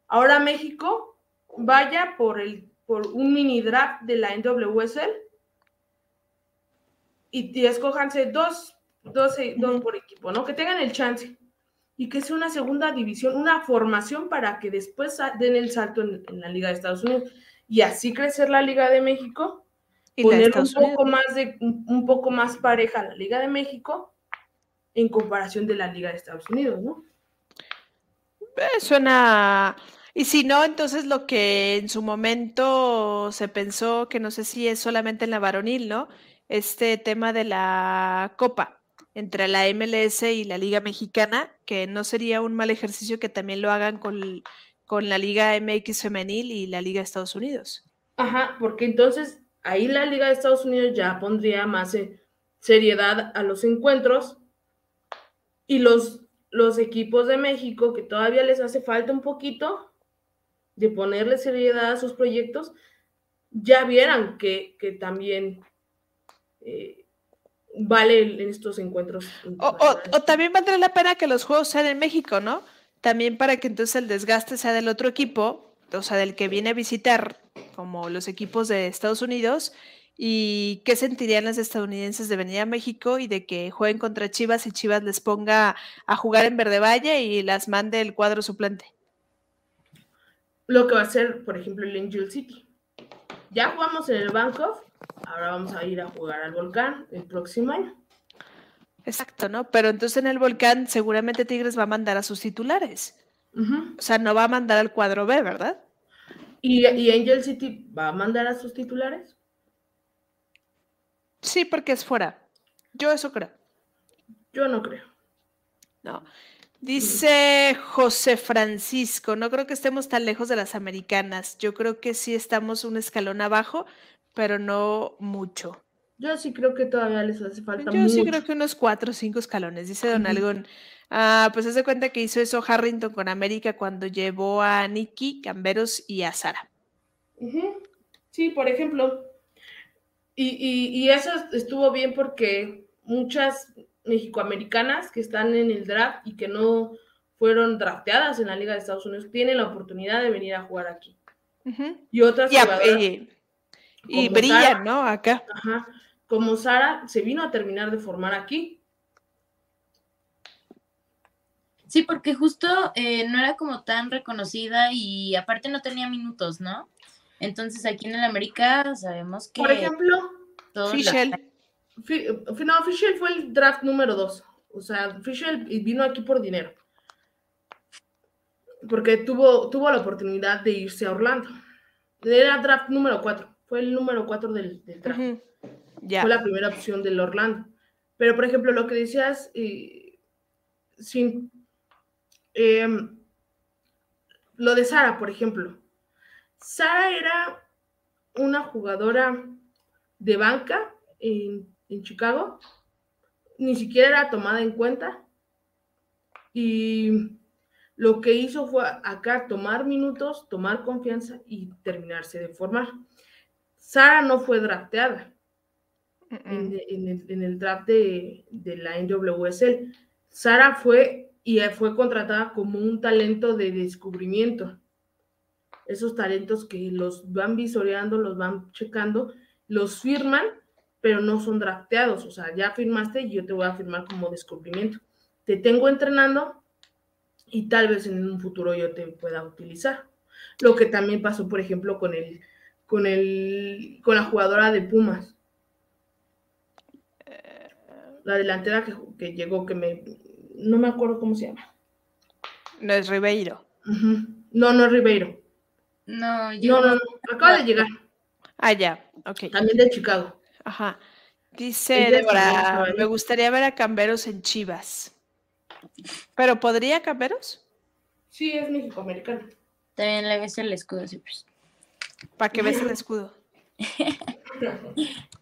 ahora México vaya por, el, por un mini draft de la NWSL y, y escójanse dos, dos, dos por equipo, ¿no? Que tengan el chance y que sea una segunda división, una formación para que después den el salto en, la Liga de Estados Unidos y así crecer la Liga de México, y poner un poco más de un, poco más pareja la Liga de México en comparación de la Liga de Estados Unidos, ¿no? Eh, suena y si no, entonces lo que en su momento se pensó, que no sé si es solamente en la varonil, ¿no? Este tema de la copa entre la MLS y la Liga Mexicana, que no sería un mal ejercicio que también lo hagan con, con la Liga MX femenil y la Liga de Estados Unidos. Ajá, porque entonces ahí la Liga de Estados Unidos ya pondría más eh, seriedad a los encuentros y los, los equipos de México, que todavía les hace falta un poquito de ponerle seriedad a sus proyectos, ya vieran que, que también eh, vale en estos encuentros. O, también valdría la pena que los juegos sean en México, ¿no? También para que entonces el desgaste sea del otro equipo, o sea, del que viene a visitar, como los equipos de Estados Unidos, y qué sentirían los estadounidenses de venir a México y de que jueguen contra Chivas y Chivas les ponga a jugar en Verde Valle y las mande el cuadro suplente. Lo que va a ser, por ejemplo, el Angel City. Ya jugamos en el Bangkok Ahora vamos a ir a jugar al volcán el próximo año. Exacto, ¿no? Pero entonces en el volcán seguramente Tigres va a mandar a sus titulares. O sea, no va a mandar al cuadro B, ¿verdad? ¿Y, ¿Y, Angel City va a mandar a sus titulares? Sí, porque es fuera. Yo eso creo. Yo no creo. No. Dice José Francisco, no creo que estemos tan lejos de las americanas. Yo creo que sí estamos un escalón abajo, pero no mucho. Yo sí creo que todavía les hace falta Yo sí creo que unos cuatro o cinco escalones, dice Don Algón. Ah, pues hace cuenta que hizo eso Harrington con América cuando llevó a Nicky, Camberos y a Sara. Sí, por ejemplo. Y, eso estuvo bien porque muchas mexicoamericanas que están en el draft y que no fueron drafteadas en la Liga de Estados Unidos tienen la oportunidad de venir a jugar aquí. Y otras jugadoras, Y brillan, ¿no? Acá. Ajá. Como Sara se vino a terminar de formar aquí. Sí, porque justo eh, no era como tan reconocida y aparte no tenía minutos, ¿no? Entonces aquí en el América sabemos que... Por ejemplo, Fischel. No, Fischel fue el draft número dos. O sea, Fischel vino aquí por dinero. Porque tuvo, tuvo la oportunidad de irse a Orlando. Era draft número cuatro. Fue el número cuatro del, draft. Fue la primera opción del Orlando. Pero, por ejemplo, lo que decías, eh, sin, em, lo de Sara, por ejemplo. Sara era una jugadora de banca en, en Chicago. Ni siquiera era tomada en cuenta. Y lo que hizo fue acá tomar minutos, tomar confianza y terminarse de formar. Sara no fue drafteada en, el, draft de, la NWSL. Sara fue y fue contratada como un talento de descubrimiento. Esos talentos que los van visoreando, los van checando, los firman, pero no son drafteados. O sea, ya firmaste y yo te voy a firmar como descubrimiento. Te tengo entrenando y tal vez en un futuro yo te pueda utilizar. Lo que también pasó, por ejemplo, con el, con el, con la jugadora de Pumas la delantera que, llegó, que me, no me acuerdo cómo se llama. No es Ribeiro. No, no es Ribeiro. No, yo... No, no, acaba de llegar. Ah, ya, ok. También de Chicago. Ajá. Dice Débora, me gustaría ver a Camberos en Chivas. ¿Pero podría Camberos? Sí, es México-americano. También le ves el escudo, siempre. ¿Para que ves el (laughs) escudo? (laughs)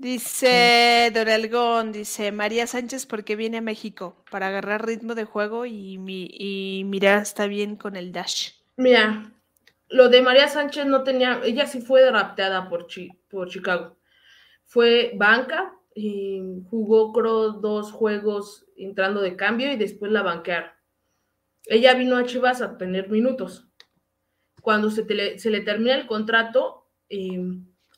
Dice Dorelgón, dice María Sánchez, porque viene a México? Para agarrar ritmo de juego y, mi, y mira, está bien con el dash. Mira, lo de María Sánchez no tenía, ella sí fue drafteada por, por Chicago. Fue banca y jugó creo dos juegos entrando de cambio y después la banquearon. Ella vino a Chivas a tener minutos. Cuando se, se le termina el contrato, eh,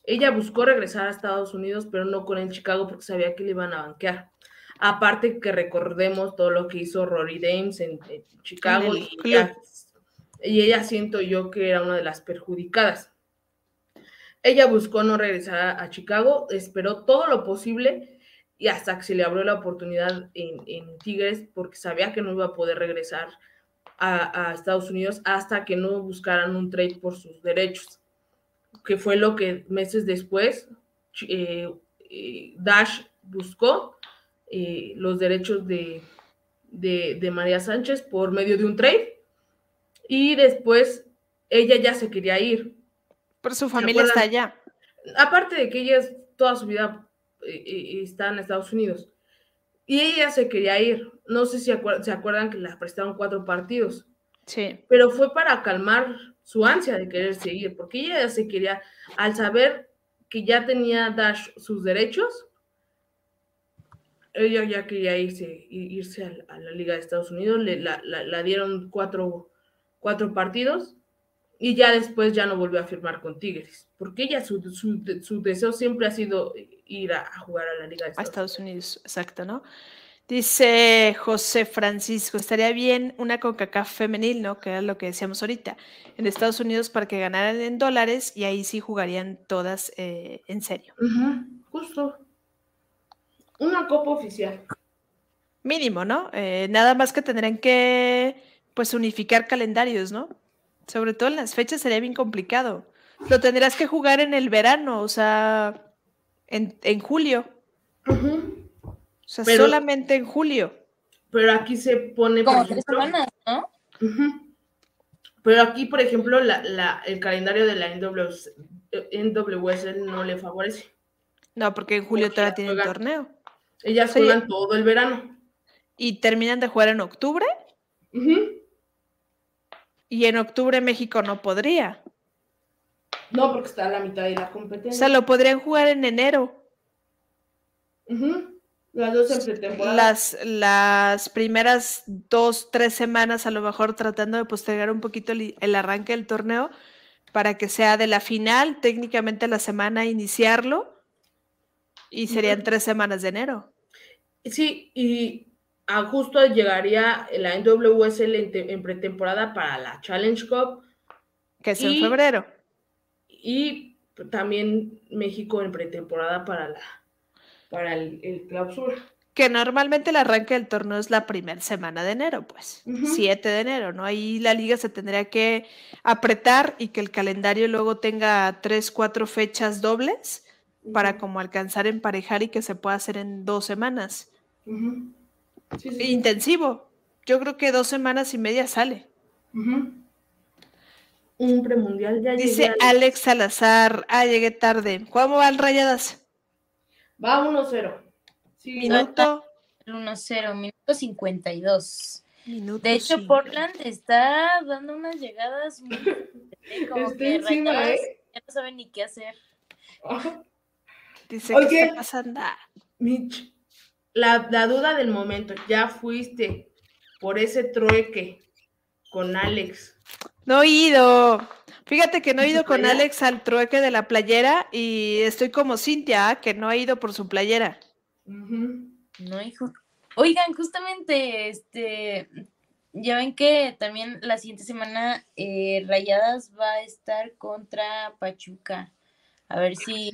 ella buscó regresar a Estados Unidos, pero no con el Chicago porque sabía que le iban a banquear. Aparte que recordemos todo lo que hizo Rory Dames en, Chicago y ella, siento yo que era una de las perjudicadas. Ella buscó no regresar a, Chicago, esperó todo lo posible y hasta que se le abrió la oportunidad en, Tigres porque sabía que no iba a poder regresar a, a Estados Unidos hasta que no buscaran un trade por sus derechos que fue lo que meses después eh, eh, Dash buscó eh, los derechos de, de, María Sánchez por medio de un trade y después ella ya se quería ir. Pero su familia está allá. Aparte de que ella toda su vida está en Estados Unidos. Y ella se quería ir. No sé si se acuerdan que la prestaron cuatro partidos. Sí. Pero fue para calmar su ansia de querer seguir, porque ella ya se quería, al saber que ya tenía Dash sus derechos, ella ya quería irse, irse a, la Liga de Estados Unidos, le, la, dieron cuatro, cuatro, partidos y ya después ya no volvió a firmar con Tigres, porque ella su, su, deseo siempre ha sido ir a, jugar a la Liga de Estados, a Estados Unidos. Exacto, ¿no? Dice José Francisco, estaría bien una CONCACAF femenil, ¿no? Que era lo que decíamos ahorita, en Estados Unidos para que ganaran en dólares y ahí sí jugarían todas eh, en serio. justo. Una copa oficial. Mínimo, ¿no? Eh, nada más que tendrían que, pues, unificar calendarios, ¿no? Sobre todo en las fechas sería bien complicado. Lo tendrás que jugar en el verano, o sea, en, en julio. Sea, solamente en julio. Pero aquí se pone. Como tres semanas, ¿no? Pero aquí, por ejemplo, la, el calendario de la NWSL no le favorece. No, porque en julio todavía tienen torneo. Ellas juegan todo el verano. ¿Y terminan de jugar en octubre? Y en octubre México no podría. No, porque está a la mitad de la competencia. O sea, lo podrían jugar en enero. Las dos en Las, las primeras dos, tres semanas a lo mejor tratando de postergar un poquito el, arranque del torneo, para que sea de la final, técnicamente la semana iniciarlo, y serían tres semanas de enero. Sí, y a justo llegaría la NWSL en, en pretemporada para la Challenge Cup. Que es en febrero. Y también México en pretemporada para la para el, el clausura. Que normalmente el arranque del torneo es la primera semana de enero, pues, 7 de enero, ¿no? Ahí la liga se tendría que apretar y que el calendario luego tenga tres, cuatro fechas dobles para como alcanzar emparejar y que se pueda hacer en dos semanas. Intensivo. Yo creo que dos semanas y media sale. Un premundial ya Dice Alex. Salazar, ah, llegué tarde. ¿Cómo van rayadas? Va 1-0. minuto. 1-0, minuto 52. Minuto de hecho, Portland está dando unas llegadas muy... (laughs) como que encima, ¿eh? ya no saben ni qué hacer. (laughs) Dice que está pasando. Mitch, la, la duda del momento, ya fuiste por ese trueque con Alex. No he ido. Fíjate que no he ido con Alex al trueque de la playera y estoy como Cintia, que no ha ido por su playera. No, hijo. Oigan, justamente, este, ya ven que también la siguiente semana eh, Rayadas va a estar contra Pachuca. A ver si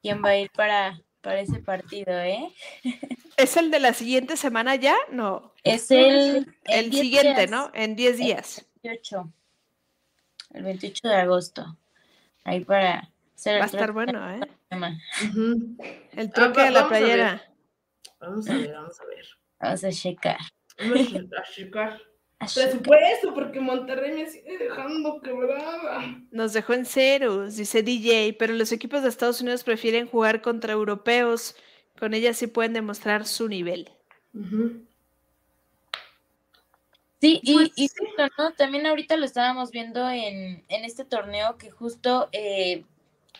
quién va a ir para, para ese partido, ¿eh? (laughs) ¿Es el de la siguiente semana ya? No. Es el... El, siguiente, ¿no? En 10 días. El 28. El 28 de agosto. Ahí para... Hacer Va a estar bueno, ¿eh? El toque de la playera. Vamos a ver, vamos a ver. Vamos a checar. Vamos a checar. Presupuesto, porque Monterrey me sigue dejando quebrada. Nos dejó en ceros, dice DJ, pero los equipos de Estados Unidos prefieren jugar contra europeos. Con ellas sí pueden demostrar su nivel. Sí, y, y también ahorita lo estábamos viendo en, en este torneo que justo eh,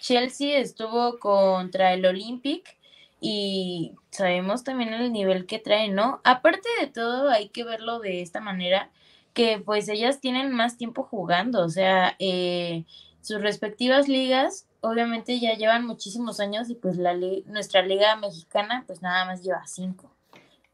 Chelsea estuvo contra el Olympic y sabemos también el nivel que trae, ¿no? Aparte de todo, hay que verlo de esta manera, que pues ellas tienen más tiempo jugando, o sea, eh, sus respectivas ligas obviamente ya llevan muchísimos años y pues la nuestra liga mexicana pues nada más lleva cinco.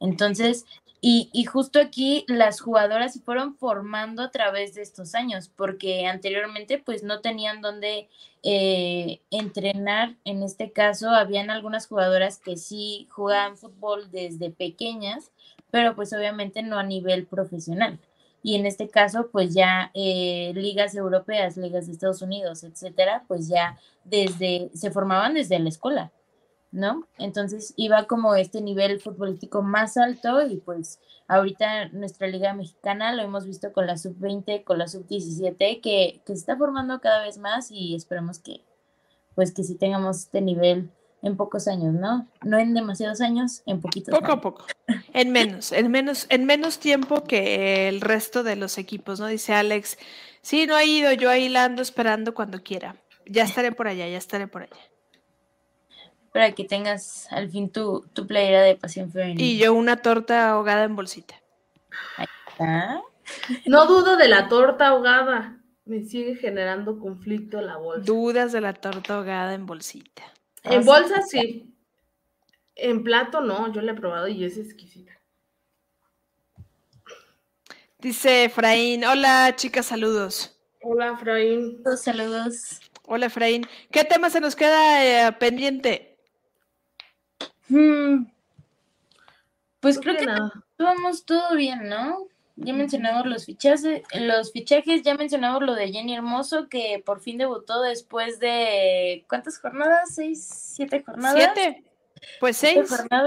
Entonces, y, y, justo aquí las jugadoras se fueron formando a través de estos años, porque anteriormente pues no tenían dónde eh, entrenar. En este caso, habían algunas jugadoras que sí jugaban fútbol desde pequeñas, pero pues obviamente no a nivel profesional. Y en este caso, pues ya eh, ligas europeas, ligas de Estados Unidos, etcétera, pues ya desde, se formaban desde la escuela. ¿No? Entonces iba como este nivel futbolístico más alto y pues ahorita nuestra liga mexicana lo hemos visto con la sub-20, con la sub-17 que, se está formando cada vez más y esperemos que pues que sí tengamos este nivel en pocos años, ¿no? No en demasiados años, en poquitos. Poco a poco. En menos, en menos, en menos tiempo que el resto de los equipos, ¿no? Dice Alex. Sí, no ha ido, yo ahí la ando esperando cuando quiera. Ya estaré por allá, ya estaré por allá para que tengas al fin tu, tu playera de pasión femenina. Y yo una torta ahogada en bolsita. Ahí está. (laughs) No dudo de la torta ahogada. Me sigue generando conflicto la bolsa. Dudas de la torta ahogada en bolsita. En bolsa sí. En plato no, yo la he probado y es exquisita. Dice Efraín, hola chicas, saludos. Hola Efraín. Saludos. Hola Efraín. ¿Qué tema se nos queda eh, pendiente? Hmm. Pues creo que vamos todo bien, ¿no? Ya mencionamos los fichajes, los fichajes, ya mencionamos lo de Jenny Hermoso, que por fin debutó después de ¿cuántas jornadas? ¿Seis? ¿Siete jornadas? Siete. Pues seis.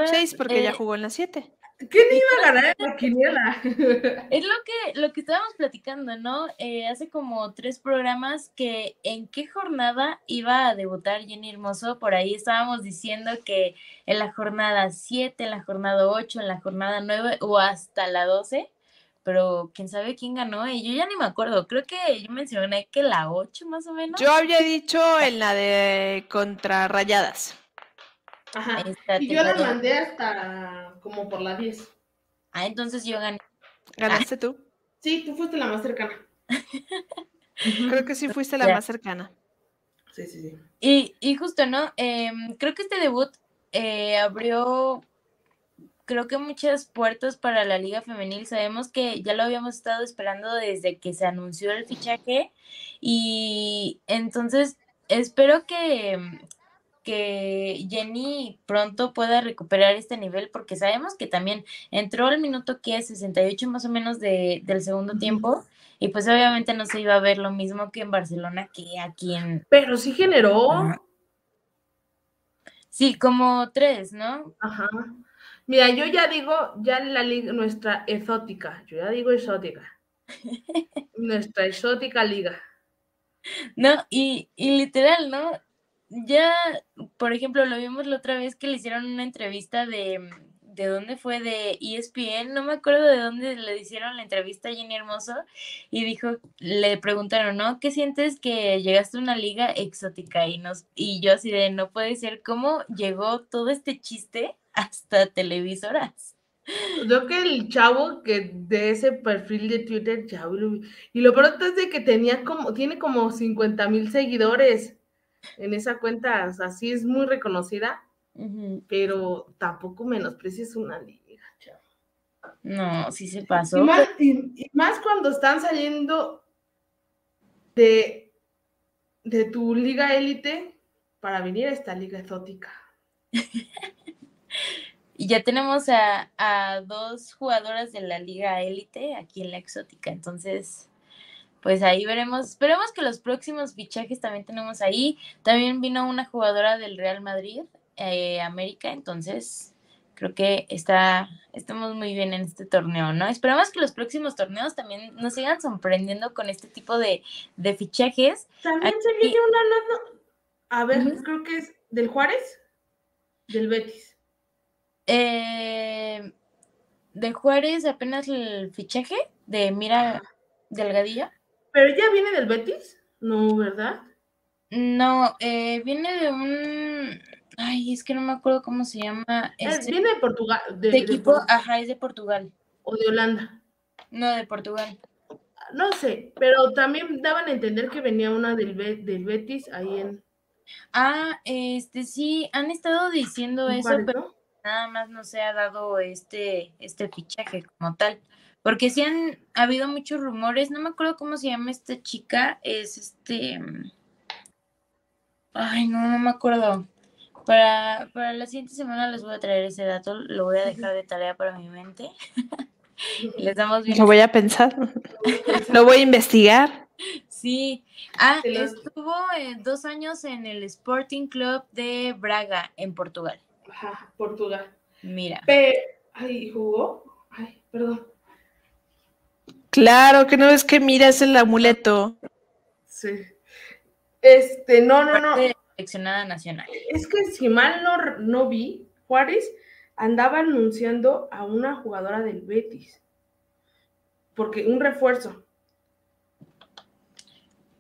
Seis porque ya eh, jugó en las siete. ¿Quién iba a ganar la quiniela? (laughs) Es lo que, lo que estábamos platicando, ¿no? Eh, hace como tres programas que en qué jornada iba a debutar Jenny Hermoso. Por ahí estábamos diciendo que en la jornada 7, en la jornada 8, en la jornada 9 o hasta la 12. Pero quién sabe quién ganó. Y yo ya ni me acuerdo. Creo que yo mencioné que la 8 más o menos. Yo había dicho en la de contra Rayadas. Ajá. Y yo la mandé hasta como por la 10. Ah, entonces yo gané. ¿Ganaste tú? Sí, tú fuiste la más cercana. (laughs) Creo que sí fuiste la más cercana. Sí, sí, sí. Y, y justo, ¿no? Em, creo que este debut eh, abrió, creo que muchas puertas para la liga femenil. Sabemos que ya lo habíamos estado esperando desde que se anunció el fichaje y entonces espero que, que Jenny pronto pueda recuperar este nivel porque sabemos que también entró al minuto que es 68 más o menos de, del segundo tiempo y pues obviamente no se iba a ver lo mismo que en Barcelona que aquí en... Pero sí generó. Sí, como tres, ¿no? Ajá. Mira, yo ya digo, ya la liga, nuestra exótica, yo ya digo exótica. (laughs) nuestra exótica liga. No, y, y literal, ¿no? Ya, por ejemplo, lo vimos la otra vez que le hicieron una entrevista de, ¿de dónde fue? De ESPN, no me acuerdo de dónde le hicieron la entrevista a Jenny Hermoso y dijo, le preguntaron, ¿no? ¿Qué sientes que llegaste a una liga exótica? Y, nos, y yo así de, no puede ser, ¿cómo llegó todo este chiste hasta televisoras? Yo que el chavo que de ese perfil de Twitter, chavo, y lo pronto es de que tenía como, tiene como 50 mil seguidores en esa cuenta, así es muy reconocida, pero tampoco menosprecies una liga, chavo. No, sí se pasó. Y más, y más cuando están saliendo de, de tu liga élite para venir a esta liga exótica. (laughs) Y ya tenemos a, a, dos jugadoras de la liga élite aquí en la exótica. Entonces, pues ahí veremos. Esperemos que los próximos fichajes también tenemos ahí. También vino una jugadora del Real Madrid, eh, América. Entonces, creo que está, estamos muy bien en este torneo, ¿no? Esperamos que los próximos torneos también nos sigan sorprendiendo con este tipo de, de fichajes. También se viene una... A ver, uh -huh. creo que es del Juárez, del Betis. Eh, de Juárez apenas el fichaje de Mira Delgadillo. ¿Pero ella viene del Betis? No, ¿verdad? No, eh, viene de un... Ay, es que no me acuerdo cómo se llama. Este... Viene de Portugal. De, de equipo, de... ajá, es de Portugal. ¿O de Holanda? No, de Portugal. No sé, pero también daban a entender que venía una del, del Betis ahí en... Ah, este sí, han estado diciendo eso, pero ¿no? nada más no se ha dado este, este fichaje como tal. Porque sí han habido muchos rumores, no me acuerdo cómo se llama esta chica, es este... Ay, no, no me acuerdo. Para, para la siguiente semana les voy a traer ese dato, lo voy a dejar de tarea para mi mente. (laughs) les damos bien. Lo voy a pensar, (laughs) lo voy a investigar. Sí, ah, estuvo eh, dos años en el Sporting Club de Braga, en Portugal. Ajá, Portugal. Mira. Pero, ay, jugó. Ay, perdón. Claro, que no es que miras el amuleto. Sí. Este, no, no, no. Seleccionada nacional. Es que si mal no, no vi, Juárez andaba anunciando a una jugadora del Betis. Porque un refuerzo.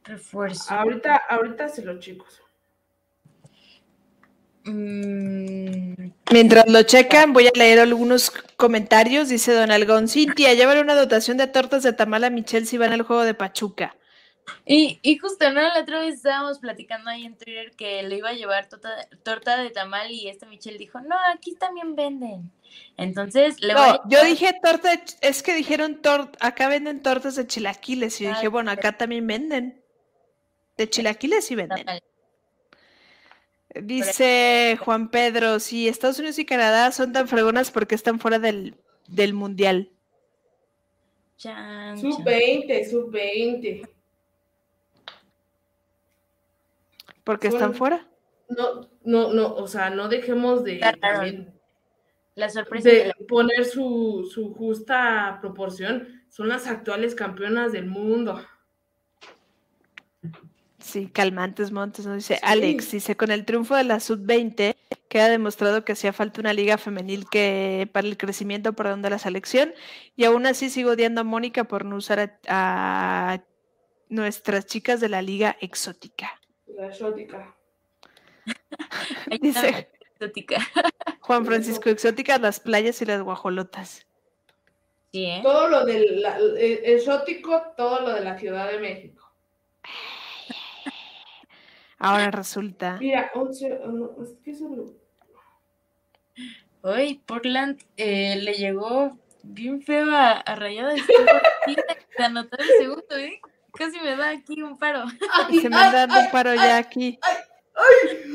Refuerzo. Ahorita, ahorita se los chicos. Mm, Mientras lo checan, voy a leer algunos comentarios. Dice Don Algón, Cintia, llévale una dotación de tortas de tamal a Michelle si van al juego de Pachuca. Y, y justo, ¿no? La otra vez estábamos platicando ahí en Twitter que le iba a llevar torta, torta de tamal y esta Michelle dijo, no, aquí también venden. Entonces, le no, voy a yo dije torta, de, es que dijeron, tor acá venden tortas de chilaquiles. Y yo dije, bueno, acá también venden. De chilaquiles sí venden. tamal. Dice Juan Pedro, si Estados Unidos y Canadá son tan fregonas porque están fuera del, del mundial. Chan, Sub chan. 20, sub 20. Porque Son- están fuera. No, no, no, o sea, no dejemos de, Claro. también La sorpresa de de la- poner su, su justa proporción. Son las actuales campeonas del mundo. Sí, calmantes montes, ¿no? Dice Sí. Alex, dice, con el triunfo de la sub-20 queda demostrado que hacía falta una liga femenil que para el crecimiento, perdón, de la selección, y aún así sigo odiando a Mónica por no usar a, a nuestras chicas de la liga exótica. La exótica. (laughs) Dice exótica. Juan Francisco, exóticas las playas y las guajolotas. Sí, ¿eh? Todo lo del la- exótico, todo lo de la Ciudad de México. Ahora resulta. Mira, 11, no, es que eso lo- Hoy Portland eh, le llegó bien feo a, a Rayadas. (laughs) De anotar el segundo, ¿eh? Casi me da aquí un paro. Se me anda dando un paro ya aquí. ¡Ay!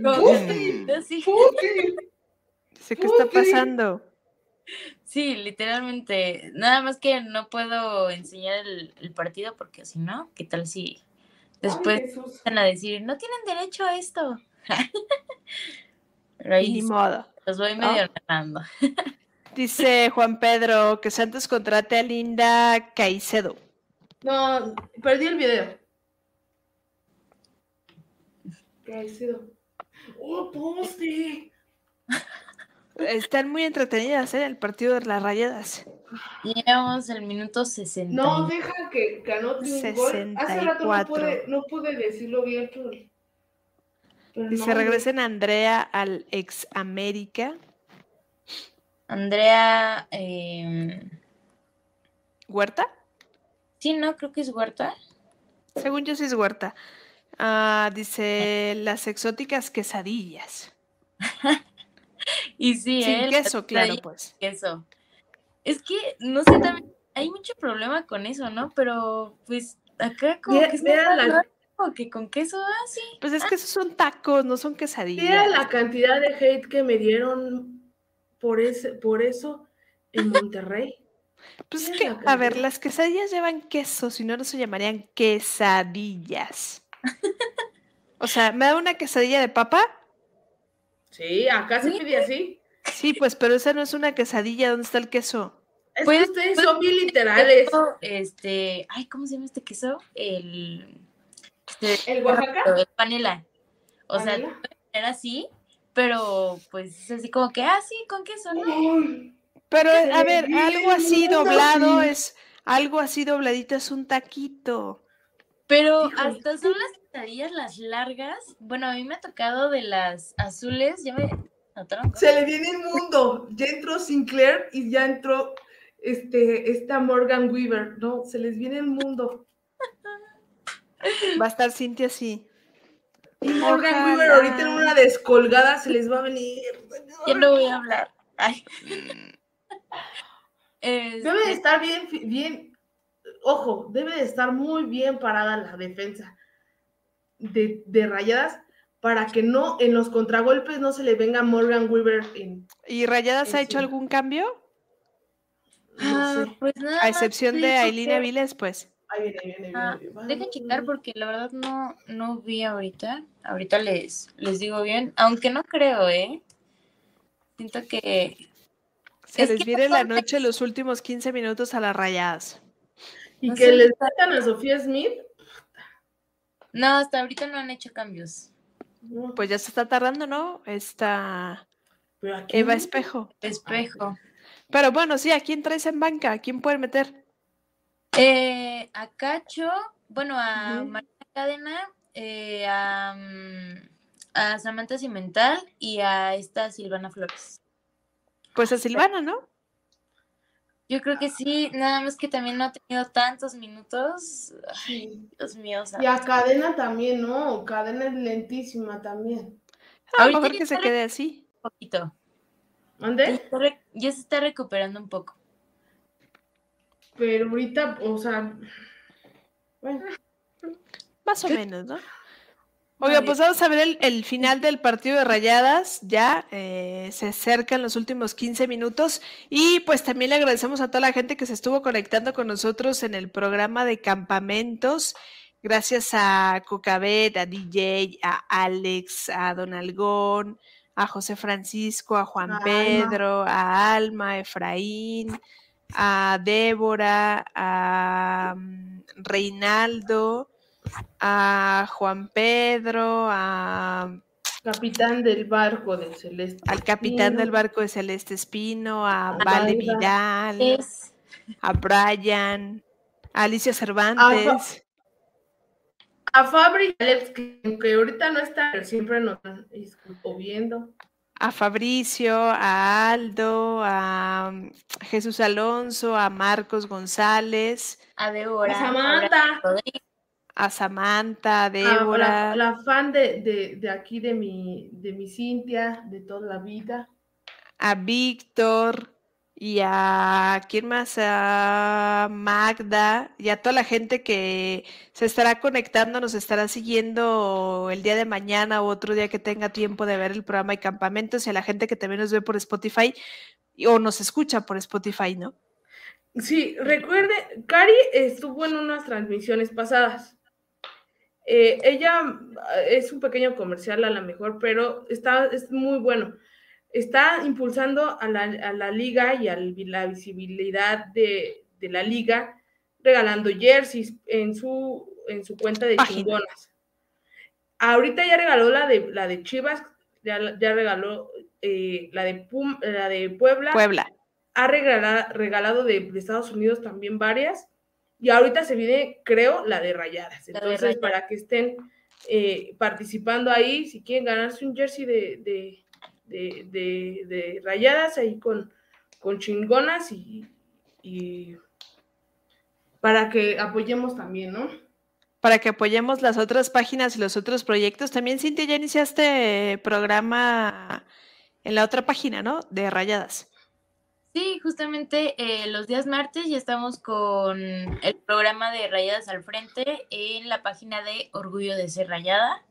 No, Así. ¡Puti! Dice, ¿qué está pasando? Sí, literalmente. Nada más que no puedo enseñar el, el partido porque si no, ¿qué tal si después van a decir, no tienen derecho a esto? (laughs) Pero ni modo. los voy medio narrando. (laughs) Dice Juan Pedro que Santos contrate a Linda Caicedo. No, perdí el video. Caicedo. ¡Oh, poste! Están muy entretenidas en el partido de las rayadas. Llegamos al minuto 60. No, deja que, que anote un gol. Hace rato no 64. pude, no pude decirlo bien, pero. pero Dice, no, regresen a Andrea al ex América. Andrea, eh, ¿Huerta? sí, no, creo que es Huerta. Según yo sí es Huerta. Ah, dice, las exóticas quesadillas. (laughs) Y sí, Sin ¿eh? queso, La- claro, la- pues. queso. Es que, no sé, también hay mucho problema con eso, ¿no? Pero, pues, acá como Mira- que mira la- con queso, ah, sí. Pues es que esos son tacos, no son Mira quesadillas. la cantidad de hate que me dieron por, ese, por eso en Monterrey. (laughs) Pues es mira que, a ver, las quesadillas llevan queso, si no, no se llamarían quesadillas. (laughs) O sea, ¿me da una quesadilla de papa? Sí, acá se pide así. Sí, pues, pero esa no es una quesadilla, ¿dónde está el queso? Es Pues- que ustedes pues- son bien literales. Este, ay, ¿cómo se llama este queso? El, este, ¿El Oaxaca? el panela. O sea, Panela. era así, pero pues es así como que, ah, sí, con queso, ¿no? Pero, Se a ver, algo así doblado es, algo así dobladito es un taquito. Pero Híjole. hasta son las quesadillas las largas. Bueno, a mí me ha tocado de las azules, ya me Se le viene el mundo. Ya entró Sinclair y ya entró este, esta Morgan Weaver. No, se les viene el mundo. Va a estar Cintia así. Y Morgan Ojalá. Weaver ahorita en una descolgada se les va a venir. Ya no voy a hablar. Ay. Este, Debe de estar bien, bien, ojo, debe de estar muy bien parada la defensa de, de rayadas para que no, en los contragolpes no se le venga Morgan Weaver en, ¿Y Rayadas ha hecho algún cambio? no ah, sé. pues nada A excepción de Aileen que- Aviles, pues. Ahí viene, ahí viene, Ah, viene, viene. checar porque la verdad no, no vi ahorita. Ahorita les, les digo bien, aunque no creo, ¿eh? Siento que Se Es les que viene la noche los últimos 15 minutos a las Rayadas. Y no que sé. les metan a Sofía Smith. no, hasta ahorita no han hecho cambios. Pues ya se está tardando, ¿no? Aquí Eva. Espejo. Espejo. Pero bueno, sí, ¿a quién traes en banca? ¿A quién pueden meter? Eh, a Cacho, bueno, a Ujú. María Cadena, eh, a, mm, a Samantha Cimental y a esta Silvana Flores. Pues a Silvana, ¿no? Yo creo que sí, nada más que también no ha tenido tantos minutos. Ay. Dios mío, Y a Cadena también, ¿no? Cadena es lentísima también. A lo Ahorita mejor que se quede así. un poquito. Re- ya se está recuperando un poco. Pero ahorita, o sea, bueno, Más o menos, ¿no? Oiga, pues vamos a ver el, el final del partido de Rayadas. Ya eh, se acercan los últimos 15 minutos. Y pues también le agradecemos a toda la gente que se estuvo conectando con nosotros en el programa de campamentos. Gracias a Cocabet, a DJ, a Alex, a Don Algón, a José Francisco, a Juan A Alma. Pedro, a Alma, a Efraín, a Débora, a mm, Reinaldo, a Juan Pedro, a, capitán del barco del Celeste. al capitán del Espino, barco de Celeste Espino, a A Vale Valda. Vidal, Es a Brian, a Alicia Cervantes. A Fabri y Alex, que ahorita no está, pero siempre nos están viendo. a Fabricio, a Aldo, a mm, Jesús Alonso, a Marcos González, a Débora. A Samantha. Rodríguez, a Samantha, a Débora. la, fan de, de, aquí de mi, de mi Cintia, de toda la vida. A Víctor y a quién más, a Magda y a toda la gente que se estará conectando, nos estará siguiendo el día de mañana o otro día que tenga tiempo de ver el programa de campamentos y a la gente que también nos ve por Spotify o nos escucha por Spotify, ¿no? Sí, recuerde, Cari estuvo en unas transmisiones pasadas. Eh, ella es un pequeño comercial a lo mejor, pero está, es muy bueno está impulsando a la, liga y a la visibilidad de, la liga, regalando jerseys en su, en su cuenta de chingonas. Ahorita ya regaló la de, la de Chivas, ya, regaló eh, la, de la de Puebla. Puebla. Ha regalado, de, Estados Unidos también varias. Y ahorita se viene, creo, la de Rayadas. Entonces, para que estén eh, participando ahí, si quieren ganarse un jersey de de, rayadas ahí con, con chingonas y, para que apoyemos también, ¿no? Para que apoyemos las otras páginas y los otros proyectos. También, Cintia, ya iniciaste programa en la otra página, ¿no? De rayadas. Sí, justamente eh, los días martes ya estamos con el programa de Rayadas al Frente en la página de Orgullo de Ser Rayada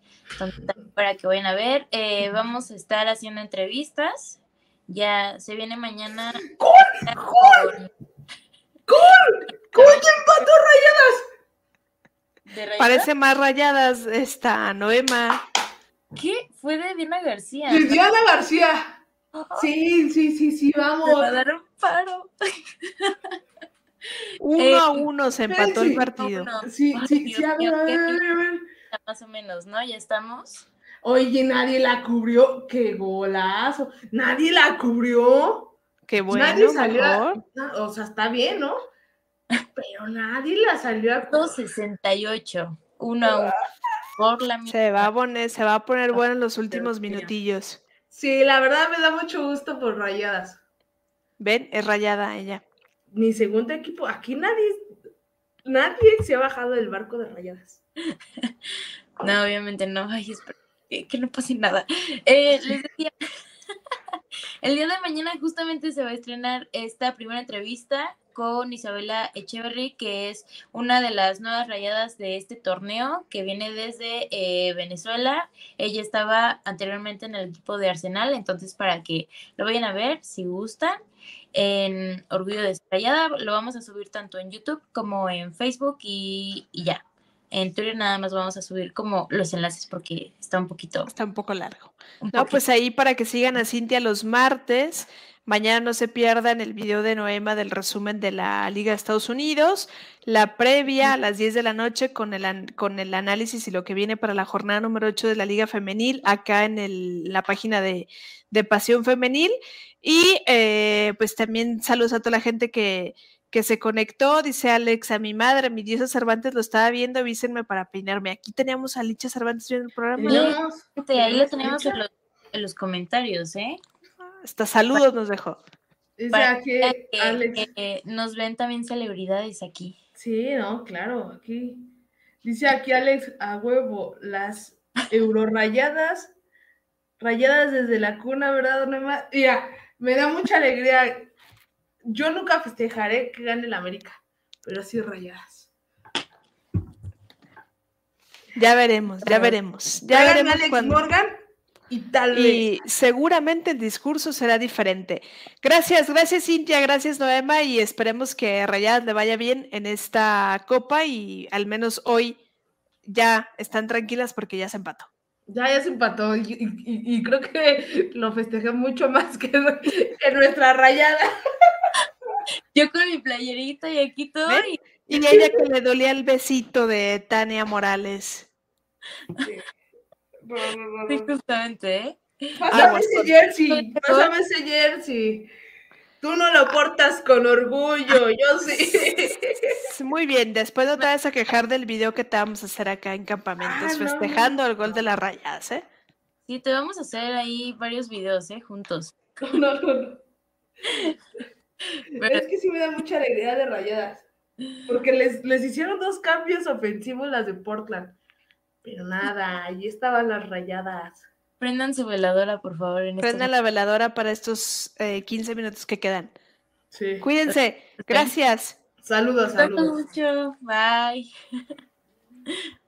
para que vayan a ver. Eh, vamos a estar haciendo entrevistas. Ya se viene mañana. ¡Gol! ¡Gol! ¡Gol! ¡Gol empató rayadas! Parece más rayadas esta Noema. ¿Qué? Fue de Diana García. De Diana García. Sí, sí, sí, sí, vamos. Me va a dar un paro. Uno a uno se empató el partido. Sí, sí, sí, a ver, a ver, a ver más o menos, ¿no? Ya estamos. Oye, nadie la cubrió. ¡Qué golazo! Nadie la cubrió. Qué bueno. Nadie salió. o sea, está bien, ¿no? Pero nadie la salió a. 268. Uno a uno. Por la se va a poner, se va a poner bueno en los últimos minutillos. Sí, la verdad me da mucho gusto por rayadas. Ven, es rayada ella. Mi segundo equipo, aquí nadie, nadie se ha bajado del barco de rayadas. (laughs) No, obviamente no. Ay, espero que, no pase nada. Eh, (laughs) les decía, (laughs) el día de mañana justamente se va a estrenar esta primera entrevista con Isabela Echeverry, que es una de las nuevas rayadas de este torneo que viene desde eh, Venezuela. Ella estaba anteriormente en el equipo de Arsenal, entonces para que lo vayan a ver si gustan. En Orgullo de Rayada lo vamos a subir tanto en YouTube como en Facebook y ya. En Twitter nada más vamos a subir como los enlaces porque está un poquito. Está un poco largo. no, pues ahí para que sigan a Cintia los martes. Mañana no se pierdan el video de Noema del resumen de la Liga de Estados Unidos, la previa a las 10 de la noche con el, con el análisis y lo que viene para la jornada número 8 de la Liga Femenil, acá en el, la página de, de Pasión Femenil. Y eh, pues también saludos a toda la gente que, que se conectó, dice Alex, a mi madre, mi Diosa Cervantes lo estaba viendo, avísenme para peinarme. Aquí teníamos a Licha Cervantes viendo el programa. Ahí lo tenemos en los, comentarios, ¿eh? Hasta saludos nos dejó. Dice que, Alex. nos ven también celebridades aquí. Sí, no, claro, aquí. Dice aquí Alex, a huevo, las eurorayadas, rayadas desde la cuna, ¿verdad, Norma? Ya, me da mucha alegría yo nunca festejaré que gane el América, pero sí rayadas. Ya veremos, ya veremos. Ya veremos Alex Morgan y tal vez. Y seguramente el discurso será diferente. Gracias, gracias Cintia, gracias Noema y esperemos que Rayadas le vaya bien en esta copa y al menos hoy ya están tranquilas porque ya se empató. Ya, ya se empató y, creo que lo festejé mucho más que, que nuestra rayada. (laughs) Yo con mi playerita y aquí todo. Y... ella que le dolía el besito de Tania Morales. Sí, justamente, ¿eh? Pásame ese jersey, pásame ese jersey. Tú no lo portas con orgullo, yo sí. Muy bien, después no te vas a quejar del video que te vamos a hacer acá en campamentos, ah, festejando el gol de las rayas, ¿eh? Sí, te vamos a hacer ahí varios videos, ¿eh? Juntos. (laughs) No, no, no. es que sí me da mucha alegría de rayadas. Porque les, les hicieron dos cambios ofensivos las de Portland. Pero nada, ahí estaban las rayadas. Prendan su veladora, por favor. En este Prendan la veladora para estos eh, 15 minutos que quedan. Sí. Cuídense. (laughs) Gracias. Saludos, saludos. mucho. Bye. (laughs)